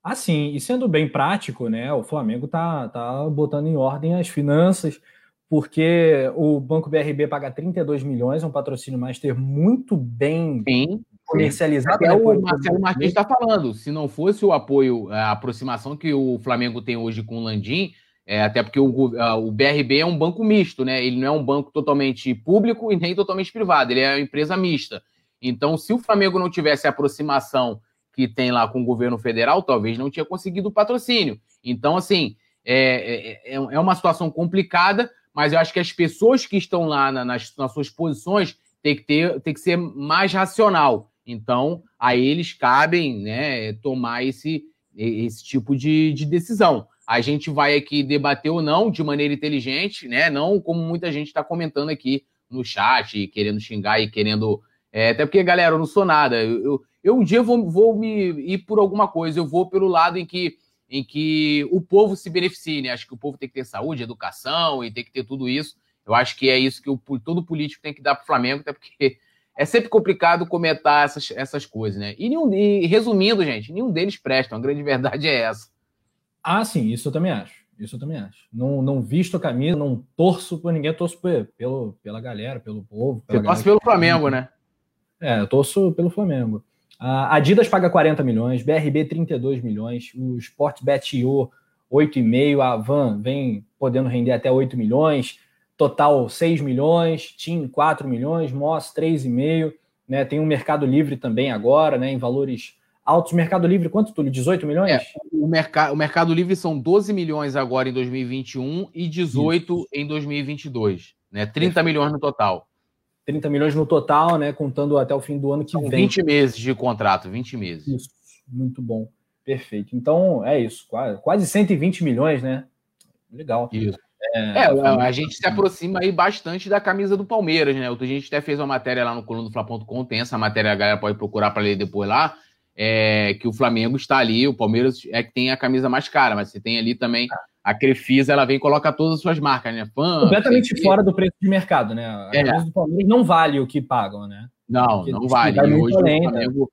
Assim, e sendo bem prático, né? O Flamengo tá, tá botando em ordem as finanças, porque o Banco BRB paga 32 milhões, é um patrocínio master muito bem Sim comercializar. Até o Marcelo Martins está falando. Se não fosse o apoio, a aproximação que o Flamengo tem hoje com o Landim, é, até porque o, o BRB é um banco misto, né? Ele não é um banco totalmente público e nem totalmente privado, ele é uma empresa mista. Então, se o Flamengo não tivesse a aproximação que tem lá com o governo federal, talvez não tinha conseguido o patrocínio. Então, assim, é, é, é uma situação complicada, mas eu acho que as pessoas que estão lá na, nas, nas suas posições têm que, ter, tem que ser mais racional. Então, a eles cabem né, tomar esse, esse tipo de, de decisão. A gente vai aqui debater ou não de maneira inteligente, né? Não como muita gente está comentando aqui no chat, querendo xingar e querendo. É, até porque, galera, eu não sou nada. Eu, eu, eu um dia vou, vou me ir por alguma coisa, eu vou pelo lado em que, em que o povo se beneficie, né? Acho que o povo tem que ter saúde, educação e tem que ter tudo isso. Eu acho que é isso que o, todo político tem que dar para o Flamengo, até porque é sempre complicado comentar essas, essas coisas, né? E, nenhum, e resumindo, gente, nenhum deles presta. A grande verdade é essa. Ah, sim, isso eu também acho. Isso eu também acho. Não, não visto a camisa, não torço por ninguém, torço pelo, pela galera, pelo povo. Você torce pelo Flamengo, né? É, eu torço pelo Flamengo. A Adidas paga 40 milhões, BRB 32 milhões, o Sportbet.io 8,5, a Van vem podendo render até 8 milhões, total 6 milhões, Team 4 milhões, Moss 3,5, né? Tem um Mercado Livre também agora, né? Em valores altos. Mercado Livre, quanto, Túlio? 18 milhões? É, o, mercado, o Mercado Livre são 12 milhões agora em 2021 e 18 Isso. em 2022, né? 30 milhões no total. 30 milhões no total, né? Contando até o fim do ano que são vem. 20 meses de contrato, 20 meses. Isso, muito bom. Perfeito. Então, é isso. Quase, quase 120 milhões, né? Legal. Isso. É, é a, gente se aproxima aí bastante da camisa do Palmeiras, né? Outro dia a gente até fez uma matéria lá no coluna do Fla.com, tem essa matéria, a galera pode procurar para ler depois lá, é, que o Flamengo está ali, o Palmeiras é que tem a camisa mais cara, mas você tem ali também a Crefisa, ela vem e coloca todas as suas marcas, né? Fã, Completamente fora do preço de mercado, né? A é. camisa do Palmeiras não vale o que pagam, né? Não, Porque não vale. E hoje além, o né? Flamengo...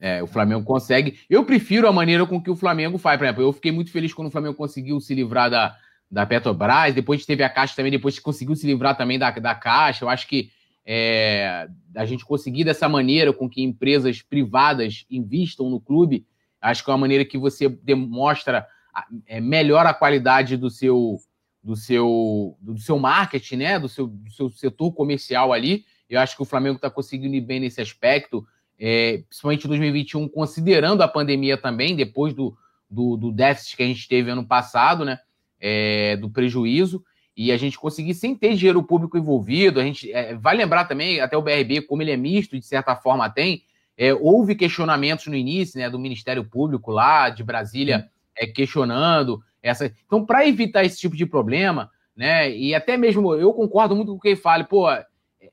É, o Flamengo consegue. Eu prefiro a maneira com que o Flamengo faz. Por exemplo, eu fiquei muito feliz quando o Flamengo conseguiu se livrar da, da Petrobras, depois teve a Caixa também, depois conseguiu se livrar também da, da Caixa. Eu acho que é, a gente conseguir dessa maneira com que empresas privadas investam no clube, acho que é uma maneira que você demonstra é, melhor a qualidade do seu do seu do seu marketing, né, do seu, do seu setor comercial ali. Eu acho que o Flamengo está conseguindo ir bem nesse aspecto, é, principalmente em 2021, considerando a pandemia também, depois do, do, do déficit que a gente teve ano passado, né? é, do prejuízo e a gente conseguir sem ter dinheiro público envolvido. A gente é, vai lembrar também, até o BRB, como ele é misto, de certa forma tem, é, houve questionamentos no início né, do Ministério Público lá de Brasília é, questionando essa. Então, para evitar esse tipo de problema, né, e até mesmo eu concordo muito com quem fala, pô,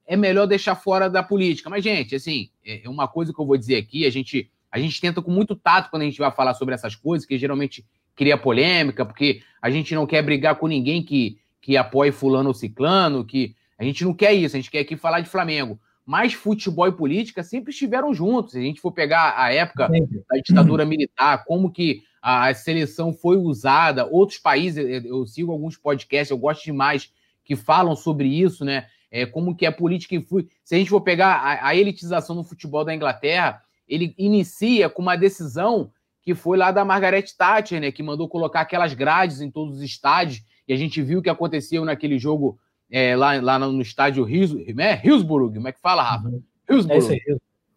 é melhor deixar fora da política. Mas, gente, assim, é, é uma coisa que eu vou dizer aqui, a gente, a gente tenta com muito tato quando a gente vai falar sobre essas coisas, que geralmente cria polêmica, porque a gente não quer brigar com ninguém que, que apoie fulano ou ciclano, que a gente não quer isso, a gente quer aqui falar de Flamengo. Mas futebol e política sempre estiveram juntos. Se a gente for pegar a época da ditadura militar, como que a seleção foi usada, outros países, eu sigo alguns podcasts, eu gosto demais, que falam sobre isso, né? É, como que a política influi. Se a gente for pegar a, a elitização do futebol da Inglaterra, ele inicia com uma decisão que foi lá da Margaret Thatcher, né, que mandou colocar aquelas grades em todos os estádios, e a gente viu o que aconteceu naquele jogo é, lá, lá no estádio Hills, né? Como é que fala, Rafa? Hillsborough.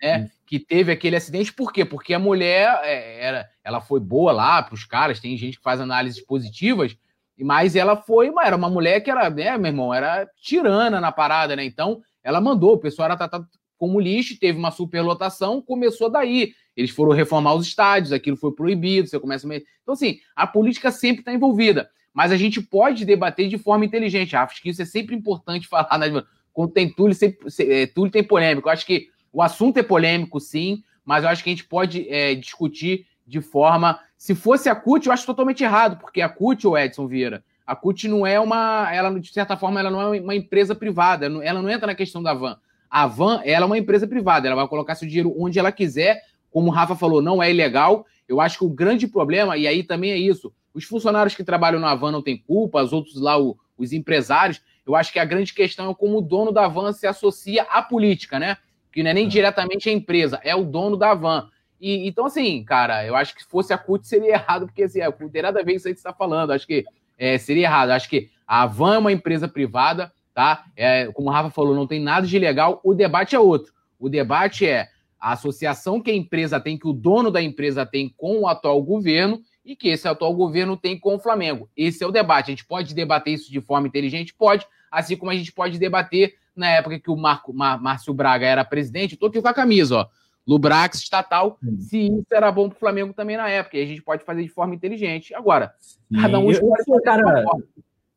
É, é que teve aquele acidente, por quê? Porque a mulher é, era, ela foi boa lá para os caras, tem gente que faz análises positivas, mas ela foi, era uma mulher que era, né, meu irmão, era tirana na parada, né? Então, ela mandou, o pessoal era tratado como lixo, teve uma superlotação, começou daí. Eles foram reformar os estádios, aquilo foi proibido, você começa a... Então, assim, a política sempre está envolvida, mas a gente pode debater de forma inteligente. Acho que isso é sempre importante falar, né? Quando tem Túlio, sempre, é, Túlio tem polêmico. Eu acho que o assunto é polêmico, sim, mas eu acho que a gente pode é, discutir de forma. Se fosse a CUT, eu acho totalmente errado, porque a CUT, o Edson Vieira, a CUT não é uma. Ela, de certa forma, ela não é uma empresa privada, ela não entra na questão da van. A van, ela é uma empresa privada, ela vai colocar seu dinheiro onde ela quiser, como o Rafa falou, não é ilegal. Eu acho que o grande problema, e aí também é isso, os funcionários que trabalham na van não têm culpa, os outros lá, o, os empresários, eu acho que a grande questão é como o dono da van se associa à política, né? que não é nem é. diretamente a empresa, é o dono da van. E, então, assim, cara, eu acho que se fosse a CUT seria errado, porque assim, a CUT tem nada a ver com isso aí que você está falando. Acho que é, seria errado. Acho que a van é uma empresa privada, tá? É, como o Rafa falou, não tem nada de legal. O debate é outro. O debate é a associação que a empresa tem, que o dono da empresa tem com o atual governo e que esse atual governo tem com o Flamengo. Esse é o debate. A gente pode debater isso de forma inteligente? Pode, assim como a gente pode debater na época que o Marco, Mar, Márcio Braga era presidente, estou aqui com a camisa, ó. Lubrax estatal, se isso era bom para o Flamengo também na época. E a gente pode fazer de forma inteligente. Agora, Sim, cada um eu, eu, cara,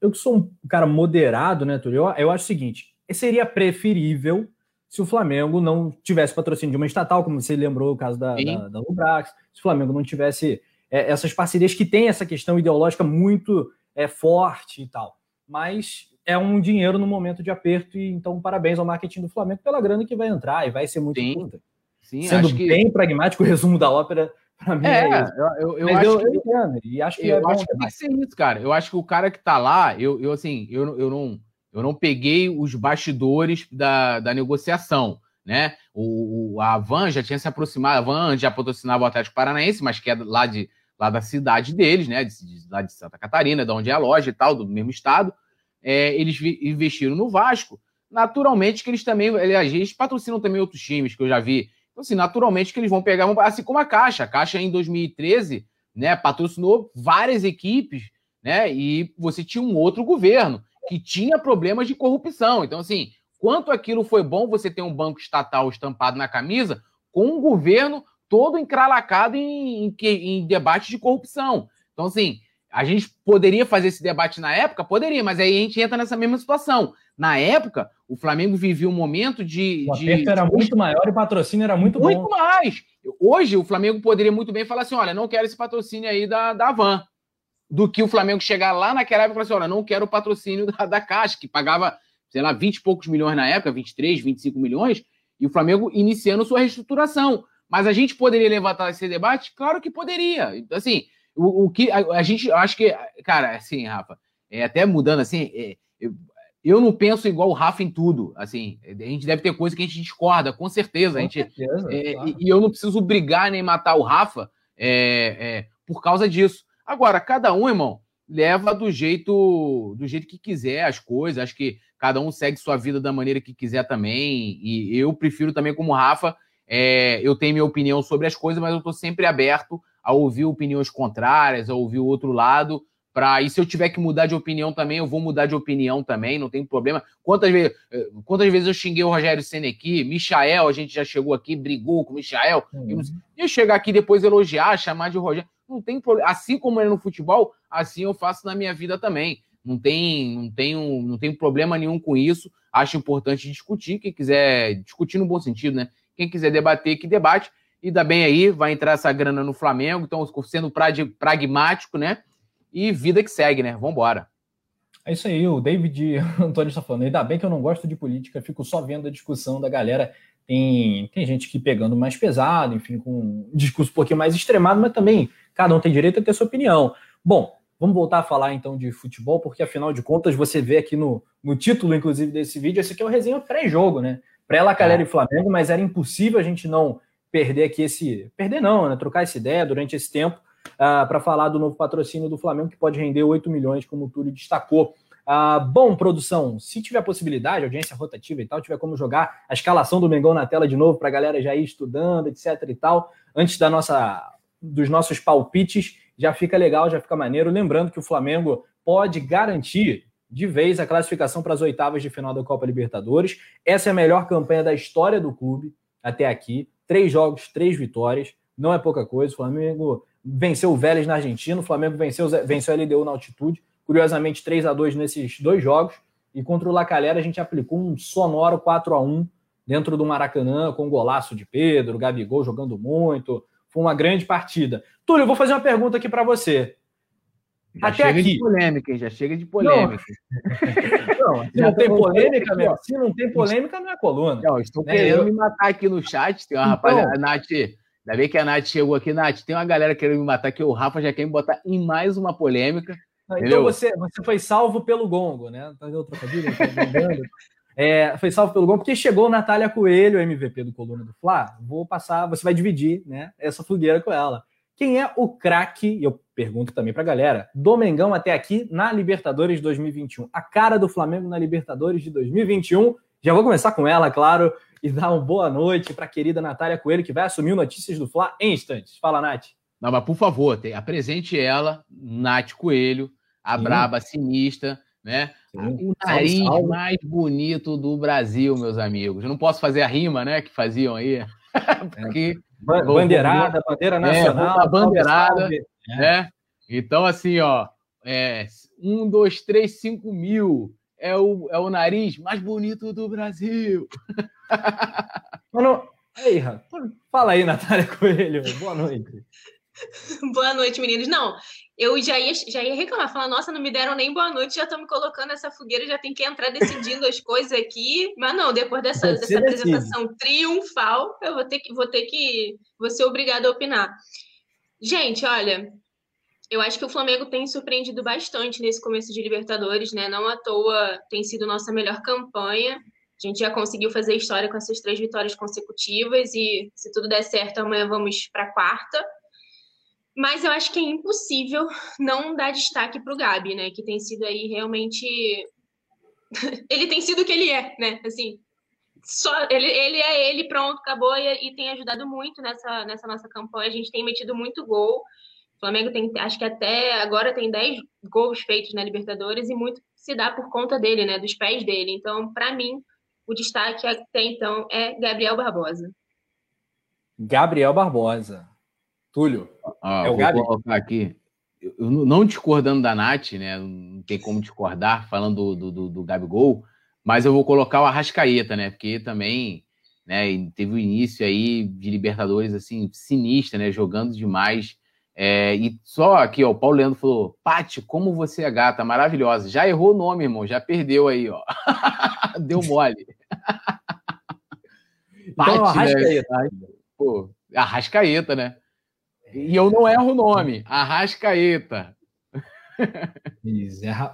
eu que sou um cara moderado, né, Túlio? Eu, eu acho o seguinte: seria preferível se o Flamengo não tivesse patrocínio de uma estatal, como você lembrou o caso da, da, da Lubrax, se o Flamengo não tivesse é, essas parcerias que tem essa questão ideológica muito é, forte e tal. Mas é um dinheiro no momento de aperto, e então parabéns ao marketing do Flamengo pela grana que vai entrar e vai ser muito Sim. Sim, Sendo que... bem pragmático, o resumo da ópera, para mim é, é eu, eu, acho eu, que, eu entendo, e acho que, eu é acho que tem que ser isso, cara. Eu acho que o cara que tá lá, eu, eu assim, eu, eu, não, eu não peguei os bastidores da, da negociação, né? O, o, a Van já tinha se aproximado, a Van já patrocinava o Atlético Paranaense, mas que é lá, de, lá da cidade deles, né? De, de, lá de Santa Catarina, de onde é a loja e tal, do mesmo estado é, eles investiram no Vasco, naturalmente que eles também, aliás, eles patrocinam também outros times que eu já vi. Então, assim, naturalmente que eles vão pegar, assim como a Caixa. A Caixa em 2013, né, patrocinou várias equipes, né, e você tinha um outro governo que tinha problemas de corrupção. Então, assim, quanto aquilo foi bom você ter um banco estatal estampado na camisa com um governo todo encralacado em, em, em debate de corrupção. Então, assim, a gente poderia fazer esse debate na época? Poderia, mas aí a gente entra nessa mesma situação. Na época, o Flamengo vivia um momento de. O de... era muito maior e o patrocínio era muito, muito bom. Muito mais. Hoje, o Flamengo poderia muito bem falar assim: olha, não quero esse patrocínio aí da, da Van. Do que o Flamengo chegar lá naquela época e falar assim: olha, não quero o patrocínio da, da Caixa, que pagava, sei lá, 20 e poucos milhões na época, 23, 25 milhões, e o Flamengo iniciando sua reestruturação. Mas a gente poderia levantar esse debate? Claro que poderia. Assim, o, o que a, a, gente, acho que, cara, assim, Rafa, é, até mudando assim, é, eu, eu, não penso igual o Rafa em tudo. Assim, a gente deve ter coisa que a gente discorda, com certeza. Com a gente, certeza, é, claro. e, e, eu não preciso brigar nem matar o Rafa é, é, por causa disso. Agora, cada um, irmão, leva do jeito do jeito que quiser as coisas. Acho que cada um segue sua vida da maneira que quiser também. E eu prefiro também, como Rafa, é, eu tenho minha opinião sobre as coisas, mas eu estou sempre aberto a ouvir opiniões contrárias, a ouvir o outro lado. Pra... E se eu tiver que mudar de opinião também, eu vou mudar de opinião também, não tem problema. Quantas vezes, eh, quantas vezes eu xinguei o Rogério Senna Michael, a gente já chegou aqui, brigou com o Michael. Uhum. E chegar aqui depois elogiar, chamar de Rogério. Não tem problema. Assim como ele no futebol, assim eu faço na minha vida também. Não tem, não tenho, não tenho problema nenhum com isso. Acho importante discutir. Quem quiser discutir no bom sentido, né? Quem quiser debater, que debate. E dá bem aí, vai entrar essa grana no Flamengo, então sendo pragmático, né? E vida que segue, né? Vambora. É isso aí, o David Antônio está falando. Ainda bem que eu não gosto de política, fico só vendo a discussão da galera. Tem, tem gente que pegando mais pesado, enfim, com um discurso um pouquinho mais extremado, mas também cada um tem direito a ter sua opinião. Bom, vamos voltar a falar então de futebol, porque afinal de contas você vê aqui no, no título, inclusive, desse vídeo, esse aqui é o resenha pré-jogo, né? Pré-Lacalera é. e Flamengo, mas era impossível a gente não perder aqui esse. Perder não, né? Trocar essa ideia durante esse tempo uh, ah, para falar do novo patrocínio do Flamengo, que pode render 8 milhões, como o Túlio destacou. Ah, bom, produção, se tiver possibilidade, audiência rotativa e tal, tiver como jogar a escalação do Mengão na tela de novo para a galera já ir estudando, etc e tal, antes da nossa, dos nossos palpites, já fica legal, já fica maneiro. Lembrando que o Flamengo pode garantir de vez a classificação para as oitavas de final da Copa Libertadores. Essa é a melhor campanha da história do clube até aqui. Três jogos, três vitórias. Não é pouca coisa. O Flamengo venceu o Vélez na Argentina, o Flamengo venceu, venceu a LDU na altitude. Curiosamente, 3 a 2 nesses dois jogos. E contra o Lacalera, a gente aplicou um sonoro 4 a 1 dentro do Maracanã, com um golaço de Pedro, Gabigol jogando muito. Foi uma grande partida. Túlio, eu vou fazer uma pergunta aqui para você. Já Até chega aqui. de polêmica, hein? Já chega de polêmica. Não, não se não tem polêmica, mesmo. Se não tem polêmica, não é coluna. Não, estou né? querendo eu... me matar aqui no chat. Tem uma então... rapaziada. A Nath, ainda bem que a Nath chegou aqui. Nath, tem uma galera querendo me matar que o Rafa já quer me botar em mais uma polêmica. então você, você foi salvo pelo gongo, né? Tá deu trocadilho? É, foi salvo pelo gongo porque chegou Natália Coelho, MVP do Coluna do Fla. Vou passar, você vai dividir, né? Essa fogueira com ela. Quem é o craque, e eu pergunto também para a galera, Domengão até aqui na Libertadores 2021? A cara do Flamengo na Libertadores de 2021. Já vou começar com ela, claro, e dar uma boa noite para a querida Natália Coelho, que vai assumir Notícias do Fla em instantes. Fala, Nath. Não, mas por favor, apresente ela, Nath Coelho, a Sim. braba sinistra, né? Sim. O nariz salve, salve. mais bonito do Brasil, meus amigos. Eu não posso fazer a rima, né, que faziam aí. Porque Bandeirada, bandeira nacional. É, bandeirada, né? Então, assim, ó, é, um, dois, três, cinco mil é o, é o nariz mais bonito do Brasil. Mano, aí, fala aí, Natália Coelho. Boa noite. Boa noite, meninos. Não, eu já ia, já ia reclamar, falar, nossa, não me deram nem boa noite, já estão me colocando nessa fogueira, já tem que entrar decidindo as coisas aqui. Mas não, depois dessa, dessa apresentação triunfal, eu vou ter que, vou ter que, vou ser obrigada a opinar. Gente, olha, eu acho que o Flamengo tem surpreendido bastante nesse começo de Libertadores, né? Não à toa tem sido nossa melhor campanha. A gente já conseguiu fazer história com essas três vitórias consecutivas e, se tudo der certo, amanhã vamos para a quarta. Mas eu acho que é impossível não dar destaque para o Gabi, né? Que tem sido aí realmente. ele tem sido o que ele é, né? Assim, só ele, ele é ele, pronto, acabou e, e, tem ajudado muito nessa, nessa nossa campanha. A gente tem metido muito gol. O Flamengo tem, acho que até agora tem 10 gols feitos na Libertadores e muito se dá por conta dele, né? Dos pés dele. Então, para mim, o destaque até então é Gabriel Barbosa. Gabriel Barbosa. Túlio. Ah, é o vou Gabi? colocar aqui. Eu, não discordando da Nath, né? Não tem como discordar falando do, do, do Gabigol, mas eu vou colocar o Arrascaeta, né? Porque também né, teve o início aí de Libertadores assim, sinistra, né? Jogando demais. É, e só aqui, ó, o Paulo Leandro falou: Pati, como você é gata, maravilhosa. Já errou o nome, irmão, já perdeu aí, ó. Deu mole. então, Pati, Arrascaeta. Né? Pô, Arrascaeta, né? E eu não erro o nome, Arrascaeta.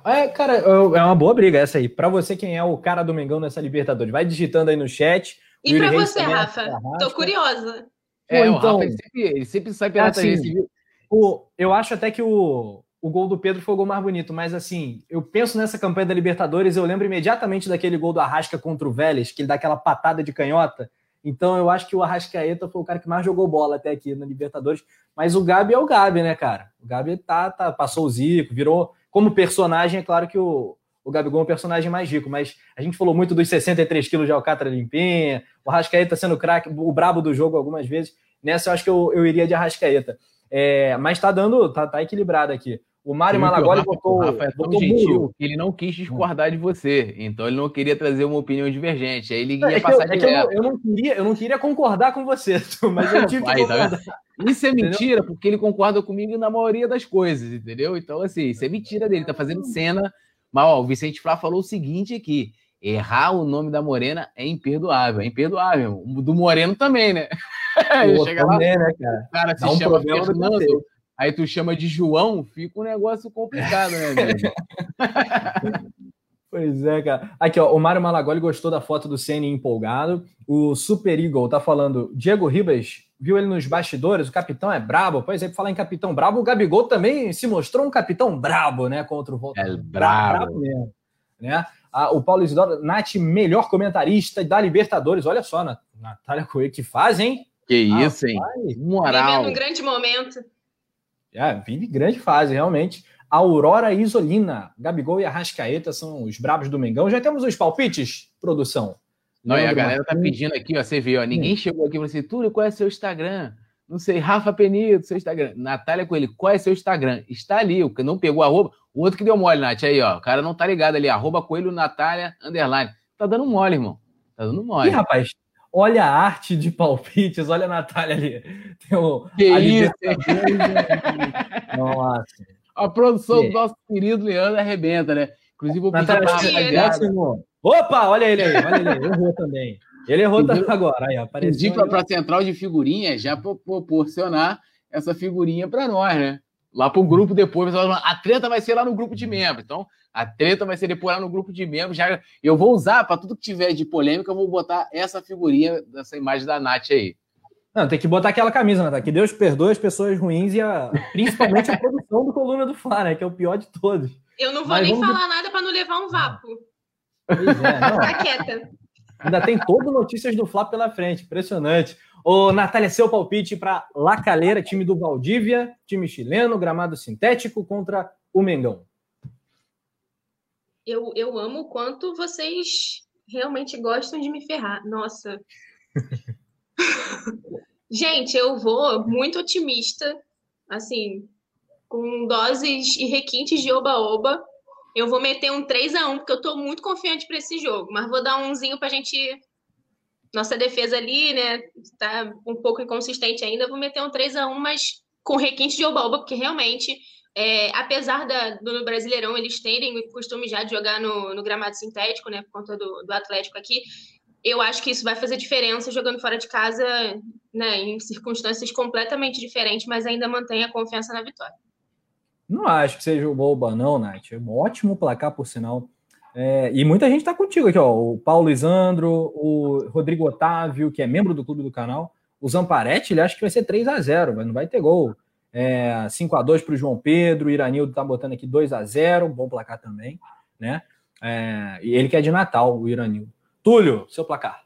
É, cara, é uma boa briga essa aí. Para você, quem é o cara do Mengão nessa Libertadores? Vai digitando aí no chat. E para você, Rafa? Tô curiosa. É, Pô, então, o Rafa, ele sempre, ele sempre sai pela assim, o, Eu acho até que o, o gol do Pedro foi o gol mais bonito, mas assim, eu penso nessa campanha da Libertadores, eu lembro imediatamente daquele gol do Arrasca contra o Vélez, que ele dá aquela patada de canhota. Então eu acho que o Arrascaeta foi o cara que mais jogou bola até aqui na Libertadores. Mas o Gabi é o Gabi, né, cara? O Gabi tá, tá, passou o Zico, virou. Como personagem, é claro que o, o Gabigol é um personagem mais rico, mas a gente falou muito dos 63 quilos de Alcatra limpinha, o Arrascaeta sendo craque, o brabo do jogo algumas vezes. Nessa eu acho que eu, eu iria de Arrascaeta. É, mas tá dando, tá, tá equilibrado aqui. O Mário Malagoli Rafa, botou. O Rafa é tão gentil que ele não quis discordar de você. Então ele não queria trazer uma opinião divergente. Aí ele ia é passar eu, é eu, eu, não queria, eu não queria concordar com você, mas eu tive que tá Isso é mentira, entendeu? porque ele concorda comigo na maioria das coisas, entendeu? Então, assim, isso é mentira dele, tá fazendo cena. Mas ó, o Vicente Flá falou o seguinte aqui: errar o nome da Morena é imperdoável. É imperdoável. Do Moreno também, né? Pô, Chega também, lá, né, cara? O cara se Dá chama um Fernando aí tu chama de João, fica um negócio complicado, né? Pois é, cara. Aqui, ó, o Mário Malagoli gostou da foto do Ceni empolgado. O Super Eagle tá falando, Diego Ribas viu ele nos bastidores, o capitão é brabo. Pois é, falar em capitão brabo, o Gabigol também se mostrou um capitão brabo, né, contra o Volta. É brabo. brabo mesmo. né? Ah, o Paulo Isidoro, Nath, melhor comentarista da Libertadores. Olha só, Natália Coelho, que faz, hein? Que isso, ah, hein? Moral. Vivendo um grande momento. É, vive grande fase, realmente. Aurora Isolina, Gabigol e Arrascaeta são os brabos do Mengão. Já temos os palpites, produção? Não, e a galera tá pedindo aqui, ó, você viu, ó, ninguém hum. chegou aqui e falou assim, Túlio, qual é seu Instagram? Não sei, Rafa Penido, seu Instagram. Natália Coelho, qual é seu Instagram? Está ali, o que não pegou arroba, o outro que deu mole, Nath, aí, ó, o cara não tá ligado ali, arroba Coelho Natália, underline. Tá dando mole, irmão. Tá dando mole. Ih, rapaz, olha a arte de palpites, olha a Natália ali. Tem o, que isso? Nossa. A produção que? do nosso querido Leandro arrebenta, né? Inclusive, o Natália, Opa, olha ele aí, olha ele aí. Errou também. Ele errou também agora. Aí, apareceu. Pedi para a central de figurinhas já proporcionar essa figurinha para nós, né? Lá para o grupo depois, a treta vai ser lá no grupo de membros. Então, a treta vai ser lá no grupo de membros. Já, eu vou usar para tudo que tiver de polêmica, eu vou botar essa figurinha, dessa imagem da Nath aí. Não, tem que botar aquela camisa, né? Que Deus perdoe as pessoas ruins e a, principalmente a produção do Coluna do Fla, né? Que é o pior de todos. Eu não vou Mas nem vamos... falar nada para não levar um vapo. Pois é, não. Tá quieta. Ainda tem todo notícias do Flá pela frente, impressionante. Ô, Natália, seu palpite para La Calera, time do Valdívia, time chileno, gramado sintético contra o Mengão. Eu, eu amo o quanto vocês realmente gostam de me ferrar. Nossa. Gente, eu vou muito otimista, assim, com doses e requintes de oba-oba. Eu vou meter um 3 a 1 porque eu estou muito confiante para esse jogo, mas vou dar umzinho para a gente. Nossa defesa ali, né? Está um pouco inconsistente ainda. Vou meter um 3 a 1 mas com requinte de oba-oba, porque realmente, é, apesar da, do Brasileirão eles terem o costume já de jogar no, no gramado sintético, né? Por conta do, do Atlético aqui, eu acho que isso vai fazer diferença jogando fora de casa, né? Em circunstâncias completamente diferentes, mas ainda mantém a confiança na vitória. Não acho que seja boba, não, Nath. É um ótimo placar, por sinal. É, e muita gente está contigo aqui, ó. O Paulo Isandro, o Rodrigo Otávio, que é membro do clube do canal. O Zamparetti, ele acha que vai ser 3 a 0 mas não vai ter gol. É, 5 a 2 para o João Pedro. O Iranildo tá botando aqui 2 a 0 bom placar também, né? É, e ele que é de Natal, o Iranildo. Túlio, seu placar.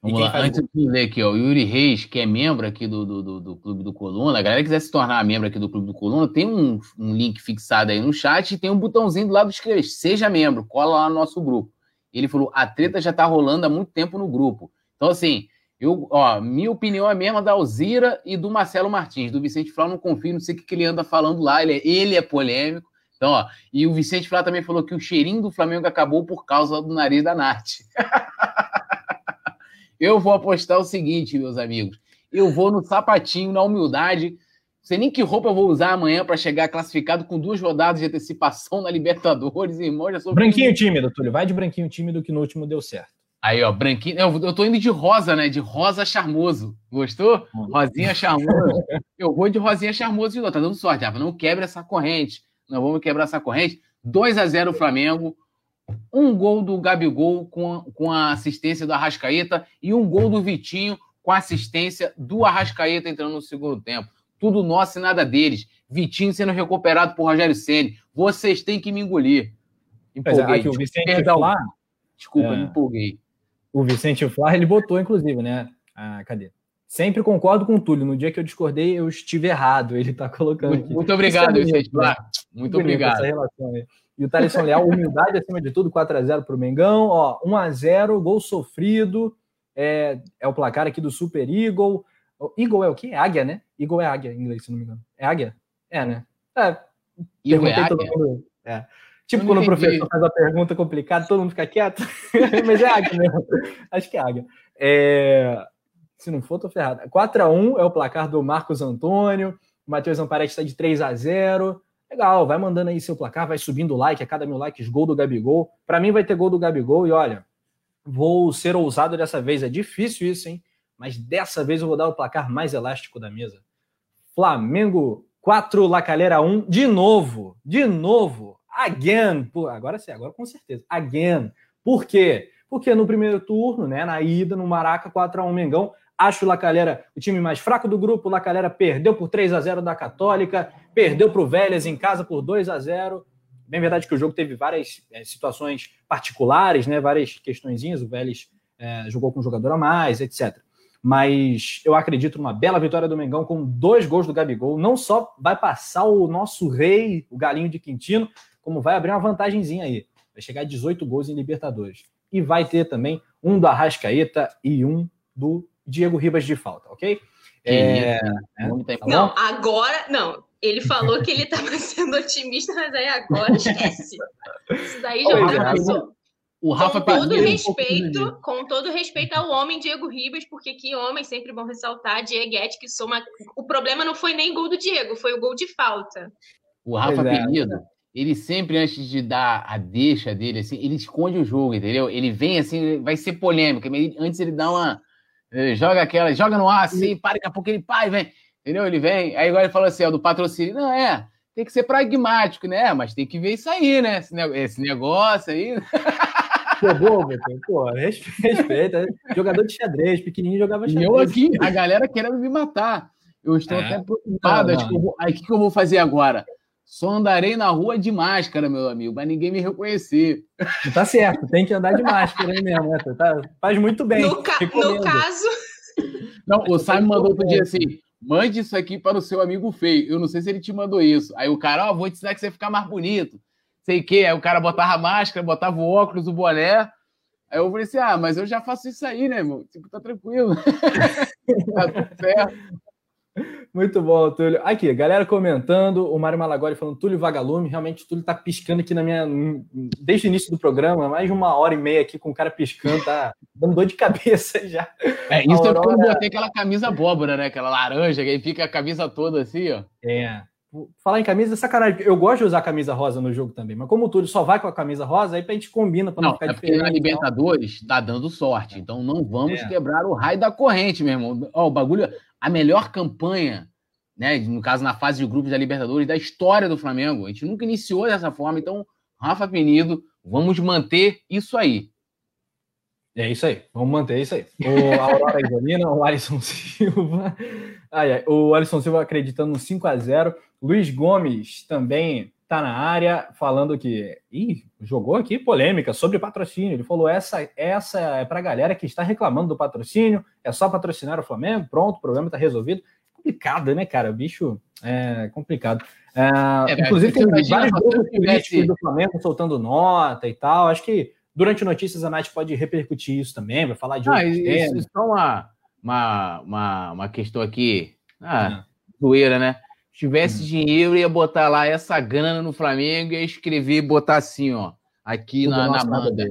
Vamos lá, antes de ler aqui, ó, o Yuri Reis, que é membro aqui do, do, do, do, Clube do Coluna, a galera que quiser se tornar membro aqui do Clube do Coluna, tem um, um link fixado aí no chat e tem um botãozinho do lado de esquerdo, seja membro, cola lá no nosso grupo. Ele falou, a treta já tá rolando há muito tempo no grupo. Então, assim, eu, ó, minha opinião é a mesma da Alzira e do Marcelo Martins, do Vicente Flá, não confio, não sei o que, que ele anda falando lá, ele é, ele é polêmico. Então, ó, e o Vicente Flá também falou que o cheirinho do Flamengo acabou por causa do nariz da Nath. Eu vou apostar o seguinte, meus amigos. Eu vou no sapatinho, na humildade. Não sei nem que roupa eu vou usar amanhã para chegar classificado com duas rodadas de antecipação na Libertadores, irmão. Já sou branquinho tímido, Túlio. Vai de branquinho tímido que no último deu certo. Aí, ó, branquinho. Eu, eu tô indo de rosa, né? De rosa charmoso. Gostou? Rosinha charmoso. eu vou de rosinha charmoso de novo. Tá dando sorte, Rafa. Não quebre essa corrente. Não vamos quebrar essa corrente. 2 a 0 Flamengo um gol do Gabigol com a, com a assistência do Arrascaeta e um gol do Vitinho com a assistência do Arrascaeta entrando no segundo tempo. Tudo nosso e nada deles. Vitinho sendo recuperado por Rogério Ceni. Vocês têm que me engolir. Empolguei. Mas, aqui, o Vicente Perdão. Flá, Desculpa, é, me empolguei. O Vicente Flá, ele botou, inclusive, né? Ah, cadê? Sempre concordo com o Túlio. No dia que eu discordei, eu estive errado. Ele está colocando muito, aqui. Muito obrigado, é Vicente Flá. Muito obrigado. E o Thaleson Leal, humildade acima de tudo, 4x0 para o Mengão. Ó, 1x0, gol sofrido. É, é o placar aqui do Super Eagle. O Eagle é o quê? É águia, né? Eagle é águia em inglês, se não me engano. É águia? É, né? É. Eagle é águia? Mundo, é. Tipo quando o professor faz uma pergunta complicada, todo mundo fica quieto. Mas é águia mesmo. Acho que é águia. É... Se não for, tô ferrado. 4x1 é o placar do Marcos Antônio. O Matheus Amparete está de 3 a 0 Legal, vai mandando aí seu placar, vai subindo o like, a cada mil likes, gol do Gabigol. Para mim vai ter gol do Gabigol e olha, vou ser ousado dessa vez. É difícil isso, hein? Mas dessa vez eu vou dar o placar mais elástico da mesa. Flamengo 4, Lacalheira 1, de novo, de novo, again. Agora sim, agora com certeza, again. Por quê? Porque no primeiro turno, né, na ida, no Maraca, 4 a 1 Mengão, Acho o Lacalera o time mais fraco do grupo. O Lacalera perdeu por 3 a 0 da Católica, perdeu para o Vélez em casa por 2 a 0 bem verdade que o jogo teve várias é, situações particulares, né? Várias questõezinhas. O Vélez é, jogou com um jogador a mais, etc. Mas eu acredito numa bela vitória do Mengão com dois gols do Gabigol. Não só vai passar o nosso rei, o Galinho de Quintino, como vai abrir uma vantagemzinha aí. Vai chegar a 18 gols em Libertadores. E vai ter também um do Arrascaeta e um do Diego Ribas de falta, ok? É, é, não, agora. Não, ele falou que ele estava sendo otimista, mas aí agora esquece. Isso daí já ultrapassou. O Rafa com todo respeito, um com todo respeito ao homem Diego Ribas, porque que homem sempre bom ressaltar, Dieguete que soma. O problema não foi nem gol do Diego, foi o gol de falta. O Rafa é, Penido, ele sempre antes de dar a deixa dele, assim, ele esconde o jogo, entendeu? Ele vem assim, vai ser polêmica, mas antes ele dá uma ele joga aquela, joga no ar assim, para, daqui a pouco ele pai vem, entendeu? Ele vem, aí agora ele falou assim, ó, do patrocínio, não, é, tem que ser pragmático, né? Mas tem que ver isso aí, né? Esse, negócio aí. Pô, bobo, pô, respeita. Jogador de xadrez, pequenininho jogava xadrez. Eu aqui, a galera querendo me matar. Eu estou é. até preocupado. Aí o que, que eu vou fazer agora? Só andarei na rua de máscara, meu amigo, para ninguém me reconhecer. Tá certo, tem que andar de máscara aí mesmo. Né? Tá, faz muito bem. No, ca no caso. Não, o Simon mandou outro dia assim: mande isso aqui para o seu amigo feio. Eu não sei se ele te mandou isso. Aí o cara, ó, oh, vou te ensinar que você ficar mais bonito. Sei o quê. Aí o cara botava a máscara, botava o óculos, o boné. Aí eu falei assim: ah, mas eu já faço isso aí, né, irmão? Tipo, tá tranquilo. tá tudo certo. Muito bom, Túlio. Aqui, galera comentando, o Mário Malagori falando Túlio Vagalume. Realmente, o Túlio tá piscando aqui na minha. Desde o início do programa, mais de uma hora e meia aqui com o cara piscando, tá dando dor de cabeça já. É, isso Aurora... é porque eu botei aquela camisa abóbora, né? Aquela laranja, que aí fica a camisa toda assim, ó. É. Falar em camisa, sacanagem. Eu gosto de usar camisa rosa no jogo também, mas como o Túlio só vai com a camisa rosa, aí a gente combina para não, não ficar é diferente. Porque na Libertadores tá dando sorte, então não vamos é. quebrar o raio da corrente, meu irmão. Ó, o bagulho, a melhor campanha, né, no caso na fase de grupos da Libertadores, da história do Flamengo. A gente nunca iniciou dessa forma, então, Rafa Penido, vamos manter isso aí. É isso aí, vamos manter isso aí. O Aurora Isolina, o Alisson Silva. Ai, ai, o Alisson Silva acreditando no 5 a 0 Luiz Gomes também está na área falando que. Ih, jogou aqui polêmica sobre patrocínio. Ele falou: essa, essa é para a galera que está reclamando do patrocínio, é só patrocinar o Flamengo, pronto, o problema está resolvido. Complicado, né, cara? Bicho é complicado. É, é, inclusive, tem vários grupos políticos do Flamengo soltando nota e tal. Acho que Durante notícias, a Nath pode repercutir isso também, vai falar de ah, isso, isso é uma, uma, uma, uma questão aqui, ah, zoeira, né? Se tivesse hum. dinheiro, ia botar lá essa grana no Flamengo e ia escrever, botar assim, ó, aqui Tudo na, na banda.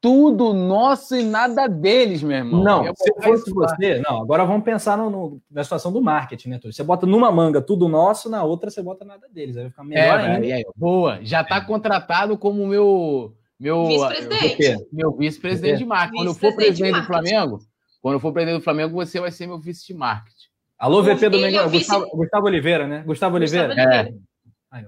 Tudo nosso e nada deles, meu irmão. Não, se fosse você, não, agora vamos pensar no, no, na situação do marketing, né, Você bota numa manga tudo nosso, na outra você bota nada deles. Aí vai ficar melhor é, ainda. É, boa, já está contratado como meu meu vice-presidente. Meu vice-presidente de marketing. Quando eu for presidente do Flamengo, quando eu for presidente do Flamengo, você vai ser meu vice de marketing. Alô, VP do Mengão, é Gustavo, Gustavo, Oliveira, né? Gustavo Oliveira. Gustavo Oliveira. É.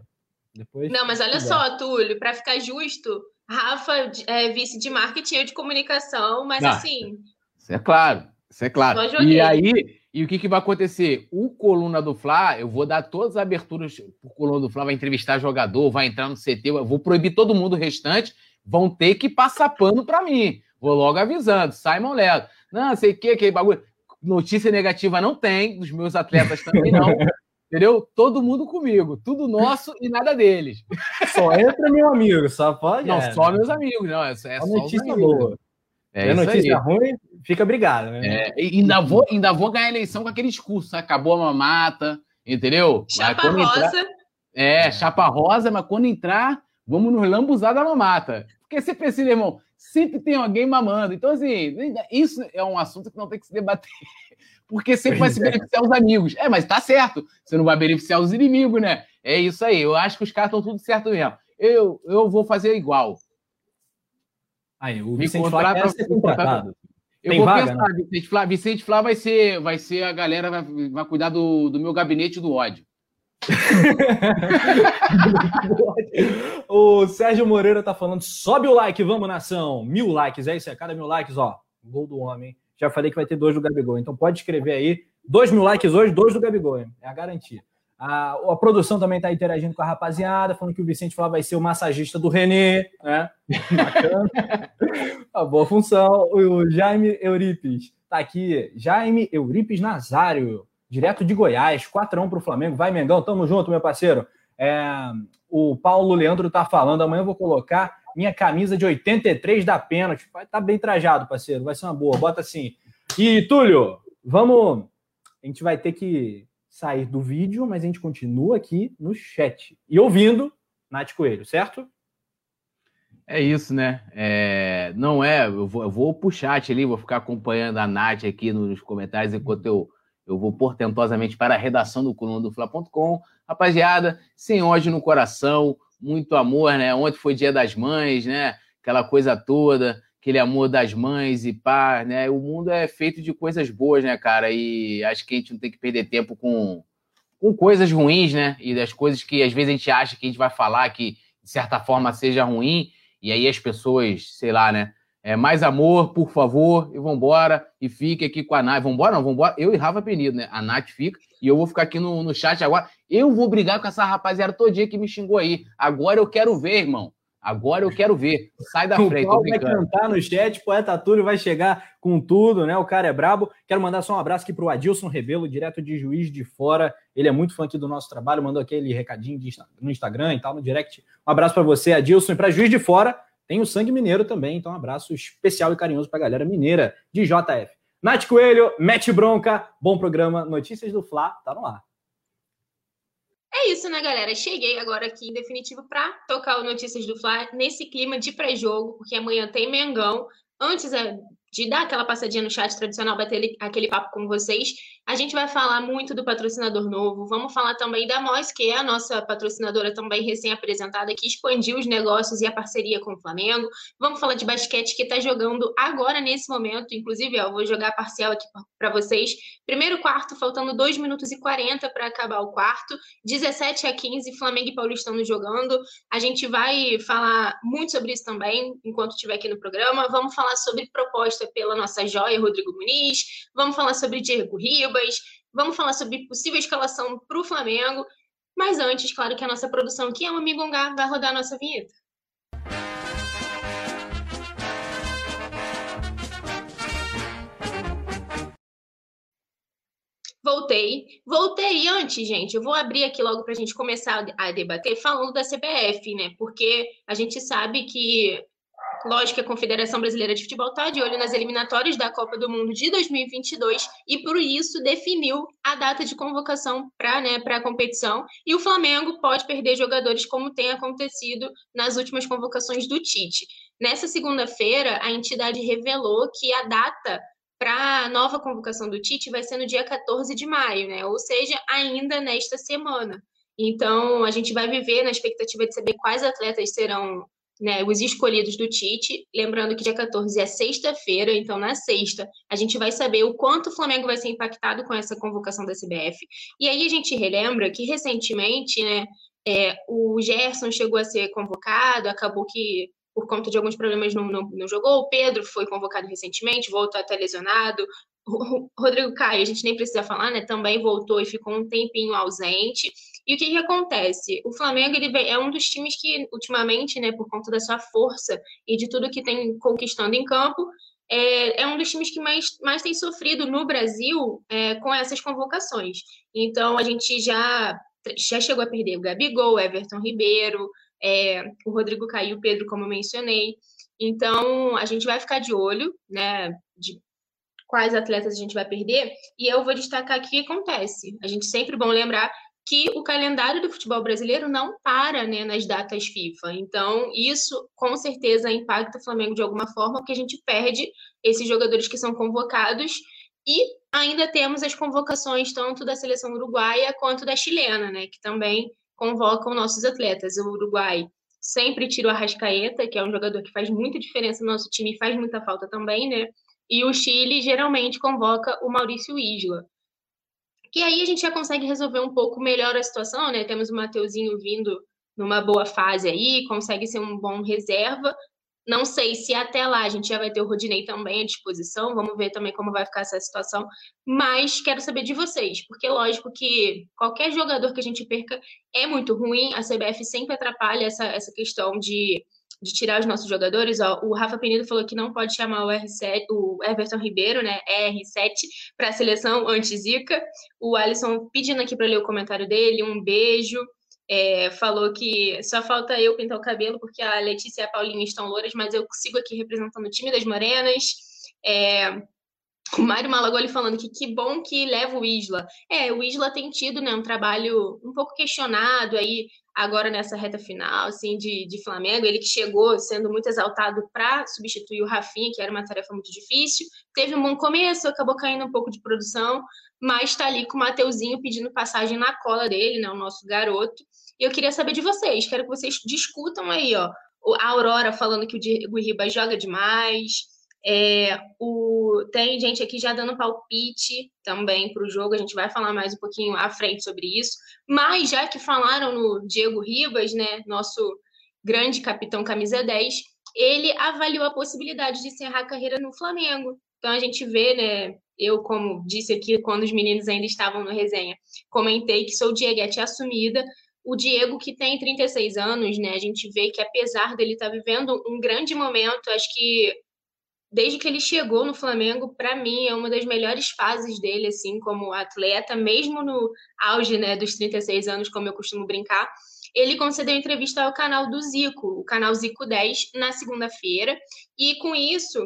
depois, Não, mas olha só, Túlio, para ficar justo, Rafa é vice de marketing e de comunicação, mas Não, assim. Isso é claro, isso é claro. E aí, e o que, que vai acontecer? O Coluna do Fla, eu vou dar todas as aberturas o Coluna do Fla, vai entrevistar jogador, vai entrar no CT, eu vou proibir todo mundo o restante vão ter que passar pano para mim. Vou logo avisando, Simon Ledo. Não, sei o que, aquele bagulho. Notícia negativa não tem, dos meus atletas também não. Entendeu? Todo mundo comigo. Tudo nosso e nada deles. Só entra meu amigo, só pode. Não, é. só meus amigos, não. É, é só notícia boa. É, é notícia aí. ruim, fica brigado, né? É, ainda, vou, ainda vou ganhar a eleição com aquele discurso. Acabou a mamata, entendeu? Chapa rosa. Entrar, é, chapa rosa, mas quando entrar, vamos nos lambuzar da mamata. Porque você precisa, irmão, sempre tem alguém mamando. Então, assim, isso é um assunto que não tem que se debater. Porque sempre vai se é. beneficiar os amigos. É, mas tá certo. Você não vai beneficiar os inimigos, né? É isso aí. Eu acho que os caras estão tudo certo mesmo. Eu, eu vou fazer igual. Aí, o Vicente Flá quer ser contratado. Eu Tem vou vaga, pensar, Vicente Flá, Vicente Flá vai ser, vai ser a galera, vai, vai cuidar do, do meu gabinete do ódio. o Sérgio Moreira tá falando: sobe o like, vamos nação. Mil likes, é isso aí. Cada mil likes, ó. Gol do homem. Já falei que vai ter dois do Gabigol. Então pode escrever aí. Dois mil likes hoje, dois do Gabigol. Hein? É a garantia. A, a produção também está interagindo com a rapaziada, falando que o Vicente Flávio vai ser o massagista do Renê, né? Bacana. a boa função. O Jaime Euripes está aqui. Jaime Euripes Nazário, direto de Goiás, 4x1 para o Flamengo. Vai, Mengão, tamo junto, meu parceiro. É, o Paulo Leandro está falando, amanhã eu vou colocar minha camisa de 83 da pênalti. Vai tá bem trajado, parceiro. Vai ser uma boa. Bota assim. E, Túlio, vamos. A gente vai ter que sair do vídeo, mas a gente continua aqui no chat e ouvindo Nath Coelho, certo? É isso, né? É, não é, eu vou, eu vou pro chat ali, vou ficar acompanhando a Nath aqui nos comentários enquanto eu, eu vou portentosamente para a redação do coluna do Fla.com. Rapaziada, sem ódio no coração, muito amor, né? Ontem foi dia das mães, né? Aquela coisa toda aquele amor das mães e pá, né? O mundo é feito de coisas boas, né, cara? E acho que a gente não tem que perder tempo com, com coisas ruins, né? E das coisas que às vezes a gente acha que a gente vai falar que, de certa forma, seja ruim, e aí as pessoas, sei lá, né? É, mais amor, por favor, e vambora. E fique aqui com a Nath. Vambora, não, vambora. Eu e Rafa Penido, né? A Nath fica. E eu vou ficar aqui no, no chat agora. Eu vou brigar com essa rapaziada todo dia que me xingou aí. Agora eu quero ver, irmão. Agora eu quero ver. Sai da frente. O vai cantar no chat, poeta Túlio vai chegar com tudo, né? O cara é brabo. Quero mandar só um abraço aqui para o Adilson Rebelo, direto de Juiz de Fora. Ele é muito fã aqui do nosso trabalho, mandou aquele recadinho no Instagram e tal, no direct. Um abraço para você, Adilson. E para Juiz de Fora, tem o Sangue Mineiro também. Então, um abraço especial e carinhoso para a galera mineira de JF. Nath Coelho, mete bronca, bom programa. Notícias do Fla, tá no ar. É isso, né, galera? Cheguei agora aqui, em definitivo, para tocar o Notícias do Fla nesse clima de pré-jogo, porque amanhã tem Mengão. Antes é, de dar aquela passadinha no chat tradicional, bater aquele papo com vocês, a gente vai falar muito do patrocinador novo. Vamos falar também da Mois, que é a nossa patrocinadora também recém-apresentada, que expandiu os negócios e a parceria com o Flamengo. Vamos falar de basquete, que está jogando agora, nesse momento. Inclusive, eu vou jogar parcial aqui para vocês. Primeiro quarto, faltando 2 minutos e 40 para acabar o quarto. 17 a 15, Flamengo e Paulistano jogando. A gente vai falar muito sobre isso também, enquanto estiver aqui no programa. Vamos falar sobre proposta pela nossa joia, Rodrigo Muniz. Vamos falar sobre Diego Ribas vamos falar sobre possível escalação para o Flamengo. Mas antes, claro que a nossa produção aqui é uma Migongá, vai rodar a nossa vinheta. Voltei. Voltei antes, gente. Eu vou abrir aqui logo para a gente começar a debater falando da CBF, né? Porque a gente sabe que Lógico que a Confederação Brasileira de Futebol está de olho nas eliminatórias da Copa do Mundo de 2022 e, por isso, definiu a data de convocação para né, a competição. E o Flamengo pode perder jogadores, como tem acontecido nas últimas convocações do Tite. Nessa segunda-feira, a entidade revelou que a data para a nova convocação do Tite vai ser no dia 14 de maio, né? ou seja, ainda nesta semana. Então, a gente vai viver na expectativa de saber quais atletas serão né, os escolhidos do Tite. Lembrando que dia 14 é sexta-feira, então na sexta a gente vai saber o quanto o Flamengo vai ser impactado com essa convocação da CBF. E aí a gente relembra que recentemente, né, é, o Gerson chegou a ser convocado, acabou que por conta de alguns problemas não, não, não jogou. O Pedro foi convocado recentemente, voltou até lesionado. O Rodrigo Caio, a gente nem precisa falar, né? Também voltou e ficou um tempinho ausente. E o que, que acontece? O Flamengo ele é um dos times que, ultimamente, né, por conta da sua força e de tudo que tem conquistando em campo, é, é um dos times que mais, mais tem sofrido no Brasil é, com essas convocações. Então, a gente já, já chegou a perder o Gabigol, Everton Ribeiro, é, o Rodrigo Caio, o Pedro, como eu mencionei. Então, a gente vai ficar de olho, né, de quais atletas a gente vai perder, e eu vou destacar aqui o que acontece. A gente sempre bom lembrar que o calendário do futebol brasileiro não para né, nas datas FIFA. Então, isso com certeza impacta o Flamengo de alguma forma, porque a gente perde esses jogadores que são convocados e ainda temos as convocações tanto da seleção uruguaia quanto da chilena, né, que também convocam nossos atletas. O Uruguai sempre tira o Arrascaeta, que é um jogador que faz muita diferença no nosso time e faz muita falta também, né? E o Chile geralmente convoca o Maurício Isla que aí a gente já consegue resolver um pouco melhor a situação, né? Temos o Mateuzinho vindo numa boa fase aí, consegue ser um bom reserva. Não sei se até lá a gente já vai ter o Rodinei também à disposição, vamos ver também como vai ficar essa situação, mas quero saber de vocês, porque lógico que qualquer jogador que a gente perca é muito ruim, a CBF sempre atrapalha essa, essa questão de de tirar os nossos jogadores, ó, o Rafa Penido falou que não pode chamar o R7, o Everton Ribeiro, né, R7, para a seleção anti-Zica. O Alisson pedindo aqui para ler o comentário dele, um beijo. É, falou que só falta eu pintar o cabelo, porque a Letícia e a Paulinha estão louras, mas eu sigo aqui representando o time das Morenas. É, o Mário Malagoli falando que que bom que leva o Isla. É, o Isla tem tido né, um trabalho um pouco questionado aí agora nessa reta final, assim, de, de Flamengo, ele que chegou sendo muito exaltado para substituir o Rafinha, que era uma tarefa muito difícil, teve um bom começo, acabou caindo um pouco de produção, mas está ali com o Mateuzinho pedindo passagem na cola dele, né, o nosso garoto, e eu queria saber de vocês, quero que vocês discutam aí, ó, a Aurora falando que o Diego Ribas joga demais, é, o, tem gente aqui já dando palpite também para o jogo, a gente vai falar mais um pouquinho à frente sobre isso. Mas já que falaram no Diego Ribas, né, nosso grande capitão camisa 10, ele avaliou a possibilidade de encerrar a carreira no Flamengo. Então a gente vê, né, eu como disse aqui quando os meninos ainda estavam no resenha, comentei que sou Dieguete assumida, o Diego, que tem 36 anos, né? A gente vê que apesar dele estar tá vivendo um grande momento, acho que desde que ele chegou no Flamengo, para mim é uma das melhores fases dele, assim, como atleta, mesmo no auge, né, dos 36 anos, como eu costumo brincar. Ele concedeu entrevista ao canal do Zico, o canal Zico 10, na segunda-feira, e com isso,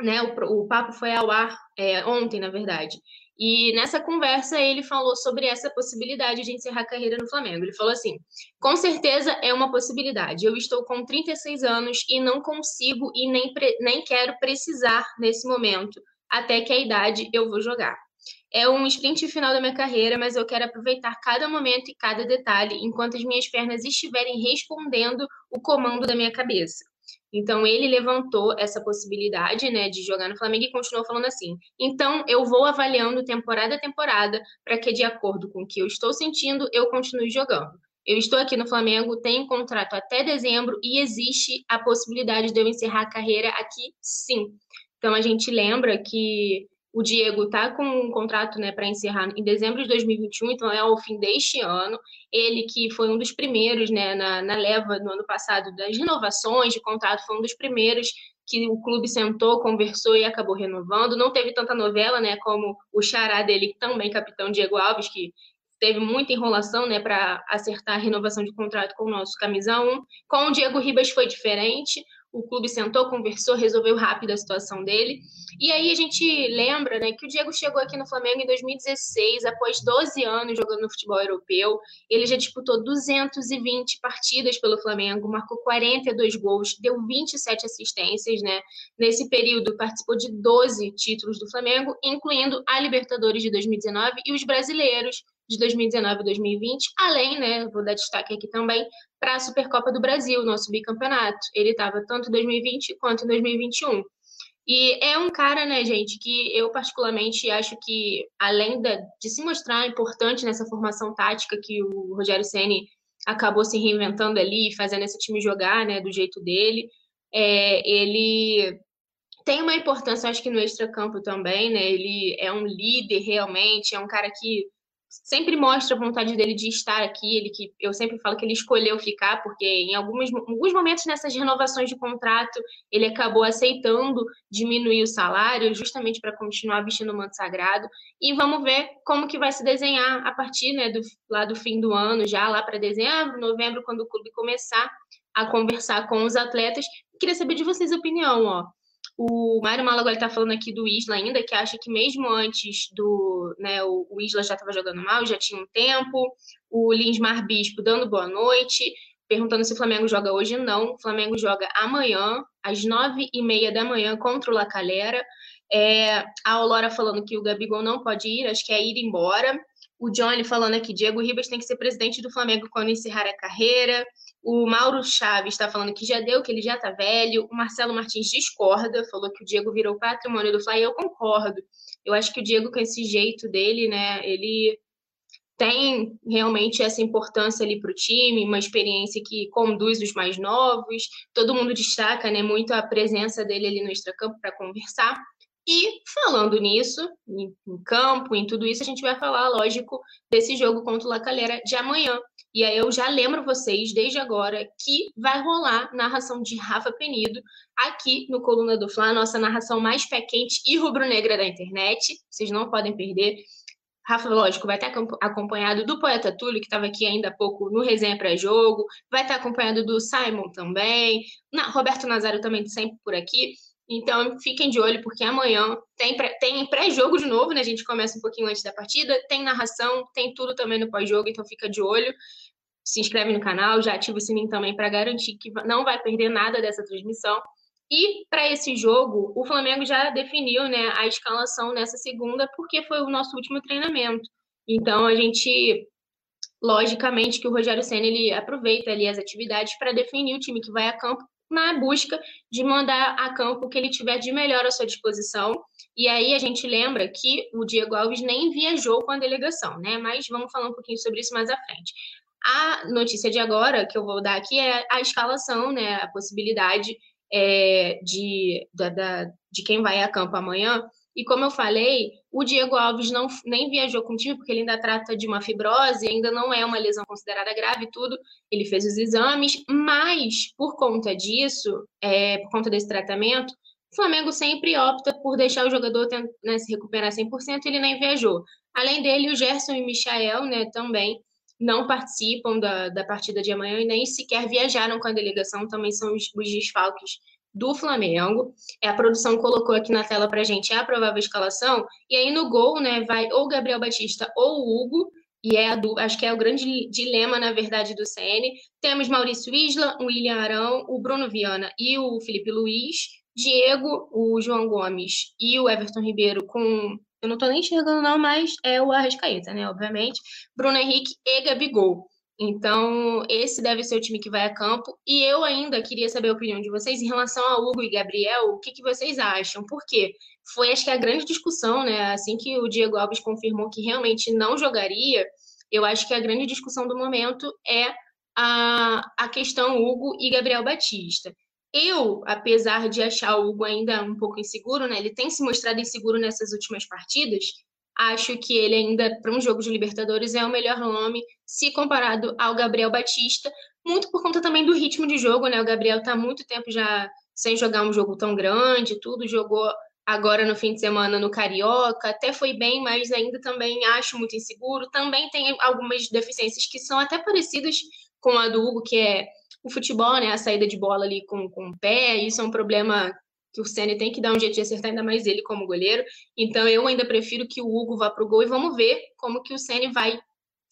né, o, o papo foi ao ar é, ontem, na verdade. E nessa conversa ele falou sobre essa possibilidade de encerrar a carreira no Flamengo. Ele falou assim: com certeza é uma possibilidade. Eu estou com 36 anos e não consigo e nem, nem quero precisar nesse momento, até que a idade eu vou jogar. É um sprint final da minha carreira, mas eu quero aproveitar cada momento e cada detalhe enquanto as minhas pernas estiverem respondendo o comando da minha cabeça. Então ele levantou essa possibilidade, né, de jogar no Flamengo e continuou falando assim: "Então eu vou avaliando temporada a temporada para que de acordo com o que eu estou sentindo, eu continue jogando. Eu estou aqui no Flamengo, tenho contrato até dezembro e existe a possibilidade de eu encerrar a carreira aqui, sim. Então a gente lembra que o Diego está com um contrato né, para encerrar em dezembro de 2021, então é ao fim deste ano. Ele, que foi um dos primeiros né, na, na leva no ano passado das renovações de contrato, foi um dos primeiros que o clube sentou, conversou e acabou renovando. Não teve tanta novela né, como o xará dele, também capitão Diego Alves, que teve muita enrolação né, para acertar a renovação de contrato com o nosso camisa 1. Com o Diego Ribas foi diferente o clube sentou, conversou, resolveu rápido a situação dele. E aí a gente lembra né, que o Diego chegou aqui no Flamengo em 2016, após 12 anos jogando no futebol europeu. Ele já disputou 220 partidas pelo Flamengo, marcou 42 gols, deu 27 assistências. Né? Nesse período, participou de 12 títulos do Flamengo, incluindo a Libertadores de 2019 e os brasileiros de 2019 e 2020, além, né, vou dar destaque aqui também, para a Supercopa do Brasil, nosso bicampeonato. Ele estava tanto em 2020 quanto em 2021. E é um cara, né, gente, que eu particularmente acho que, além de, de se mostrar importante nessa formação tática que o Rogério Ceni acabou se reinventando ali, fazendo esse time jogar, né, do jeito dele, é, ele tem uma importância, acho que no extracampo também, né, ele é um líder realmente, é um cara que sempre mostra a vontade dele de estar aqui. Ele que eu sempre falo que ele escolheu ficar, porque em alguns, alguns momentos nessas renovações de contrato ele acabou aceitando diminuir o salário, justamente para continuar vestindo o manto sagrado. E vamos ver como que vai se desenhar a partir né, do, lá do fim do ano, já lá para dezembro, novembro, quando o clube começar a conversar com os atletas. Queria saber de vocês a opinião, ó. O Mário Malago está falando aqui do Isla ainda, que acha que mesmo antes do. Né, o, o Isla já estava jogando mal, já tinha um tempo. O Linsmar Bispo dando boa noite, perguntando se o Flamengo joga hoje. Não, o Flamengo joga amanhã, às nove e meia da manhã, contra o La Calera. É, a Aurora falando que o Gabigol não pode ir, acho que é ir embora. O Johnny falando aqui, Diego Ribas tem que ser presidente do Flamengo quando encerrar a carreira. O Mauro Chaves está falando que já deu, que ele já está velho. O Marcelo Martins discorda, falou que o Diego virou patrimônio do Fly. Eu concordo. Eu acho que o Diego, com esse jeito dele, né, ele tem realmente essa importância ali para o time, uma experiência que conduz os mais novos. Todo mundo destaca né, muito a presença dele ali no extracampo para conversar. E falando nisso, em, campo, em tudo isso, a gente vai falar, lógico, desse jogo contra o La Calera de amanhã. E aí eu já lembro vocês, desde agora, que vai rolar narração de Rafa Penido aqui no Coluna do Fla, nossa narração mais pé quente e rubro-negra da internet. Vocês não podem perder. Rafa, lógico, vai estar acompanhado do Poeta Túlio, que estava aqui ainda há pouco no resenha pré-jogo, vai estar acompanhado do Simon também, Roberto Nazário também sempre por aqui. Então, fiquem de olho, porque amanhã tem, pré, tem pré-jogo de novo, né? A gente começa um pouquinho antes da partida, tem narração, tem tudo também no pós-jogo, então fica de olho. Se inscreve no canal, já ativa o sininho também para garantir que não vai perder nada dessa transmissão. E para esse jogo, o Flamengo já definiu né, a escalação nessa segunda, porque foi o nosso último treinamento. Então, a gente, logicamente, que o Rogério Senna ele aproveita ali as atividades para definir o time que vai a campo na busca de mandar a campo o que ele tiver de melhor à sua disposição. E aí a gente lembra que o Diego Alves nem viajou com a delegação, né? Mas vamos falar um pouquinho sobre isso mais à frente. A notícia de agora que eu vou dar aqui é a escalação, né? A possibilidade é, de, da, da, de quem vai a campo amanhã. E como eu falei, o Diego Alves não, nem viajou com o time, porque ele ainda trata de uma fibrose, ainda não é uma lesão considerada grave e tudo. Ele fez os exames, mas por conta disso, é, por conta desse tratamento, o Flamengo sempre opta por deixar o jogador né, se recuperar 100%, ele nem viajou. Além dele, o Gerson e o Michael né, também não participam da, da partida de amanhã e nem sequer viajaram com a delegação, também são os, os desfalques do Flamengo. É, a produção colocou aqui na tela para a gente a provável escalação. E aí no gol, né, vai ou Gabriel Batista ou Hugo. E é a, acho que é o grande dilema, na verdade, do CN. Temos Maurício Isla, o William Arão, o Bruno Viana e o Felipe Luiz. Diego, o João Gomes e o Everton Ribeiro com. Eu não estou nem enxergando, não, mas é o Arrascaeta, né? Obviamente. Bruno Henrique e Gabigol. Então, esse deve ser o time que vai a campo. E eu ainda queria saber a opinião de vocês em relação a Hugo e Gabriel. O que, que vocês acham? Por quê? Foi, acho que, a grande discussão, né? Assim que o Diego Alves confirmou que realmente não jogaria, eu acho que a grande discussão do momento é a, a questão Hugo e Gabriel Batista. Eu, apesar de achar o Hugo ainda um pouco inseguro, né? Ele tem se mostrado inseguro nessas últimas partidas acho que ele ainda, para um jogo de Libertadores, é o melhor nome, se comparado ao Gabriel Batista, muito por conta também do ritmo de jogo, né? O Gabriel está há muito tempo já sem jogar um jogo tão grande, tudo, jogou agora no fim de semana no Carioca, até foi bem, mas ainda também acho muito inseguro. Também tem algumas deficiências que são até parecidas com a do Hugo, que é o futebol, né? A saída de bola ali com, com o pé, isso é um problema que o Ceni tem que dar um jeito de acertar ainda mais ele como goleiro. Então eu ainda prefiro que o Hugo vá pro gol e vamos ver como que o Ceni vai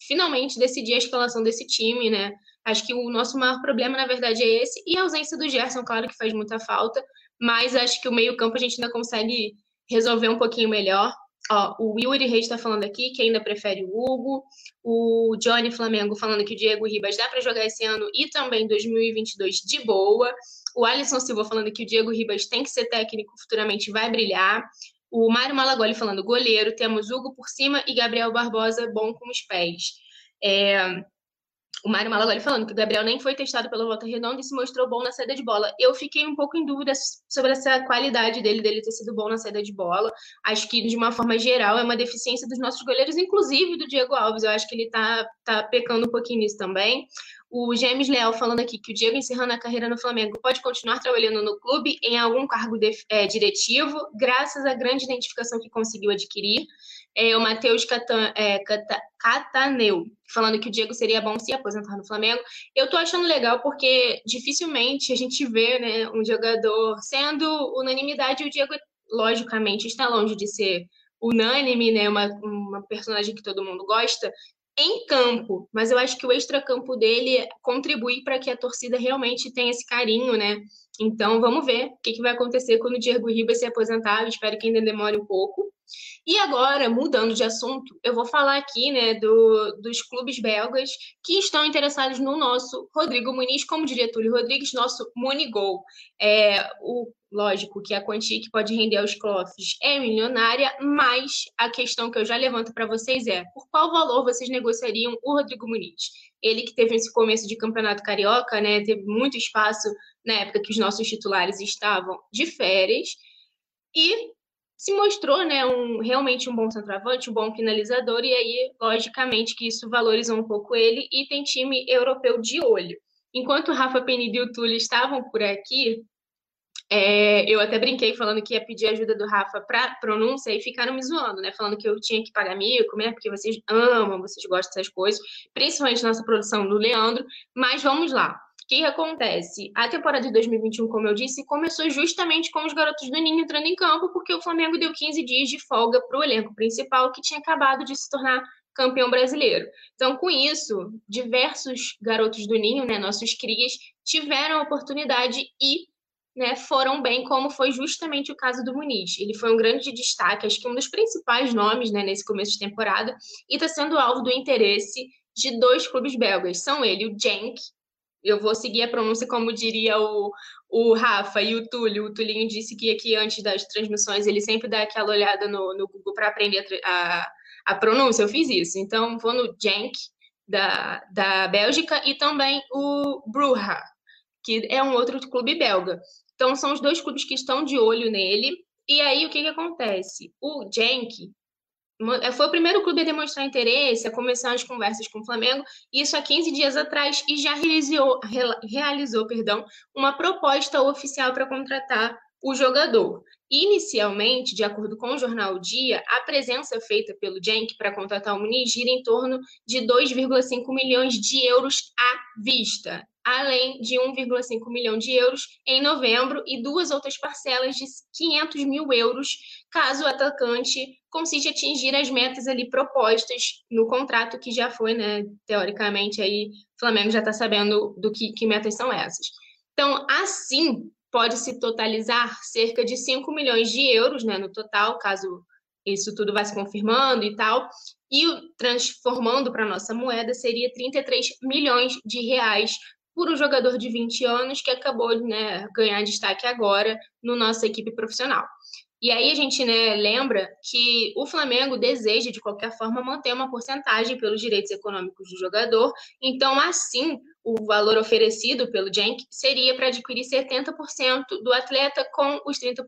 finalmente decidir a escalação desse time, né? Acho que o nosso maior problema, na verdade, é esse. E a ausência do Gerson, claro que faz muita falta, mas acho que o meio-campo a gente ainda consegue resolver um pouquinho melhor. Ó, o Yuri Reis está falando aqui que ainda prefere o Hugo. O Johnny Flamengo falando que o Diego Ribas dá para jogar esse ano e também 2022 de boa. O Alisson Silva falando que o Diego Ribas tem que ser técnico, futuramente vai brilhar. O Mário Malagoli falando goleiro. Temos Hugo por cima e Gabriel Barbosa bom com os pés. É, o Mário Malagoli falando que o Gabriel nem foi testado pela Volta Redonda e se mostrou bom na saída de bola. Eu fiquei um pouco em dúvida sobre essa qualidade dele, dele ter sido bom na saída de bola. Acho que, de uma forma geral, é uma deficiência dos nossos goleiros, inclusive do Diego Alves. Eu acho que ele tá, tá pecando um pouquinho nisso também. O James Leal falando aqui que o Diego, encerrando a carreira no Flamengo, pode continuar trabalhando no clube em algum cargo de, é, diretivo, graças à grande identificação que conseguiu adquirir. É, o Matheus é, Cataneu, falando que o Diego seria bom se aposentar no Flamengo. Eu tô achando legal porque dificilmente a gente vê né, um jogador sendo unanimidade. O Diego, logicamente, está longe de ser unânime, né, uma, uma personagem que todo mundo gosta, em campo, mas eu acho que o extracampo dele contribui para que a torcida realmente tenha esse carinho, né? Então vamos ver o que, que vai acontecer quando o Diego Ribas se aposentar. Eu espero que ainda demore um pouco. E agora, mudando de assunto, eu vou falar aqui né, do, dos clubes belgas que estão interessados no nosso Rodrigo Muniz, como diria Túlio Rodrigues, nosso Monigol. É, o, lógico que a quantia que pode render aos cofres é milionária, mas a questão que eu já levanto para vocês é por qual valor vocês negociariam o Rodrigo Muniz? Ele que teve esse começo de campeonato carioca, né, teve muito espaço na época que os nossos titulares estavam de férias, e se mostrou né, um, realmente um bom centroavante, um bom finalizador, e aí, logicamente, que isso valorizou um pouco ele, e tem time europeu de olho. Enquanto o Rafa Penido e o Túlio estavam por aqui, é, eu até brinquei falando que ia pedir ajuda do Rafa para pronúncia e ficaram me zoando, né? Falando que eu tinha que pagar mico, né? Porque vocês amam, vocês gostam dessas coisas, principalmente nossa produção do Leandro. Mas vamos lá. Que acontece? A temporada de 2021, como eu disse, começou justamente com os garotos do Ninho entrando em campo, porque o Flamengo deu 15 dias de folga para o elenco principal, que tinha acabado de se tornar campeão brasileiro. Então, com isso, diversos garotos do Ninho, né, nossos crias, tiveram a oportunidade e né, foram bem, como foi justamente o caso do Muniz. Ele foi um grande destaque, acho que um dos principais nomes né, nesse começo de temporada, e está sendo alvo do interesse de dois clubes belgas. São ele, o Genk, eu vou seguir a pronúncia como diria o, o Rafa e o Túlio. O Tulinho disse que aqui antes das transmissões ele sempre dá aquela olhada no, no Google para aprender a, a, a, pronúncia. Eu fiz isso. Então, vou no Genk, da, da Bélgica, e também o Bruja, que é um outro clube belga. Então, são os dois clubes que estão de olho nele. E aí, o que, que acontece? O Genk eh, foi o primeiro clube a demonstrar interesse, a começar as conversas com o Flamengo, isso há 15 dias atrás, e já realizou, realizou perdão, uma proposta oficial para contratar o jogador. Inicialmente, de acordo com o jornal Dia, a presença feita pelo Genk para contratar o Muniz gira em torno de 2,5 milhões de euros à vista além de 1,5 milhão de euros em novembro e duas outras parcelas de 500 mil euros, caso o atacante consiga atingir as metas ali propostas no contrato que já foi, né? Teoricamente, aí o Flamengo já está sabendo do que, que metas são essas. Então, assim, pode-se totalizar cerca de 5 milhões de euros, né, no total, caso isso tudo vá se confirmando e tal, e transformando para nossa moeda seria 33 milhões de reais por um jogador de 20 anos que acabou de né, ganhar destaque agora no nossa equipe profissional. E aí a gente né, lembra que o Flamengo deseja, de qualquer forma, manter uma porcentagem pelos direitos econômicos do jogador. Então, assim, o valor oferecido pelo Jenk seria para adquirir 70% do atleta com os 30%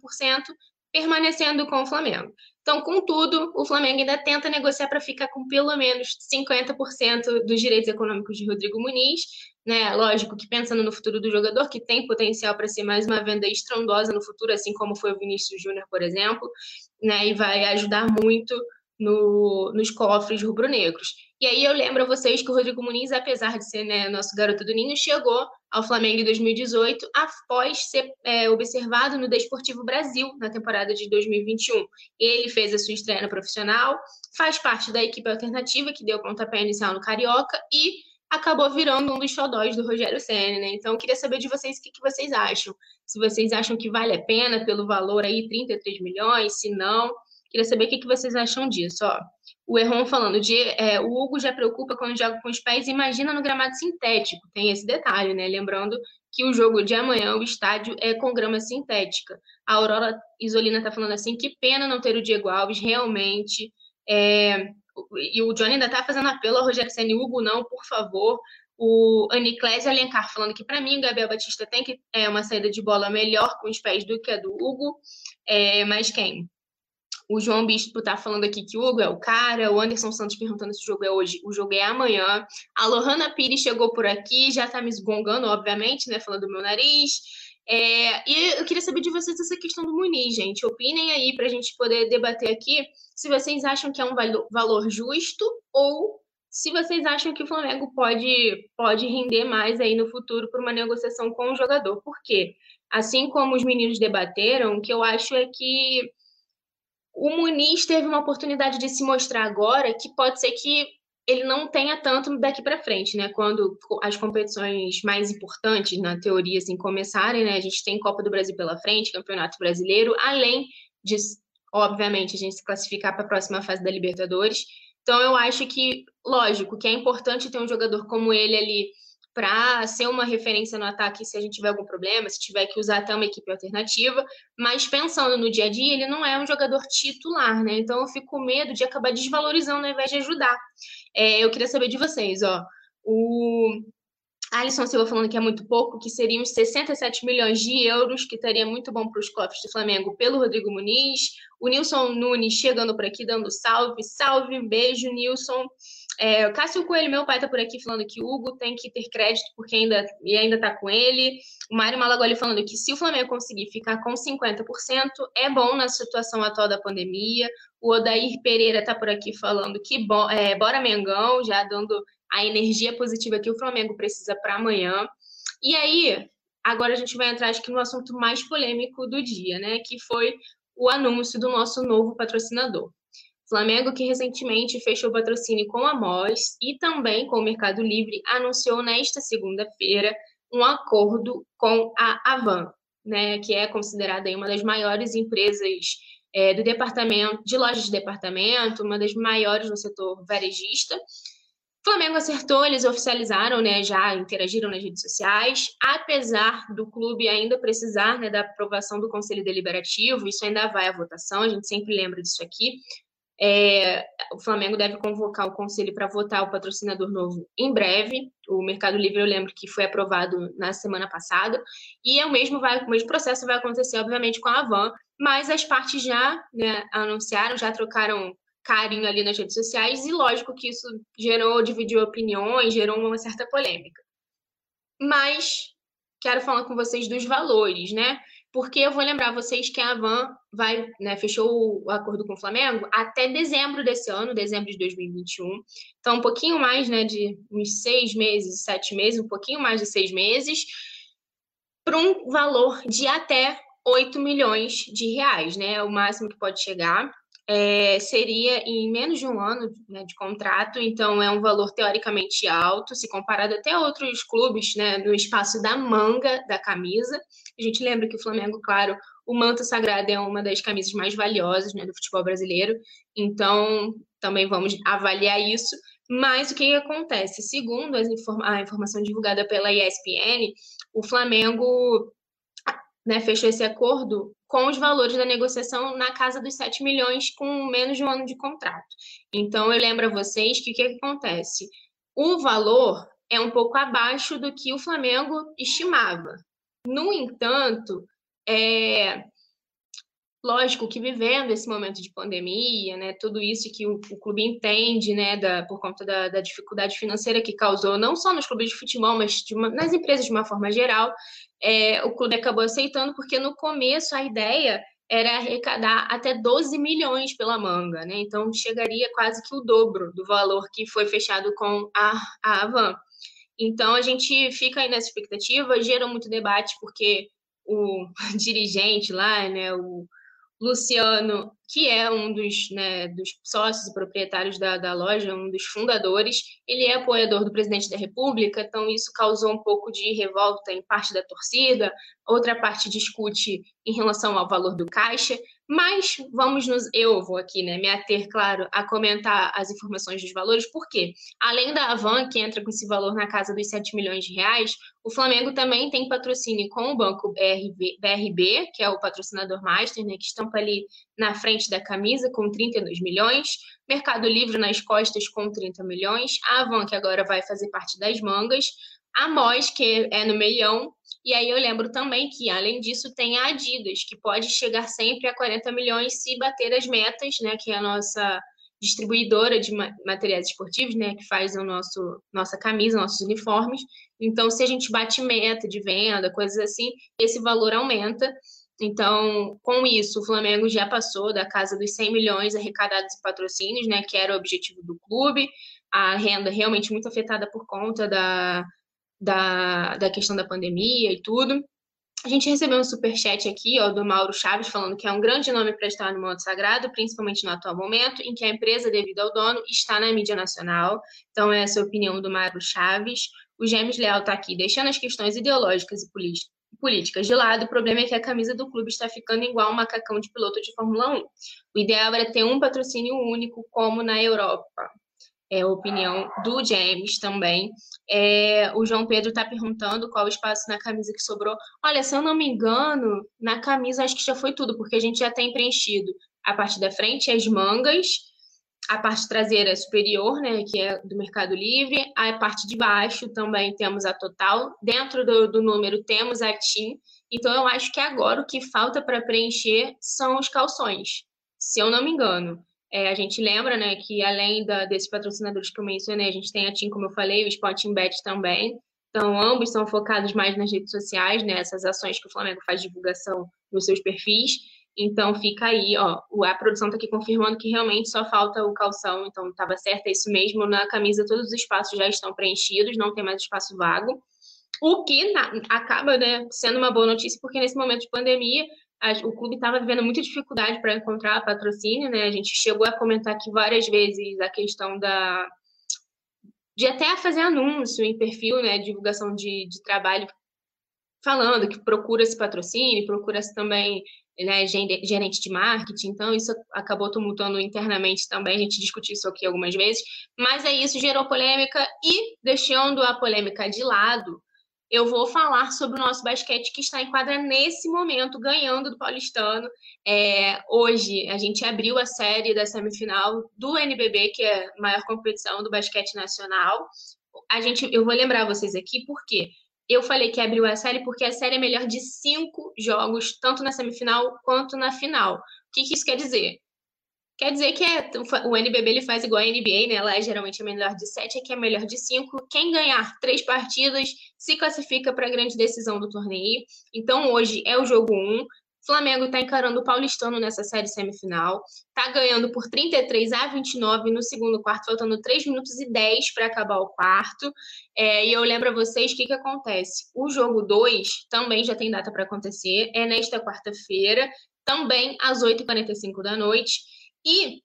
permanecendo com o Flamengo. Então, contudo, o Flamengo ainda tenta negociar para ficar com pelo menos 50% dos direitos econômicos de Rodrigo Muniz, né? Lógico que pensando no futuro do jogador, que tem potencial para ser mais uma venda estrondosa no futuro, assim como foi o Vinícius Júnior, por exemplo, né? E vai ajudar muito no, nos cofres rubro-negros. E aí eu lembro a vocês que o Rodrigo Muniz, apesar de ser né, nosso garoto do Ninho, chegou ao Flamengo em 2018 após ser é, observado no Desportivo Brasil na temporada de 2021. Ele fez a sua estreia no profissional, faz parte da equipe alternativa que deu pontapé inicial no Carioca e acabou virando um dos xodóis do Rogério Senna, né? Então, eu queria saber de vocês o que, que, vocês acham. Se vocês acham que vale a pena pelo valor aí, 33 milhões, se não. Queria saber o que, que vocês acham disso, ó. O Erron falando de é, o Hugo já preocupa quando joga com os pés, imagina no gramado sintético. Tem esse detalhe, né? Lembrando que o jogo de amanhã, o estádio é com grama sintética. A Aurora Isolina tá falando assim, que pena não ter o Diego Alves, realmente. É, e o Johnny ainda tá fazendo apelo ao Rogério Senna Hugo, não, por favor. O Aniclésio Alencar falando que, para mim, o Gabriel Batista tem que é uma saída de bola melhor com os pés do que a do Hugo. É, mas quem? O João Bispo tá falando aqui que o Hugo é o cara. O Anderson Santos perguntando se o jogo é hoje. O jogo é amanhã. A Lohana Pires chegou por aqui, já tá me esgongando, obviamente, né? Falando do meu nariz. É, e eu queria saber de vocês essa questão do Muniz, gente. Opinem aí para a gente poder debater aqui se vocês acham que é um valor justo ou se vocês acham que o Flamengo pode, pode render mais aí no futuro por uma negociação com o jogador. Por quê? Assim como os meninos debateram, o que eu acho é que o Muniz teve uma oportunidade de se mostrar agora que pode ser que ele não tenha tanto daqui para frente, né? Quando as competições mais importantes, na teoria, assim, começarem, né? A gente tem Copa do Brasil pela frente, Campeonato Brasileiro, além de obviamente, a gente se classificar para a próxima fase da Libertadores. Então, eu acho que, lógico, que é importante ter um jogador como ele ali para ser uma referência no ataque se a gente tiver algum problema, se tiver que usar até uma equipe alternativa, mas pensando no dia a dia, ele não é um jogador titular, né? Então eu fico com medo de acabar desvalorizando ao invés de ajudar. É, eu queria saber de vocês, ó. O Alisson Silva falando que é muito pouco, que seriam uns 67 milhões de euros, que estaria muito bom para os cofres do Flamengo pelo Rodrigo Muniz. O Nilson Nunes chegando por aqui, dando salve, salve, beijo, Nilson. É, Cássio Coelho, meu pai, está por aqui falando que Hugo tem que ter crédito porque ainda, e ainda está com ele. O Mário Malagoli falando que se o Flamengo conseguir ficar com 50%, é bom na situação atual da pandemia. O Odair Pereira está por aqui falando que bo, é, bora Mengão, já dando a energia positiva que o Flamengo precisa para amanhã. E aí, agora a gente vai entrar acho que no assunto mais polêmico do dia, né? Que foi o anúncio do nosso novo patrocinador. Flamengo, que recentemente fechou patrocínio com a MOS e também com o Mercado Livre, anunciou nesta segunda-feira um acordo com a Avan, né, que é considerada uma das maiores empresas é, do departamento, de lojas de departamento, uma das maiores no setor varejista. Flamengo acertou, eles oficializaram, né, já interagiram nas redes sociais, apesar do clube ainda precisar né, da aprovação do Conselho Deliberativo, isso ainda vai à votação, a gente sempre lembra disso aqui, é, o Flamengo deve convocar o conselho para votar o patrocinador novo em breve. O Mercado Livre, eu lembro que foi aprovado na semana passada. E é o mesmo, vai, o mesmo processo vai acontecer, obviamente, com a Avan, mas as partes já né, anunciaram, já trocaram carinho ali nas redes sociais, e lógico que isso gerou, dividiu opiniões, gerou uma certa polêmica. Mas quero falar com vocês dos valores, né? Porque eu vou lembrar vocês que a Van vai, né, fechou o acordo com o Flamengo até dezembro desse ano, dezembro de 2021. Então, um pouquinho mais, né, de uns seis meses, sete meses, um pouquinho mais de seis meses, para um valor de até 8 milhões de reais, né? O máximo que pode chegar. É, seria em menos de um ano né, de contrato, então é um valor teoricamente alto, se comparado até a outros clubes, né, no espaço da manga da camisa. A gente lembra que o Flamengo, claro, o manto sagrado é uma das camisas mais valiosas né, do futebol brasileiro, então também vamos avaliar isso. Mas o que acontece? Segundo a informação divulgada pela ESPN, o Flamengo né, fechou esse acordo com os valores da negociação na casa dos 7 milhões com menos de um ano de contrato. Então, eu lembro a vocês que o que acontece? O valor é um pouco abaixo do que o Flamengo estimava. No entanto, é lógico que vivendo esse momento de pandemia, né, tudo isso que o, o clube entende, né, da, por conta da, da, dificuldade financeira que causou, não só nos clubes de futebol, mas uma, nas empresas de uma forma geral, é, o clube acabou aceitando, porque no começo a ideia era arrecadar até 12 milhões pela manga, né? Então chegaria quase que o dobro do valor que foi fechado com a, a Avan. Então a gente fica aí nessa expectativa, gera muito debate, porque o dirigente lá, né, o Luciano, que é um dos, né, dos sócios e proprietários da, da loja, um dos fundadores, ele é apoiador do presidente da República, então isso causou um pouco de revolta em parte da torcida, outra parte discute em relação ao valor do caixa, mas vamos nos. Eu vou aqui, né, me ater, claro, a comentar as informações dos valores, porque além da Avan, que entra com esse valor na casa dos 7 milhões de reais, o Flamengo também tem patrocínio com o banco BRB, BRB que é o patrocinador master, né, que estampa ali na frente da camisa com 32 milhões, Mercado Livre nas costas com 30 milhões, a Avan, que agora vai fazer parte das mangas, a Moz, que é no meião, e aí eu lembro também que, além disso, tem a Adidas, que pode chegar sempre a 40 milhões se bater as metas, né? Que é a nossa distribuidora de materiais esportivos, né? Que faz o nosso nossa camisa, nossos uniformes. Então, se a gente bate meta de venda, coisas assim, esse valor aumenta. Então, com isso, o Flamengo já passou da casa dos 100 milhões arrecadados em patrocínios, né? Que era o objetivo do clube. A renda realmente muito afetada por conta da da, da questão da pandemia e tudo. A gente recebeu um super chat aqui, ó, do Mauro Chaves, falando que é um grande nome para estar no modo sagrado, principalmente no atual momento, em que a empresa, devido ao dono, está na mídia nacional. Então, essa é a opinião do Mauro Chaves. O James Leal está aqui, deixando as questões ideológicas e políticas de lado, o problema é que a camisa do clube está ficando igual um macacão de piloto de Fórmula 1. O ideal era ter um patrocínio único, como na Europa. É opinião do James também. É, o João Pedro está perguntando qual o espaço na camisa que sobrou. Olha, se eu não me engano, na camisa acho que já foi tudo, porque a gente já tem preenchido a parte da frente, as mangas, a parte traseira superior, né, que é do Mercado Livre, a parte de baixo também temos a Total, dentro do, do número temos a TIM, então eu acho que agora o que falta para preencher são os calções, se eu não me engano. É, a gente lembra, né, que além da, desses patrocinadores que eu mencionei, a gente tem a TIM, como eu falei, o Sporting Bet também, então ambos são focados mais nas redes sociais, né, essas ações que o Flamengo faz divulgação nos seus perfis, então fica aí, ó, a produção está aqui confirmando que realmente só falta o calção, então estava certo, é isso mesmo. Na camisa todos os espaços já estão preenchidos, não tem mais espaço vago. O que na, acaba né, sendo uma boa notícia, porque nesse momento de pandemia o clube estava vivendo muita dificuldade para encontrar patrocínio, né? A gente chegou a comentar aqui várias vezes a questão da de até fazer anúncio em perfil, né, divulgação de, de trabalho falando que procura esse patrocínio, procura também né, gerente de marketing, então isso acabou tumultuando internamente também, a gente discutiu isso aqui algumas vezes, mas é isso, gerou polêmica e, deixando a polêmica de lado, eu vou falar sobre o nosso basquete que está em quadra nesse momento, ganhando do Paulistano. É, hoje a gente abriu a série da semifinal do NBB, que é a maior competição do basquete nacional. A gente, eu vou lembrar vocês aqui por quê? Eu falei que abriu a série porque a série é melhor de cinco jogos, tanto na semifinal quanto na final. O que, que isso quer dizer? Quer dizer que é, o NBB ele faz igual a NBA, né? Lá é geralmente é melhor de sete, aqui é melhor de cinco. Quem ganhar três partidas se classifica para a grande decisão do torneio. Então hoje é o jogo um. Flamengo está encarando o Paulistano nessa série semifinal. Está ganhando por 33 a 29 no segundo quarto, faltando 3 minutos e 10 para acabar o quarto. É, e eu lembro a vocês o que, que acontece. O jogo 2 também já tem data para acontecer. É nesta quarta-feira, também às 8h45 da noite. E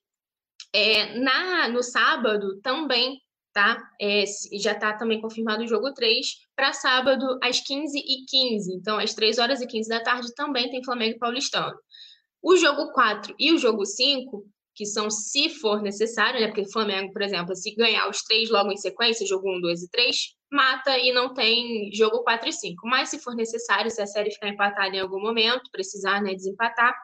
é, na, no sábado também tá? É, já está também confirmado o jogo 3 para sábado às 15h15. Então, às 3 horas e 15 da tarde também tem Flamengo e Paulistano. O jogo 4 e o jogo 5, que são se for necessário, né? Porque o Flamengo, por exemplo, se ganhar os três logo em sequência, jogo 1, 2 e 3, mata e não tem jogo 4 e 5. Mas se for necessário, se a série ficar empatada em algum momento, precisar né, desempatar,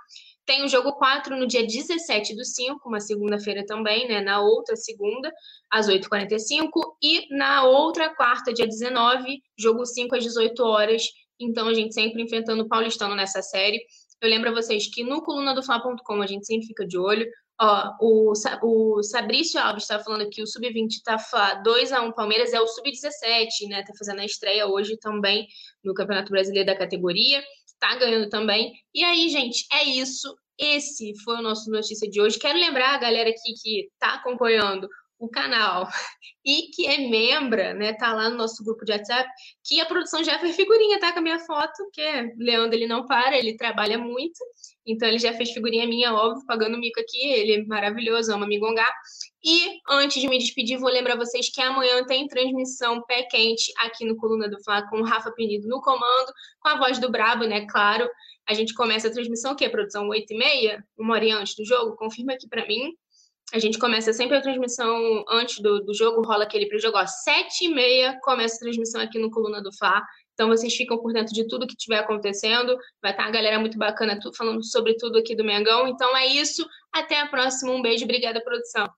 tem o jogo 4 no dia 17 do 5, uma segunda-feira também, né? Na outra segunda, às 8h45. E na outra quarta, dia 19, jogo 5 às 18 horas. Então, a gente sempre enfrentando o Paulistano nessa série. Eu lembro a vocês que no coluna do Fla.com a gente sempre fica de olho. Ó, o, o Sabrício Alves está falando que o Sub-20 está 2x1 Palmeiras, é o Sub-17, né? Tá fazendo a estreia hoje também no Campeonato Brasileiro da categoria tá ganhando também. E aí, gente, é isso. Esse foi o nosso notícia de hoje. Quero lembrar a galera aqui que tá acompanhando o canal e que é membra, né, tá lá no nosso grupo de WhatsApp, que a produção já fez figurinha, tá com a minha foto, que é Leandro, ele não para, ele trabalha muito, então ele já fez figurinha minha, óbvio, pagando mico aqui, ele é maravilhoso, ama me gongar. E antes de me despedir, vou lembrar vocês que amanhã tem transmissão pé quente aqui no Coluna do Fla com o Rafa Penido no comando, com a voz do Brabo, né, claro. A gente começa a transmissão, que é produção 8 e meia, uma hora antes do jogo, confirma aqui para mim. A gente começa sempre a transmissão antes do, do jogo, rola aquele pré-jogo, ó, 7 e meia começa a transmissão aqui no Coluna do Fla. Então vocês ficam por dentro de tudo que estiver acontecendo. Vai estar a galera muito bacana falando sobre tudo aqui do Mengão. Então é isso. Até a próxima. Um beijo. Obrigada, produção.